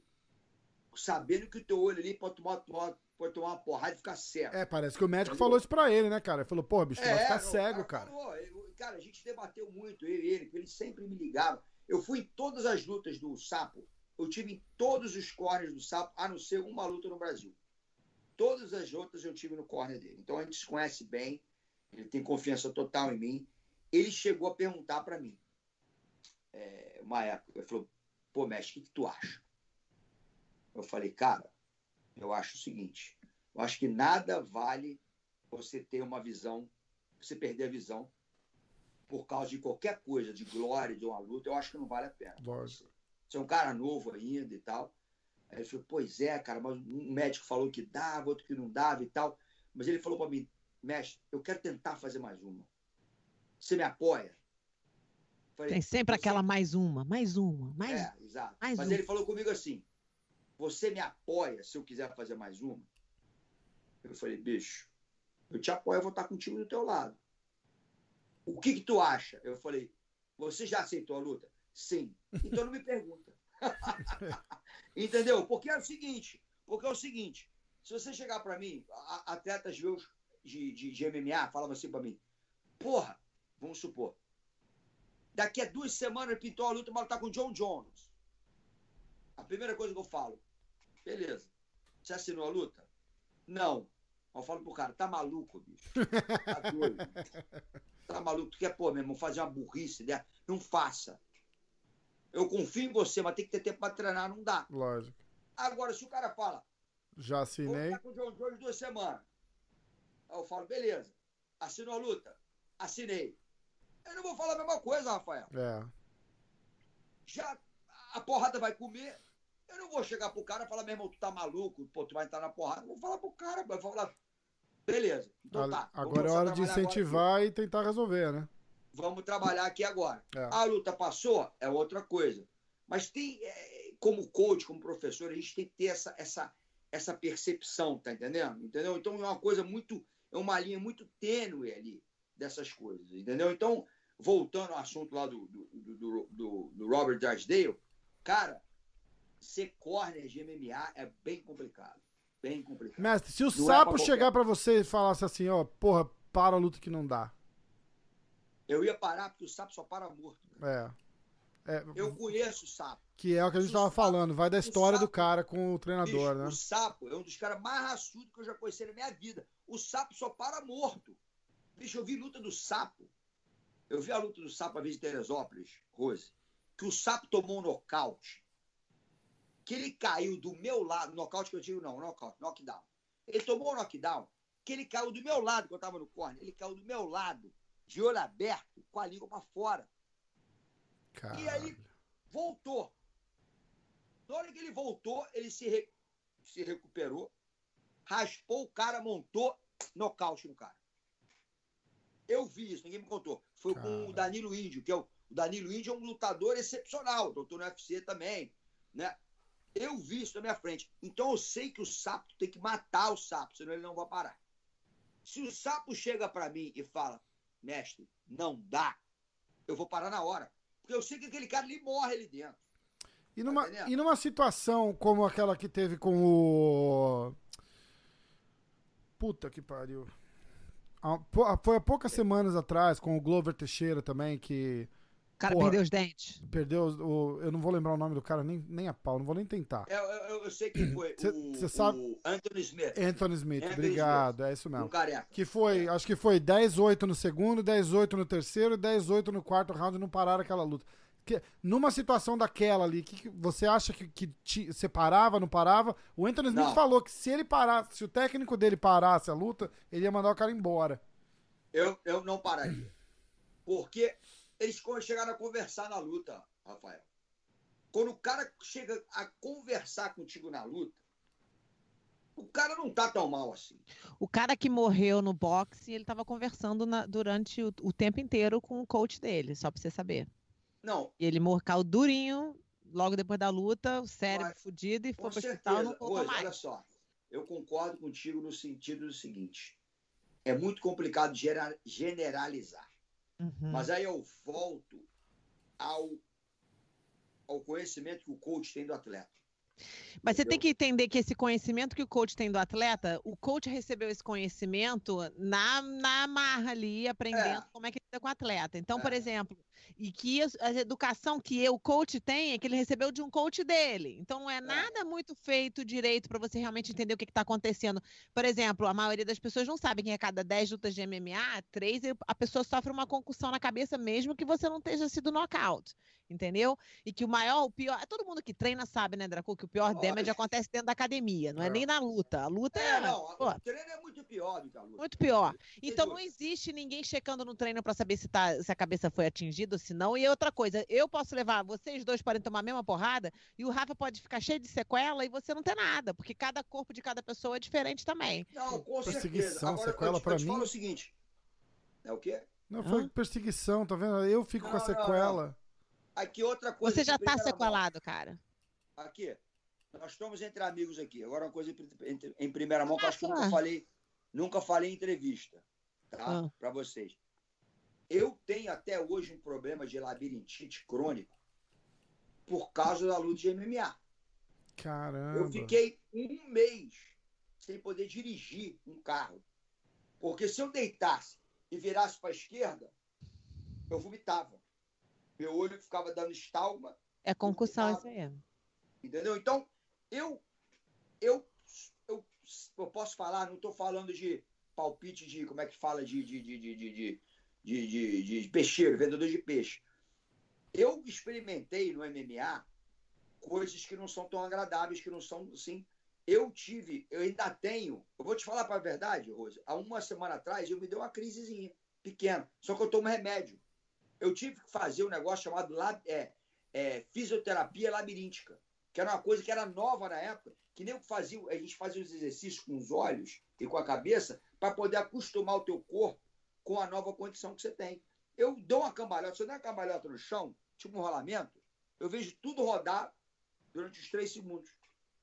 Sabendo que o teu olho ali pode tomar, tomar- pode tomar uma porrada e ficar cego. É, parece que o médico Entendeu? falou isso pra ele, né, cara? Ele falou, pô, bicho, tu vai ficar É, não, o cego, cara. falou, eu- cara, a gente debateu muito, eu e ele, porque ele sempre me ligava. Eu fui em todas as lutas do Sapo. Eu tive em todos os corners do Sapo, a não ser uma luta no Brasil. Todas as outras eu tive no corner dele. Então a gente se conhece bem, ele tem confiança total em mim. Ele chegou a perguntar para mim, é, uma época, ele falou, pô, mestre, o que, que tu acha? Eu falei, cara, eu acho o seguinte, eu acho que nada vale você ter uma visão, você perder a visão por causa de qualquer coisa, de glória, de uma luta, eu acho que não vale a pena. Lógico. Você é um cara novo ainda e tal. Aí ele falou, pois é, cara, mas um médico falou que dava, outro que não dava e tal. Mas ele falou para mim, mestre, eu quero tentar fazer mais uma. Você me apoia? Falei, Tem sempre "Você aquela mais uma, mais uma, mais é, exato. mais Mas um. ele falou comigo assim: você me apoia se eu quiser fazer mais uma? Eu falei, bicho, eu te apoio, eu vou estar contigo do teu lado. O que que tu acha? Eu falei, você já aceitou a luta? Sim. Então não me pergunta. Entendeu? Porque é o seguinte, porque é o seguinte, se você chegar para mim, atletas meus de, de, de MMA falavam assim para mim, porra, vamos supor, daqui a duas semanas pintou a luta, mas tá com o John Jones. A primeira coisa que eu falo, beleza, você assinou a luta? Não. Eu falo pro cara, tá maluco, bicho? Tá doido? Tá maluco? Tu quer, pô, meu irmão, fazer uma burrice dessa? Não faça. Eu confio em você, mas tem que ter tempo pra treinar, não dá. Lógico. Agora, se o cara fala, Já vou assinei. ficar com o John Jones duas semanas. Aí eu falo, beleza. Assinou a luta? Assinei. Eu não vou falar a mesma coisa, Rafael. É. Já a porrada vai comer. Eu não vou chegar pro cara e falar, meu irmão, tu tá maluco, pô, tu vai entrar na porrada. Eu vou falar pro cara, eu vou falar, beleza. Então tá. Agora é hora de agora incentivar e tentar resolver, né? Vamos trabalhar aqui agora. É. A luta passou, é outra coisa. Mas tem, é, como coach, como professor, a gente tem que ter essa, essa, essa percepção, tá entendendo? Entendeu? Então é uma coisa muito, é uma linha muito tênue ali dessas coisas, entendeu? Então, voltando ao assunto lá do, do, do, do, do Robert Drysdale, cara, ser corner de MMA é bem complicado. Bem complicado. Mestre, se o não é sapo é pra chegar para você e falasse assim, ó, porra, para a luta que não dá. Eu ia parar porque o sapo só para morto. É. é. Eu conheço o sapo. Que é o que a gente estava falando, vai da história sapo, do cara com o treinador, bicho, né? O sapo é um dos caras mais raçudos que eu já conheci na minha vida. O sapo só para morto. Bicho, eu vi luta do sapo. Eu vi a luta do sapo a vez em Teresópolis, Rose, que o sapo tomou um nocaute. Que ele caiu do meu lado, nocaute que eu digo não, nocaute, knockdown. Ele tomou um knockdown, que ele caiu do meu lado, que eu tava no corner, ele caiu do meu lado, de olho aberto, com a língua para fora. Caralho. E aí voltou. Na hora que ele voltou, ele se, re... se recuperou, raspou o cara, montou, nocaute no cara. Eu vi isso, ninguém me contou. Foi cara. com o Danilo Índio, que é o, o Danilo Índio é um lutador excepcional, doutor no UFC também, né? Eu vi isso na minha frente. Então eu sei que o sapo tem que matar o sapo, senão ele não vai parar. Se o sapo chega para mim e fala, mestre, não dá, eu vou parar na hora. Porque eu sei que aquele cara ali morre ali dentro. E numa, tá e numa situação como aquela que teve com o. Puta que pariu. Foi há poucas semanas atrás, com o Glover Teixeira também, que. O cara porra, perdeu os dentes. Perdeu o. Eu não vou lembrar o nome do cara nem, nem a pau, não vou nem tentar. Eu, eu, eu sei quem foi. Você sabe? O Anthony Smith. Anthony Smith, Anthony obrigado. Smith. É isso mesmo. Um careca. Que foi, é. acho que foi 10-8 no segundo, 10-8 no terceiro e 10-8 no quarto round não pararam aquela luta. Que, numa situação daquela ali, que, que você acha que, que te, você parava, não parava? O Anthony Smith não. falou que se ele parasse, se o técnico dele parasse a luta, ele ia mandar o cara embora. Eu, eu não pararia. Porque eles chegaram a conversar na luta, Rafael. Quando o cara chega a conversar contigo na luta, o cara não tá tão mal assim. O cara que morreu no boxe, ele tava conversando na, durante o, o, tempo inteiro com o coach dele, só pra você saber. Não. E ele morcou durinho, logo depois da luta, o cérebro Mas, fudido e foi pro hospital não voltou mais. Olha só, eu concordo contigo no sentido do seguinte. É muito complicado generalizar. Uhum. Mas aí eu volto ao, ao conhecimento que o coach tem do atleta. Mas você tem que entender que esse conhecimento que o coach tem do atleta, o coach recebeu esse conhecimento na, na marra ali, aprendendo é. como é que lida com o atleta. Então, é. por exemplo, e que a educação que o coach tem é que ele recebeu de um coach dele. Então, não é, é. nada muito feito direito para você realmente entender o que está acontecendo. Por exemplo, a maioria das pessoas não sabe que a cada 10 lutas de MMA, 3 a pessoa sofre uma concussão na cabeça, mesmo que você não tenha sido knockout entendeu? E que o maior, o pior, todo mundo que treina sabe, né, Draco, que o pior Olha, damage acontece dentro da academia, não é, é nem na luta. A luta é. é não, pô, o treino é muito pior do que a luta. Muito pior. Então não existe ninguém checando no treino para saber se, tá, se a cabeça foi atingida ou se não. E outra coisa, eu posso levar, vocês dois podem tomar a mesma porrada e o Rafa pode ficar cheio de sequela e você não ter nada, porque cada corpo de cada pessoa é diferente também. Não, com certeza. Agora, sequela para mim. Eu falo o seguinte. É o quê? Não, foi Hã? perseguição, tá vendo? Eu fico não, com a sequela. Não, Aqui outra coisa. Você já está sequelado, mão. cara. Aqui, nós estamos entre amigos aqui. Agora uma coisa em, em primeira mão que eu acho que eu nunca falei, nunca falei em entrevista, tá? Ah. Para vocês. Eu tenho até hoje um problema de labirintite crônico por causa da luta de MMA. Caramba. Eu fiquei um mês sem poder dirigir um carro. Porque se eu deitasse e virasse para a esquerda, eu vomitava. Meu olho ficava dando estalma. É concussão isso aí. Entendeu? Então, eu, eu, eu, eu posso falar, não estou falando de palpite de, como é que fala, de, de, de, de, de, de, de, de peixeiro, vendedor de peixe. Eu experimentei no MMA coisas que não são tão agradáveis, que não são assim. Eu tive, eu ainda tenho. Eu vou te falar para a verdade, Rose. Há uma semana atrás eu me deu uma crisezinha pequena. Só que eu tomo remédio eu tive que fazer um negócio chamado é, é, fisioterapia labiríntica, que era uma coisa que era nova na época, que nem que fazia, a gente fazia os exercícios com os olhos e com a cabeça para poder acostumar o teu corpo com a nova condição que você tem. Eu dou uma cambalhota, se eu der uma cambalhota no chão, tipo um rolamento, eu vejo tudo rodar durante os três segundos.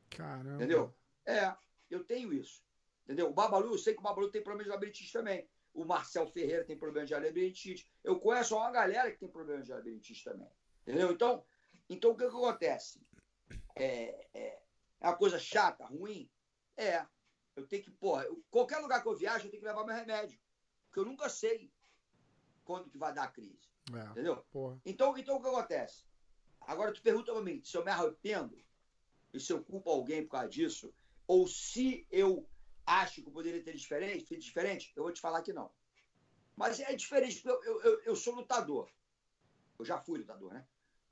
Caramba. Entendeu? É, eu tenho isso. Entendeu? O Babalu, eu sei que o Babalu tem problema de labirintite também. O Marcel Ferreira tem problema de labirintite. Eu conheço uma galera que tem problema de labirintite também. Entendeu? Então, então o que, que acontece? É, é, é uma coisa chata, ruim? É. Eu tenho que, porra, eu, qualquer lugar que eu viajo, eu tenho que levar meu remédio. Porque eu nunca sei quando que vai dar a crise. É, entendeu? Porra. Então, então o que acontece? Agora tu pergunta pra mim se eu me arrependo e se eu culpo alguém por causa disso, ou se eu acho que eu poderia ter diferente, feito diferente, eu vou te falar que não. Mas é diferente, porque eu, eu, eu sou lutador. Eu já fui lutador, né?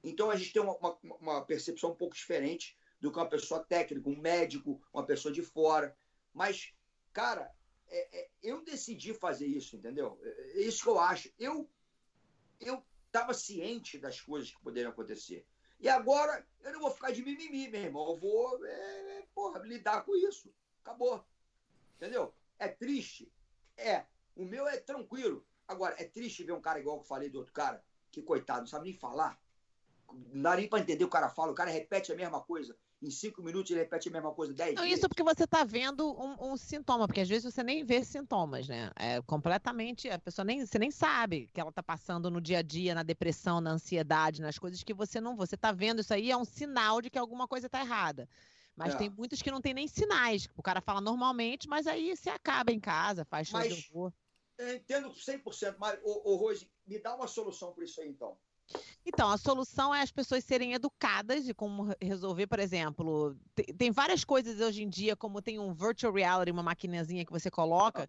Então a gente tem uma, uma, uma, percepção um pouco diferente do que uma pessoa técnica, um médico, uma pessoa de fora. Mas, cara, é, é, eu decidi fazer isso, entendeu? É, é isso que eu acho. Eu eu estava ciente das coisas que poderiam acontecer. E agora eu não vou ficar de mimimi, meu irmão. Eu vou, é, porra, lidar com isso. Acabou. Entendeu? É triste? É. O meu é tranquilo. Agora, é triste ver um cara igual que eu falei do outro cara, que coitado, não sabe nem falar. Não dá nem pra entender o cara fala, o cara repete a mesma coisa em cinco minutos ele repete a mesma coisa dez Não, vezes. Isso porque você está vendo um, um, sintoma, porque às vezes você nem vê sintomas, né? É completamente, a pessoa nem, você nem sabe que ela está passando no dia a dia, na depressão, na ansiedade, nas coisas que você não, você está vendo isso aí, é um sinal de que alguma coisa está errada. Mas é. tem muitos que não tem nem sinais. O cara fala normalmente, mas aí você acaba em casa, faz show mas, de horror. Eu entendo 100%, mas, ô, ô Rose, me dá uma solução para isso aí, então. Então, a solução é as pessoas serem educadas de como resolver, por exemplo, tem, tem várias coisas hoje em dia, como tem um virtual reality, uma maquinazinha que você coloca,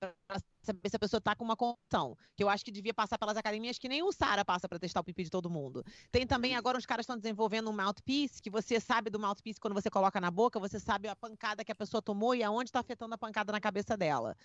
para saber se a pessoa está com uma condição. Que eu acho que devia passar pelas academias que nem o Sara passa para testar o pipi de todo mundo. Tem também, agora os caras estão desenvolvendo um mouthpiece, que você sabe do mouthpiece quando você coloca na boca, você sabe a pancada que a pessoa tomou e aonde está afetando a pancada na cabeça dela.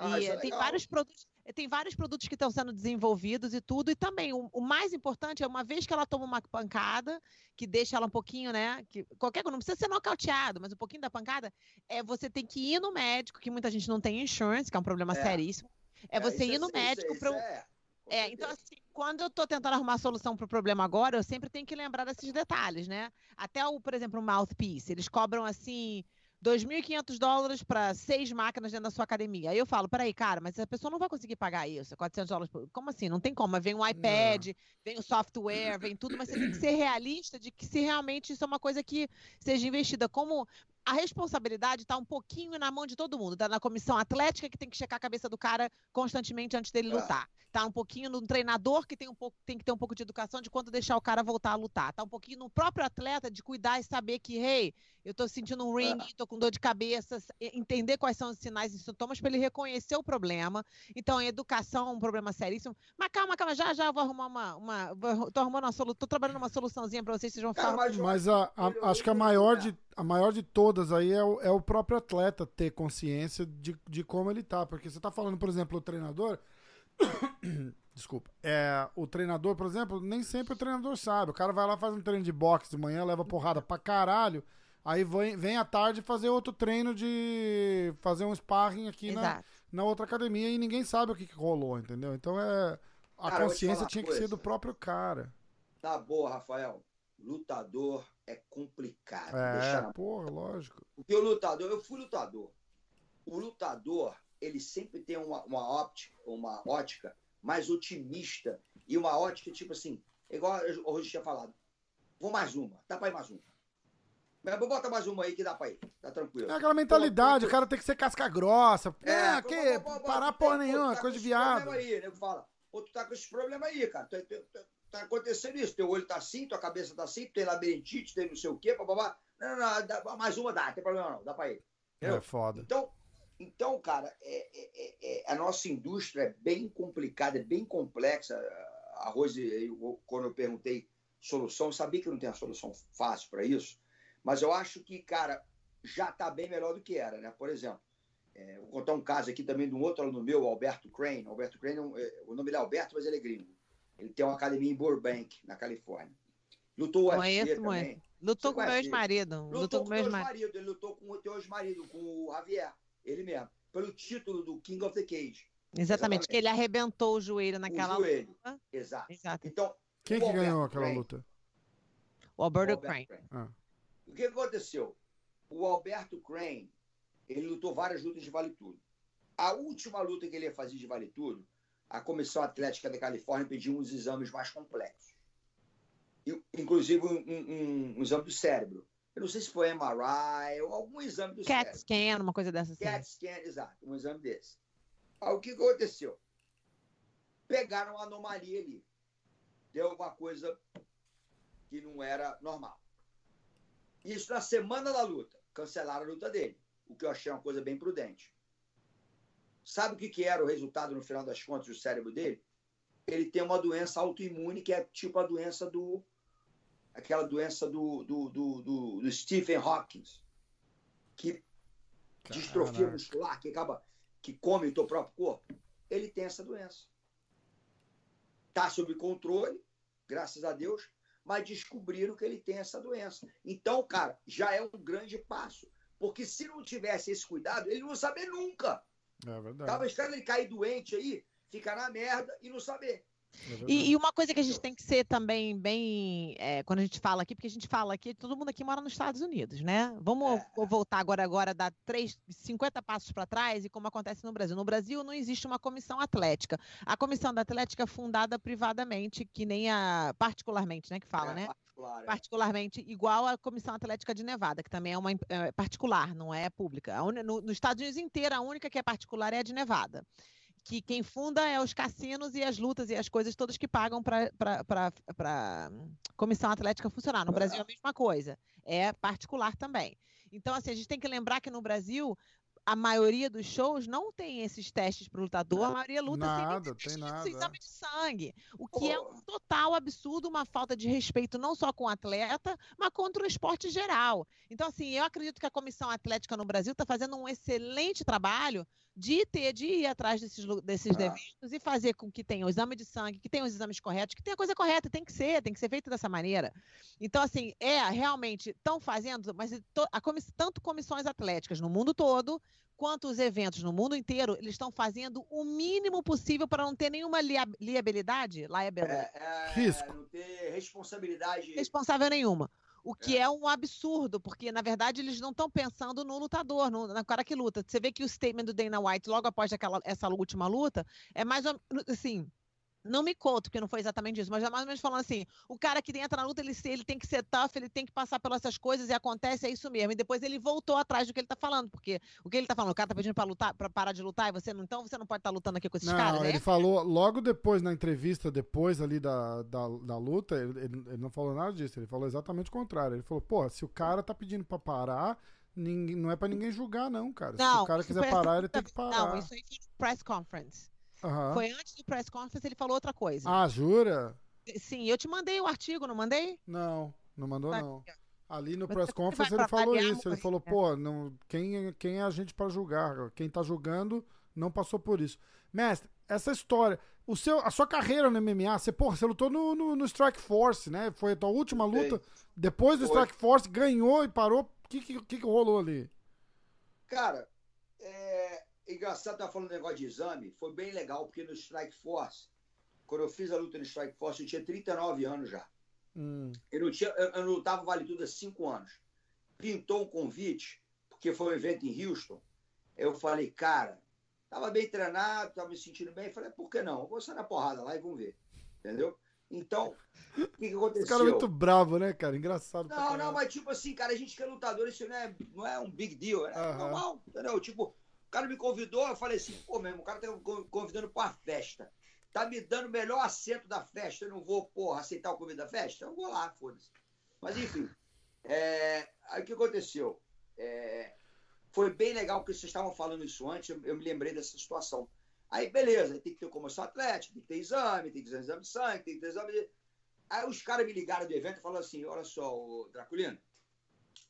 Ah, e é tem vários produtos, tem vários produtos que estão sendo desenvolvidos e tudo. E também o, o, mais importante é uma vez que ela toma uma pancada, que deixa ela um pouquinho, né? Que qualquer não precisa ser nocauteado, mas um pouquinho da pancada, é você tem que ir no médico, que muita gente não tem insurance, que é um problema é. seríssimo. É, é você ir no é, médico para é, é, então assim, quando eu estou tentando arrumar solução para o problema agora, eu sempre tenho que lembrar desses detalhes, né? Até o, por exemplo, o mouthpiece, eles cobram assim 2.500 dólares para seis máquinas dentro da sua academia. Aí eu falo, peraí, cara, mas a pessoa não vai conseguir pagar isso, 400 dólares por... Como assim? Não tem como. Vem um iPad, não. vem o software, vem tudo, mas você tem que ser realista de que se realmente isso é uma coisa que seja investida. Como a responsabilidade está um pouquinho na mão de todo mundo. Está na comissão atlética, que tem que checar a cabeça do cara constantemente antes dele é. lutar. Está um pouquinho no treinador, que tem, um pouco, tem que ter um pouco de educação de quando deixar o cara voltar a lutar. Está um pouquinho no próprio atleta de cuidar e saber que, hey, eu estou sentindo um ring, estou é. com dor de cabeça, entender quais são os sinais e sintomas para ele reconhecer o problema. Então, a educação é um problema seríssimo. Mas calma, calma, já já eu vou arrumar uma. uma tô arrumando uma solução, tô trabalhando uma soluçãozinha para vocês, vocês vão falar. Mas, mas a, a, acho que a maior de a maior de todas aí é o, é o próprio atleta ter consciência de, de como ele tá. Porque você tá falando, por exemplo, o treinador. Desculpa. É, o treinador, por exemplo, nem sempre o treinador sabe. O cara vai lá, faz um treino de boxe de manhã, leva porrada pra caralho. Aí vem, vem à tarde fazer outro treino de fazer um sparring aqui na, na outra academia e ninguém sabe o que, que rolou, entendeu? Então é. A cara, consciência tinha que ser do próprio cara. Tá boa, Rafael. Lutador é complicado. É, deixar... porra, lógico. Porque o lutador, eu fui lutador. O lutador, ele sempre tem uma, uma óptica, uma ótica mais otimista e uma ótica tipo assim, igual hoje tinha falado. Vou mais uma, dá pra ir mais uma. Mas bota mais uma aí que dá pra ir, tá tranquilo. É aquela mentalidade, o cara tem que ser casca grossa. É, é que parar porra nenhuma, tá coisa de viado. Aí, nego fala, pô, tu tá com esse problema aí, cara. Tu, tu, tu, tá acontecendo isso. Teu olho tá assim, tua cabeça tá assim, tem labirintite, tem não sei o quê, babá. Não, não, não, dá, mais uma dá, não tem problema não, dá pra ir. Entendeu? É foda. Então, então cara, é, é, é, a nossa indústria é bem complicada, é bem complexa. A Rose, eu, quando eu perguntei solução, eu sabia que não tem uma solução fácil para isso, mas eu acho que, cara, já tá bem melhor do que era, né? Por exemplo, é, vou contar um caso aqui também de um outro aluno meu, Alberto Crane. Alberto Crane, é, o nome dele é Alberto, mas ele é gringo. Ele tem uma academia em Burbank, na Califórnia. Lutou o UFC também. Lutou com o meu ex-marido. Lutou, lutou com o meu ex-marido. Ele lutou com o teu ex-marido, com o Javier, ele mesmo, pelo título do King of the Cage. Exatamente, Exatamente. que ele arrebentou o joelho naquela o joelho. luta. Exato. Exato. Então, Quem que ganhou aquela Crane, luta? O Alberto, Alberto Crane. Ah. O que aconteceu? o Alberto Crane, ele lutou várias lutas de vale tudo. A última luta que ele ia fazer de vale tudo, a Comissão Atlética da Califórnia pediu uns exames mais complexos. Inclusive um, um, um exame do cérebro. Eu não sei se foi MRI ou algum exame do CAT cérebro. scan, uma coisa dessa. Assim. CAT scan, exato, um exame desse. Aí, o que aconteceu? Pegaram uma anomalia ali. Deu alguma coisa que não era normal. Isso na semana da luta. Cancelaram a luta dele, o que eu achei uma coisa bem prudente. Sabe o que, que era o resultado no final das contas do cérebro dele? Ele tem uma doença autoimune que é tipo a doença do. aquela doença do, do, do, do, do Stephen Hawking, que Caraca. distrofia muscular, que acaba. que come o teu próprio corpo. Ele tem essa doença. Está sob controle, graças a Deus, mas descobriram que ele tem essa doença. Então, cara, já é um grande passo. Porque se não tivesse esse cuidado, ele não ia saber nunca. É verdade. Ele cair doente aí, ficar na merda e não saber. É e, e, uma coisa que a gente tem que ser também bem. É, quando a gente fala aqui, porque a gente fala aqui, todo mundo aqui mora nos Estados Unidos, né? Vamos é. voltar agora, agora, dar três, 50 passos para trás e como acontece no Brasil. No Brasil não existe uma comissão atlética. A comissão da atlética é fundada privadamente, que nem a. particularmente, né? Que fala, é, né? Particular, é. particularmente, igual a Comissão Atlética de Nevada, que também é uma particular, não é pública. No, nos Estados Unidos inteiro, a única que é particular é a de Nevada que quem funda é os cassinos e as lutas e as coisas todas que pagam para a comissão atlética funcionar. No Brasil é a mesma coisa, é particular também. Então, assim, a gente tem que lembrar que no Brasil a maioria dos shows não tem esses testes para o lutador, a maioria luta nada, sem, tem nada. exame de sangue. O que é um total absurdo, uma falta de respeito não só com o atleta, mas contra o esporte geral. Então, assim, eu acredito que a Comissão Atlética no Brasil está fazendo um excelente trabalho de ter, de ir atrás desses, desses ah. eventos e fazer com que tenha o exame de sangue, que tenha os exames corretos, que tenha a coisa correta, tem que ser, tem que ser feito dessa maneira. Então, assim, é, realmente, estão fazendo, mas a comiss, tanto comissões atléticas no mundo todo, quanto os eventos no mundo inteiro, eles estão fazendo o mínimo possível para não ter nenhuma liabilidade, liabilidade. É, é, Risco. Não ter responsabilidade. Responsável nenhuma. O que é. é. um absurdo, porque na verdade eles não estão pensando no lutador, no, na cara que luta. Você vê que o statement do Dana White, logo após aquela, essa última luta, é mais assim. Não me conto, porque não foi exatamente isso, mas é mais ou menos falando assim: o cara que entra na luta, ele, ele tem que ser tough, ele tem que passar pelas essas coisas e acontece, é isso mesmo. E depois ele voltou atrás do que ele tá falando, porque o que ele tá falando, o cara tá pedindo pra lutar, para parar de lutar, e você não, então você não pode estar tá lutando aqui com esses não, caras, né? Ele falou logo depois, na entrevista, depois ali da, da, da luta, ele, ele, não falou nada disso, ele falou exatamente o contrário. Ele falou, pô, se o cara tá pedindo pra parar. Ninguém, não é para ninguém julgar, não, cara. Não, se o cara quiser parar, ele tem que parar. Não, isso aí foi press conference. Uhum. Foi antes do press conference, ele falou outra coisa. Ah, jura? Sim, eu te mandei o artigo, não mandei? Não, não mandou tá não. Ali no press conference ele falou isso. Ele falou, pô, não, quem, quem é a gente para julgar? Quem tá julgando não passou por isso. Mestre, essa história, o seu, a sua carreira no MMA, você, porra, você lutou no, no, no Strike Force, né? Foi a tua última luta. Depois do Foi. Strike Force, ganhou e parou. O que, que, que rolou ali? Cara, é, engraçado estar falando um negócio de exame, foi bem legal, porque no Strike Force, quando eu fiz a luta no Strike Force, eu tinha 39 anos já. Hum. Eu, não tinha, eu, eu não lutava Vale Tudo há 5 anos. Pintou um convite, porque foi um evento em Houston. Eu falei, cara, tava bem treinado, tava me sentindo bem. Falei, por que não? Eu vou sair na porrada lá e vamos ver. Entendeu? Então, o que, que aconteceu? Esse cara é muito bravo, né, cara? Engraçado. Não, não, mas tipo assim, cara, a gente que é lutador, isso não é, não é um big deal, é uhum. normal, entendeu? Tipo, o cara me convidou, eu falei assim, pô, mesmo, o cara tá convidando para a festa. Tá me dando o melhor assento da festa. Eu não vou, porra, aceitar o convite da festa? Eu vou lá, foda-se. Mas enfim. É... Aí o que aconteceu? É... Foi bem legal, porque vocês estavam falando isso antes, eu, eu me lembrei dessa situação. Aí, beleza, tem que ter comissão atlética, tem que ter exame, tem que ter exame de sangue, tem que ter exame de. Aí os caras me ligaram do evento e falaram assim: olha só, Draculino,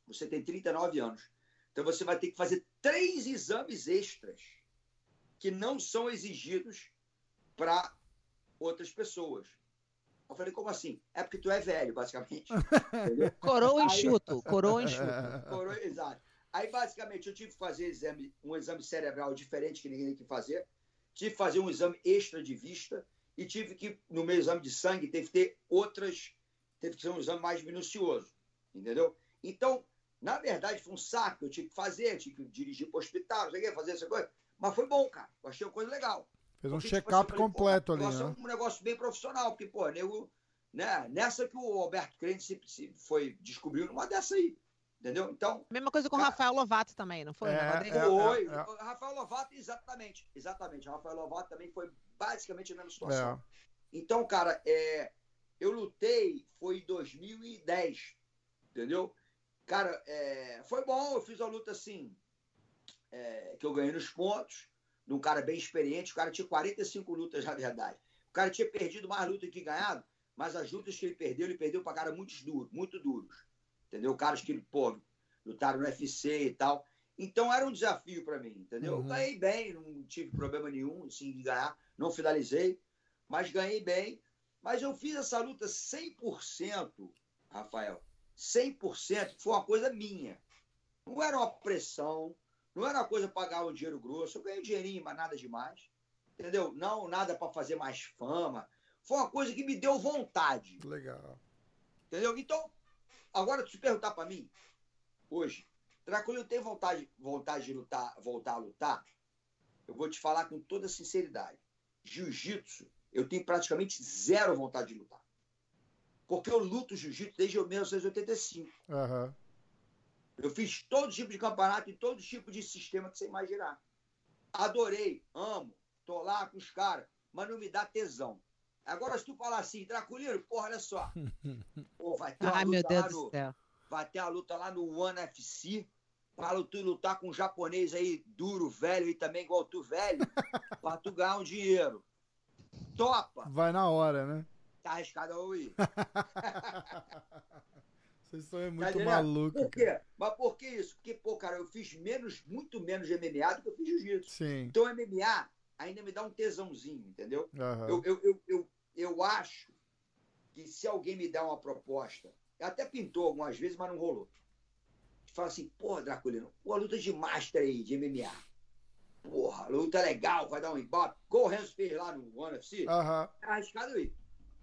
você tem 39 anos. Então você vai ter que fazer três exames extras que não são exigidos para outras pessoas. Eu falei, como assim? É porque tu é velho, basicamente. coroa enxuto, coroa enxuto. Coroa, exato. Aí, basicamente, eu tive que fazer exame, um exame cerebral diferente que ninguém tem que fazer. Tive que fazer um exame extra de vista. E tive que, no meu exame de sangue, teve que ter outras. Teve que ser um exame mais minucioso. Entendeu? Então, Na verdade, foi um saco, eu tinha que fazer, tinha que dirigir para o hospital, não sei o que, fazer essa coisa. Mas foi bom, cara. Eu achei uma coisa legal. Fez um tipo check-up assim, completo ali, o negócio né? É um negócio bem profissional, porque, pô, nego, né? Nessa que o Alberto Crente se, se foi descobriu numa dessa aí. Entendeu? Então, Mesma coisa com o Rafael Lovato também, não foi? É, dele? é. foi. é. O Rafael Lovato, exatamente. Exatamente. O Rafael Lovato também foi basicamente a mesma situação. É. Então, cara, é, eu lutei, foi em 2010, entendeu? Cara, é, foi bom, eu fiz a luta assim, é, que eu ganhei nos pontos, de um cara bem experiente, o cara tinha 45 lutas, na verdade. O cara tinha perdido mais luta que ganhado, mas as lutas que ele perdeu, ele perdeu pra cara muito duros, muito duros, entendeu? Caras que, pô, lutaram no UFC e tal. Então era um desafio pra mim, entendeu? Uhum. Eu ganhei bem, não tive problema nenhum, assim, de ganhar, não finalizei, mas ganhei bem. Mas eu fiz essa luta 100%, Rafael. 100% foi uma coisa minha. Não era uma pressão, não era uma coisa para pagar um dinheiro grosso. Eu ganhei um dinheirinho, mas nada demais. Entendeu? Não, nada para fazer mais fama. Foi uma coisa que me deu vontade. Legal. Entendeu? Então, agora se perguntar para mim, hoje, Draculino tem vontade, vontade de lutar, voltar a lutar? Eu vou te falar com toda sinceridade. Jiu-jitsu, eu tenho praticamente zero vontade de lutar. Porque eu luto jiu-jitsu desde 1985. Aham. Eu fiz todo tipo de campeonato e todo tipo de sistema que você imaginar. Adorei, amo, tô lá com os caras, mas não me dá tesão. Agora, se tu falar assim, Draculino, porra, olha só. Pô, vai ter Ai, meu Deus do no, céu. vai ter a luta lá no One FC. Pra tu lutar com um japonês aí duro, velho, e também igual tu, velho, pra tu ganhar um dinheiro. Topa! Vai na hora, né? Tá arriscado eu ir. Vocês são é Tá muito entendendo? malucos. Por quê? Mas por que isso? Porque, pô, cara, eu fiz menos, muito menos de MMA do que eu fiz jiu-jitsu. Sim. Então, MMA ainda me dá um tesãozinho, entendeu? Aham. Eu, eu, eu, eu, eu acho que se alguém me dá uma proposta, até pintou algumas vezes, mas não rolou. Fala assim, porra, Draculino, pô, luta de master aí, de MMA. Porra, luta legal, vai dar um embate. Igual o Renzo fez lá no One FC. Aham. Tá arriscado aí.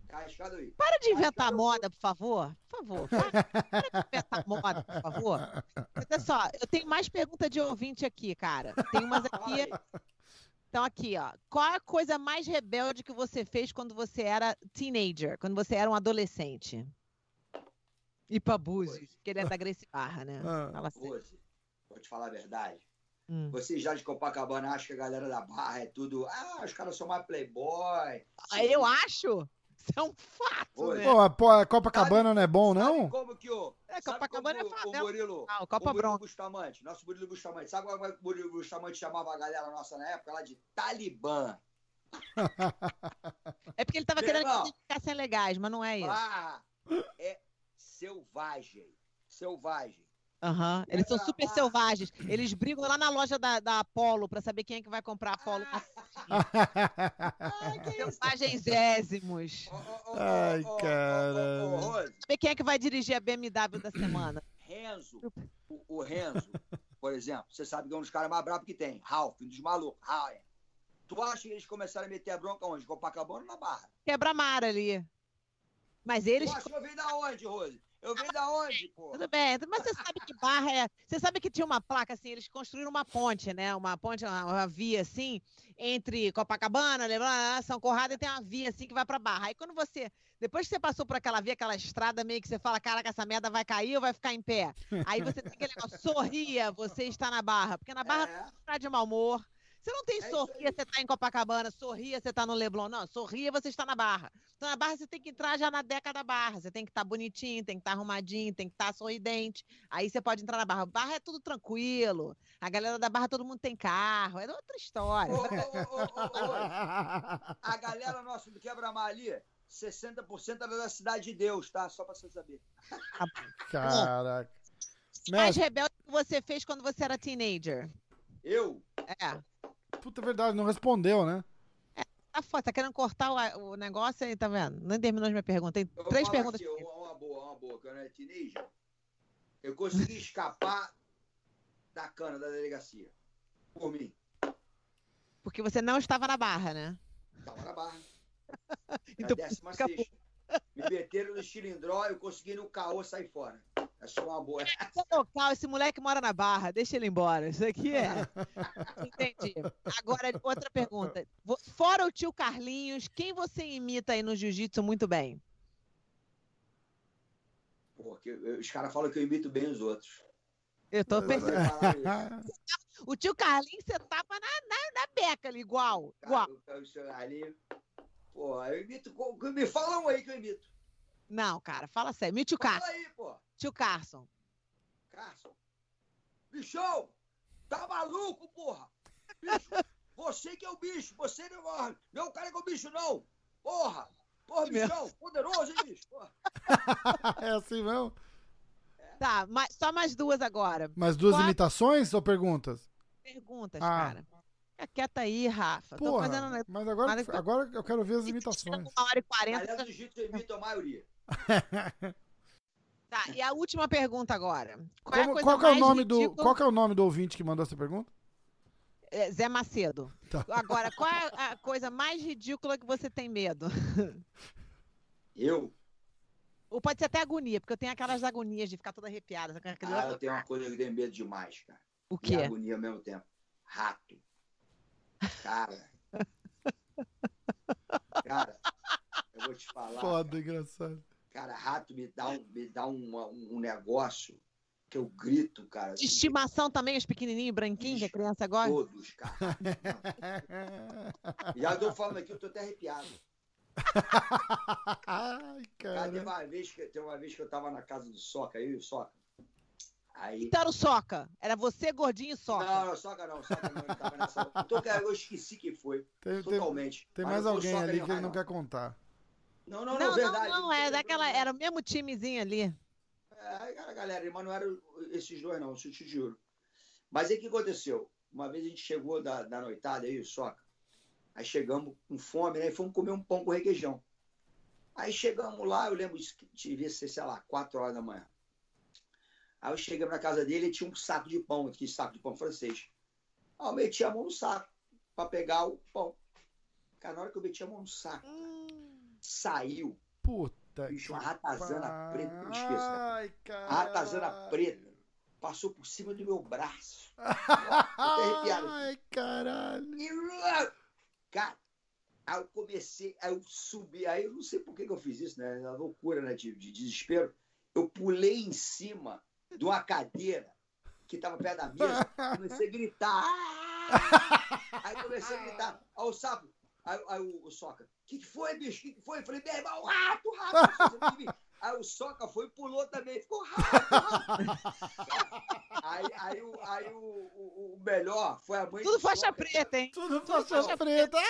Tá arriscado aí. Para de inventar moda, por favor. Por favor. Para, para de inventar moda, por favor. Olha só, eu tenho mais pergunta de ouvinte aqui, cara. Tem umas aqui. Então, aqui, ó. Qual a coisa mais rebelde que você fez quando você era teenager, quando você era um adolescente? E pra Búzios, que ele é da Grace Barra, né? Ah. Fala assim. Rose, vou te falar a verdade. Hum. Vocês já de Copacabana acham que a galera da Barra é tudo. Ah, os caras são mais playboy. Ah, Eu acho. Isso é um fato, Oi. né? Pô, a- pô, a Copacabana não é bom, Sabe não? como que o. É, sabe Copacabana como é o- favela. O Murilo, Ah, o o Copa Murilo Bronca. Bustamante, nosso Murilo Bustamante. Sabe como é que o Murilo Bustamante chamava a galera nossa na época? Lá de Talibã. É porque ele tava Meu querendo que irmão. eles ficassem legais, mas não é isso. Ah, é selvagem. Selvagem. Aham. Eles são super selvagens. Eles brigam lá na loja da, da Apollo pra saber quem é que vai comprar a Apollo. Ah, que isso? Selvagensésimos. Ai, Rose, Saber quem é que vai dirigir a BMW da semana. Renzo, o, o Renzo, por exemplo, você sabe que é um dos caras mais bravos que tem. Ralph, um dos malucos. Ralph. Tu acha que eles começaram a meter a bronca onde? Copacabana ou na Barra? Quebra-mar ali. Mas eles. Tu acha que eu venho da onde, Rose? Eu venho da onde, pô? Tudo bem, mas você sabe que barra é. Você sabe que tinha uma placa assim, eles construíram uma ponte, né? Uma ponte, uma, uma via assim, entre Copacabana, Leblon, São Corrado, e tem uma via assim que vai pra barra. Aí quando você. Depois que você passou por aquela via, aquela estrada, meio que você fala, caraca, essa merda vai cair ou vai ficar em pé? Aí você tem aquele negócio, sorria, você está na barra. Porque na barra É, você está de mau humor. Você não tem É sorria, você está em Copacabana, sorria, você está no Leblon. Não, sorria, você está na barra. Então na barra você tem que entrar já na década da barra. Você tem que estar bonitinho, tem que estar arrumadinho, tem que estar sorridente. Aí você pode entrar na barra. Barra é tudo tranquilo. A galera da barra, todo mundo tem carro. É outra história. ô, ô, ô, ô, ô, ô, a galera nossa do Quebra-Mar ali, 60% era da Cidade de Deus, tá? Só pra você saber. Caraca. Mais rebelde que você fez quando você era teenager. Eu? É. puta verdade, não respondeu, né? Tá foda, tá querendo cortar o, o negócio aí, tá vendo? Nem terminou as minhas perguntas. Tem Eu vou três falar perguntas. aqui, uma, uma boa, uma boa. Quando eu era teenager, eu consegui escapar da cana da delegacia. Por mim. Porque você não estava na barra, né? Tava na barra. Então, décima sexta. Me meteram no cilindró, eu consegui no caô sair fora. É só uma boa. Esse é local, esse moleque mora na Barra, deixa ele embora. Isso aqui é. Entendi. Agora, outra pergunta. Fora o tio Carlinhos, quem você imita aí no jiu-jitsu muito bem? Porque os caras falam que eu imito bem os outros. Eu tô pensando. O tio Carlinhos, você tapa na, na, na beca ali, igual. igual. O- o- ali. Pô, eu imito. Me fala um aí que eu imito. Não, cara, fala sério. Me tio Fala Carson. aí, pô. Tio Carson. Carson. Bichão! Tá maluco, porra? Bicho, você que é o bicho, você não, não é o cara que é o bicho, não! Porra! Porra, bichão! Poderoso, hein, bicho? Porra. é assim mesmo? Tá, mas, só mais duas agora. Mais duas Quatro. imitações ou perguntas? Perguntas, Ah. cara. Fica quieta aí, Rafa. Tô Porra, fazendo. mas agora, Mas- agora eu quero ver as imitações. Uma hora e quarenta. Aliás, do jiu-jitsu eu imito a maioria. Tá, e a última pergunta agora. Qual, é, a Como- coisa qual que é o mais nome do ridícula- qual que é o nome do ouvinte que mandou essa pergunta? É, Zé Macedo. Tá. Agora, qual é a coisa mais ridícula que você tem medo? Eu? Ou pode ser até agonia, porque eu tenho aquelas agonias de ficar toda arrepiada. Ah, eu tenho uma coisa que eu tenho medo demais, cara. O E quê? agonia ao mesmo tempo. Rato. Cara. Cara, eu vou te falar. Foda, cara. engraçado. Cara, rato me dá um, me dá uma- um, negócio que eu grito, cara. De estimação também, os pequenininhos, branquinhos, que a criança gosta? Todos, cara. Já tô falando aqui, eu tô até arrepiado. Ai, Cara, cara. teve uma vez que, teve uma vez que eu tava na casa do Soca, eu e o Soca. Aí. Então era o Soca. Era você, gordinho e Soca. Não, não, Soca não, Soca não, ele tava nessa. Cara, eu esqueci quem foi. Tem, tem, Totalmente. tem Mas mais não alguém Soca ali o que ele Rai, não quer contar. Não, não, não, não, não, verdade. não, é daquela. Era o mesmo timezinho ali. É, galera, mas não eram esses dois, não, isso eu te juro. Mas aí o que aconteceu? Uma vez a gente chegou da, da noitada aí, o Soca. Aí chegamos com fome, né? E fomos comer um pão com requeijão. Aí chegamos lá, eu lembro que devia ser, sei lá, 4 horas da manhã. Aí eu cheguei na casa dele e tinha um saco de pão, aquele saco de pão francês. Aí eu meti a mão no saco para pegar o pão. Cara, na hora que eu meti a mão no saco, saiu, Puta. bicho, uma ratazana pa- preta, não esqueço, cara. Ai, cara. A ratazana preta passou por cima do meu braço. arrepiado. Ai, caralho. E, cara, aí eu comecei, aí eu subi, aí eu não sei por que, que eu fiz isso, né? Na loucura, né? De, de desespero. Eu pulei em cima de uma cadeira que estava perto da mesa, comecei a gritar. Aí comecei a gritar. Aí o sapo, aí, aí o, o soca, o que, que foi, bicho? O que, que foi? Eu falei, meu irmão, rato, rato. Você não viu? Aí o soca foi e pulou também, ficou rato, rato. Aí, aí, o, aí o, o, o melhor foi a mãe Tudo do faixa Soca, preta, hein? Tudo Tudo faixa faixa preta. Aí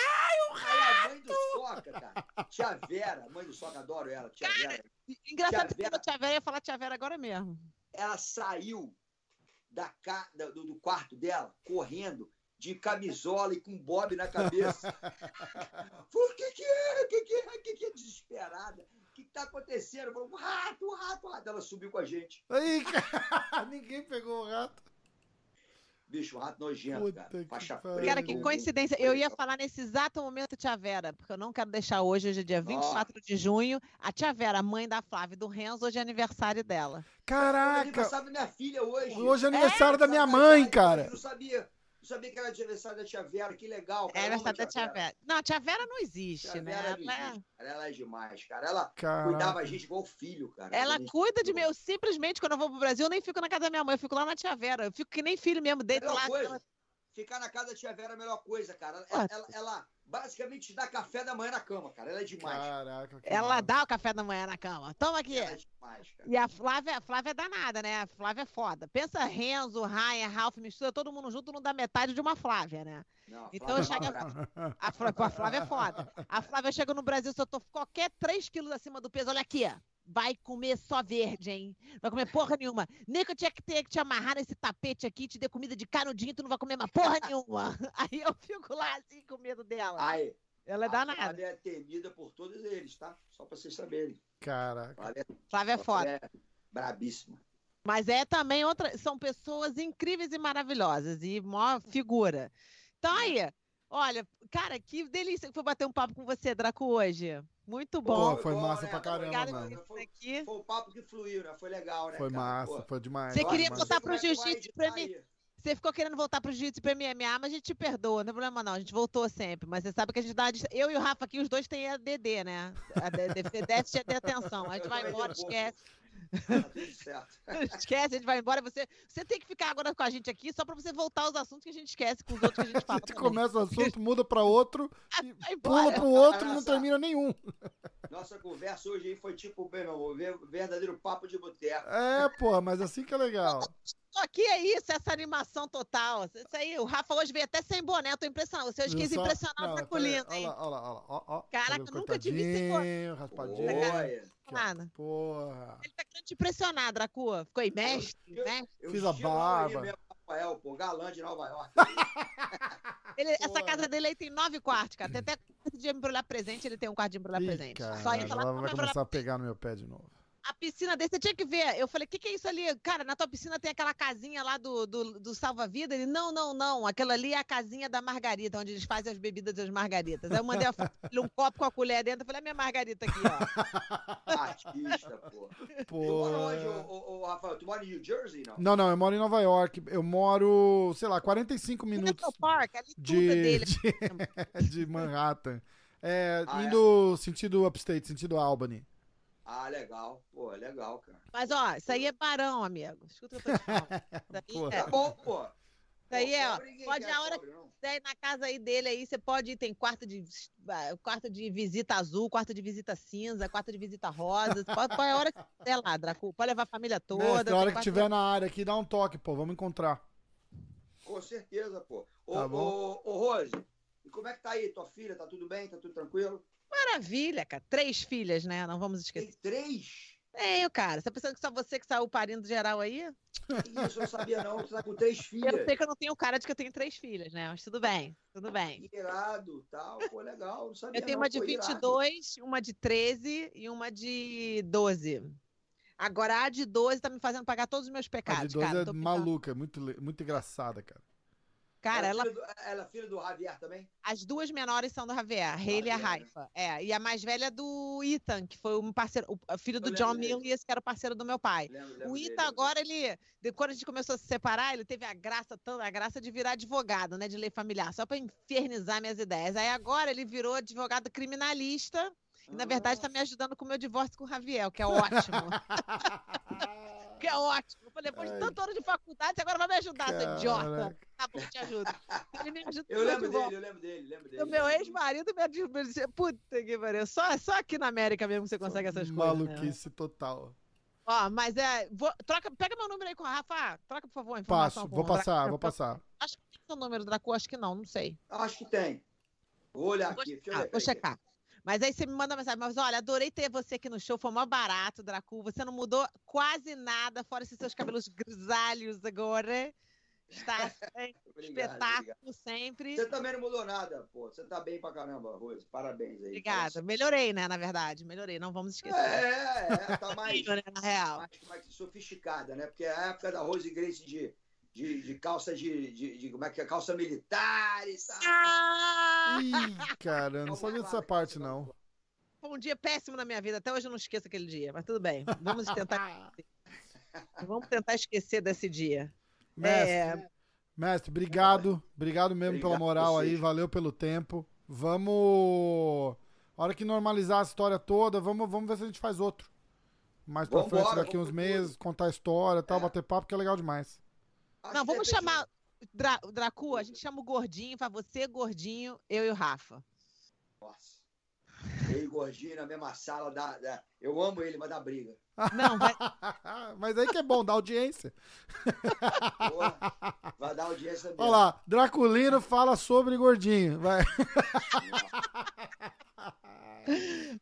a mãe do Soca, cara, tia Vera, a mãe do Soca, adoro ela, tia Vera, Engraçado Tia que Vera- a tia Vera ia falar tia Vera agora mesmo. Ela saiu da do, do quarto dela, correndo, de camisola e com bob na cabeça. Falei, o que que é? O que que é? O que que é? Desesperada. O que que tá acontecendo? Falei, rato, rato, rato. Ela subiu com a gente. Aí, cara. Ninguém pegou o rato. Bicho, um rato nojento, Puta cara. que Faixa preta. Cara, que coincidência. Eu ia falar nesse exato momento tia Vera, porque eu não quero deixar hoje, hoje é dia 24 de junho. A tia Vera, mãe da Flávia e do Renzo, hoje é aniversário dela. Caraca. aniversário da minha filha hoje. Hoje é aniversário da minha Aniversário mãe, cara. Eu não sabia. Não sabia que era aniversário da tia Vera. Que legal. É cara. Aniversário da tia Vera. Não, a tia Vera não existe, Tia né? Vera não Ela, é- existe, cara. Ela é demais, cara. Ela Caraca. cuidava a gente igual filho, cara. ela gente- cuida de mim. Eu simplesmente, quando eu vou pro Brasil, eu nem fico na casa da minha mãe, eu fico lá na tia Vera. Eu fico que nem filho mesmo, deito lá. coisa. Ficar na casa da tia Vera é a melhor coisa, cara. Ela, ela, ela basicamente dá café da manhã na cama, cara. Ela é demais. Caraca. que Ela massa. dá o café da manhã na cama. Toma aqui. Ela é demais, cara. E a Flávia, a Flávia é danada, né? A Flávia é foda. Pensa Renzo, Ryan, Ralph, mistura todo mundo junto, não dá metade de uma Flávia, né? Não, a Então chega- é brava. A Flávia, a Flávia é foda. A Flávia chega no Brasil, se eu tô qualquer 3 quilos acima do peso, olha aqui, ó. Vai comer só verde, hein? Vai comer porra nenhuma. Nem que eu tinha que ter que te amarrar nesse tapete aqui, te der comida de canudinho, tu não vai comer mais porra nenhuma. Aí eu fico lá assim com medo dela. Aí, Ela é a danada. Flávia é temida por todos eles, tá? Só pra vocês saberem. Caraca. Flávia Flávia é foda. é brabíssima. Mas é também outra. São pessoas incríveis e maravilhosas. E maior figura. Então aí, Olha, cara, que delícia que foi bater um papo com você, Draco, hoje. Muito Pô, bom. foi bom, massa né? pra caramba, Obrigada mano. Foi- aqui. Foi o papo que fluiu, né? Foi legal, né? Foi cara? massa, Pô, foi demais. Você queria demais. voltar pro jiu-jitsu pra mim? Você ficou querendo voltar pro jiu-jitsu e pro MMA, mas a gente te perdoa, não tem problema não. A gente voltou sempre. Mas você sabe que a gente dá. Eu e o Rafa aqui, os dois têm ADD, né? A D- D- déficit de atenção. A gente vai embora, esquece. Tá certo. Esquece, a gente vai embora. Você, você tem que ficar agora com a gente aqui só pra você voltar aos assuntos que a gente esquece com os outros que a gente A fala. gente também. começa o assunto, muda pra outro, e Vai pula pro outro e não termina nenhum. Nossa conversa hoje aí foi tipo, meu irmão, ver- verdadeiro papo de boteco. É, porra, mas assim que é legal. Só que é isso, essa animação total. Isso aí, o Rafa hoje veio até sem boné, tô impressionado. Você hoje quis impressionar o Draculino, Olha hein? lá, olha lá, olha lá. Ó, ó, Caraca, cabelo nunca te vi sem cortadinho, raspadinho. Olha. Aqui, ó. Nada. Porra. Ele tá querendo te impressionar, Dracu. Ficou aí, mestre, Eu- né? Eu Fiz a barba. Rafael, pô, galã de Nova York. Ele- essa casa dele aí tem nove quartos, cara. Tem até quarto de embrulhar presente, ele tem um quarto de embrulhar Ih, presente. cara, Só entra lá ela vai começar a pegar no meu pé de novo. A piscina dele, você tinha que ver. Eu falei, o que, que é isso ali? Cara, na tua piscina tem aquela casinha lá do, do, do salva-vida. Ele, não, não, não. Aquela ali é a casinha da Margarita, onde eles fazem as bebidas das margaritas. Aí eu mandei a foto um copo com a colher dentro. Eu falei, a minha margarita aqui, ó. Artista, pô. Tu Pô. mora onde, ô, Rafael? Tu mora em New Jersey, não? Não, não, eu moro em Nova York. Eu moro, sei lá, 45 minutos Central Park, ali tudo de, dele. de, de Manhattan. É, Ah, é? indo sentido upstate, sentido Albany. Ah, legal. Pô, legal, cara. Mas, ó, isso aí é barão, amigo. Escuta o que eu tô te falando. Isso Pô. aí é, Tá bom, pô. isso aí é, ó. Pode a hora pobre, não. quiser ir na casa aí dele aí, você pode ir, tem quarto de quarto de visita azul, quarto de visita cinza, quarto de visita rosa, pode, pode a hora que quiser lá, Dracu, pode levar a família toda. Mestre, a hora que tiver na área aqui, dá um toque, pô. Vamos encontrar. Com certeza, pô. Ô, Tá bom. ô, ô, Rose, e como é que tá aí? Tua filha, tá tudo bem? Tá tudo tranquilo? Maravilha, cara, três filhas, né, não vamos Tem esquecer. três? Tenho, cara, você tá pensando que só você que saiu parindo geral aí? Isso, eu não sabia não. Tu tá com três Eu filhas. sei que eu não tenho cara de que eu tenho três filhas, né, mas tudo bem, tudo bem. Irado, tal. Pô, legal. Não sabia Eu tenho não, uma de pô, irado. 22, uma de 13 e uma de 12. Agora a de 12 tá me fazendo pagar todos os meus A pecados, de 12 cara. é maluca, muito, le- muito engraçada, cara. Cara, ela é filha do, ela é filha do Javier também? As duas menores são do Javier, a Hayley e a? Raifa. É, e a mais velha é do Ethan, que foi um parceiro, o filho do John dele. Milius, que era o parceiro do meu pai. Lembro, lembro O dele, Ethan lembro agora, ele, de- quando a gente começou a se separar, ele teve a graça, a graça de virar advogado, né, de lei familiar, só pra infernizar minhas ideias. Aí agora ele virou advogado criminalista e, na verdade, tá me ajudando com o meu divórcio com o Javier, que é ótimo. que é ótimo. Eu falei, depois de tanto ano de faculdade, você agora vai me ajudar, seu idiota. Tá bom, te ajudo. Ele me ajuda Eu lembro dele, eu lembro dele, lembro dele. O meu ex-marido me disse, puta que pariu. Só, só aqui na América mesmo que você consegue essas coisas. né? Maluquice total. Ó, mas é. vou- troca, pega meu número aí com a Rafa. Troca, por favor, a Passo, informação. vou com o passar, Draco. vou passar. Acho que tem seu número, Draco. Acho que não, não sei. Acho que tem. Vou olhar Vou aqui. Deixa eu checar. ver, Vou checar. Mas aí você me manda mensagem. Mas olha, adorei ter você aqui no show. Foi mó barato, Dracu. Você não mudou quase nada, fora esses seus cabelos grisalhos agora. Está é, Obrigado, obrigado. espetáculo sempre. Você também não mudou nada, pô. Você tá bem pra caramba, Rose. Parabéns aí. Obrigada. Melhorei, né? Na verdade. Melhorei. Não vamos esquecer. É, é, tá mais, Na real. mais, mais sofisticada, né? Porque é a época da Rose Grace de, de, de calça de, de, de- Como é que é? Calça militar e tal. Ah! Ih, cara, eu não sabia dessa parte, não. Foi um dia péssimo na minha vida. Até hoje eu não esqueço aquele dia. Mas tudo bem. Vamos tentar. vamos tentar esquecer desse dia. Mestre, É, mestre, obrigado. Obrigado mesmo pela Obrigado moral aí, valeu pelo tempo. Vamos. A hora que normalizar a história toda, vamos, vamos ver se a gente faz outro. Mais pra Vambora, frente, daqui uns meses, contar a história e tal, É. bater papo, que é legal demais. Acho não, vamos chamar. Dra Dracu, a gente chama o gordinho, vai você, gordinho, eu e o Rafa. Nossa. Eu e o Gordinho na mesma sala. Dá, dá- Eu amo ele, mas dá briga. Não, vai, Mas aí que é bom, dá audiência. Porra, vai dar audiência mesmo. Olha lá, Draculino fala sobre gordinho. Vai.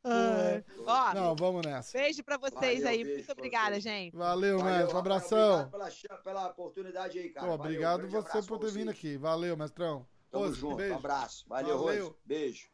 É. Ó, Não, vamos nessa. Beijo pra vocês Valeu, aí. beijo Muito obrigada, gente. Valeu, mestre. Um abração. Obrigado pela, pela oportunidade aí, cara. Pô, Valeu, obrigado você por ter vindo aqui. Valeu, mestrão. Tamo junto, beijo. abraço. Valeu, Valeu. Rose. Beijo.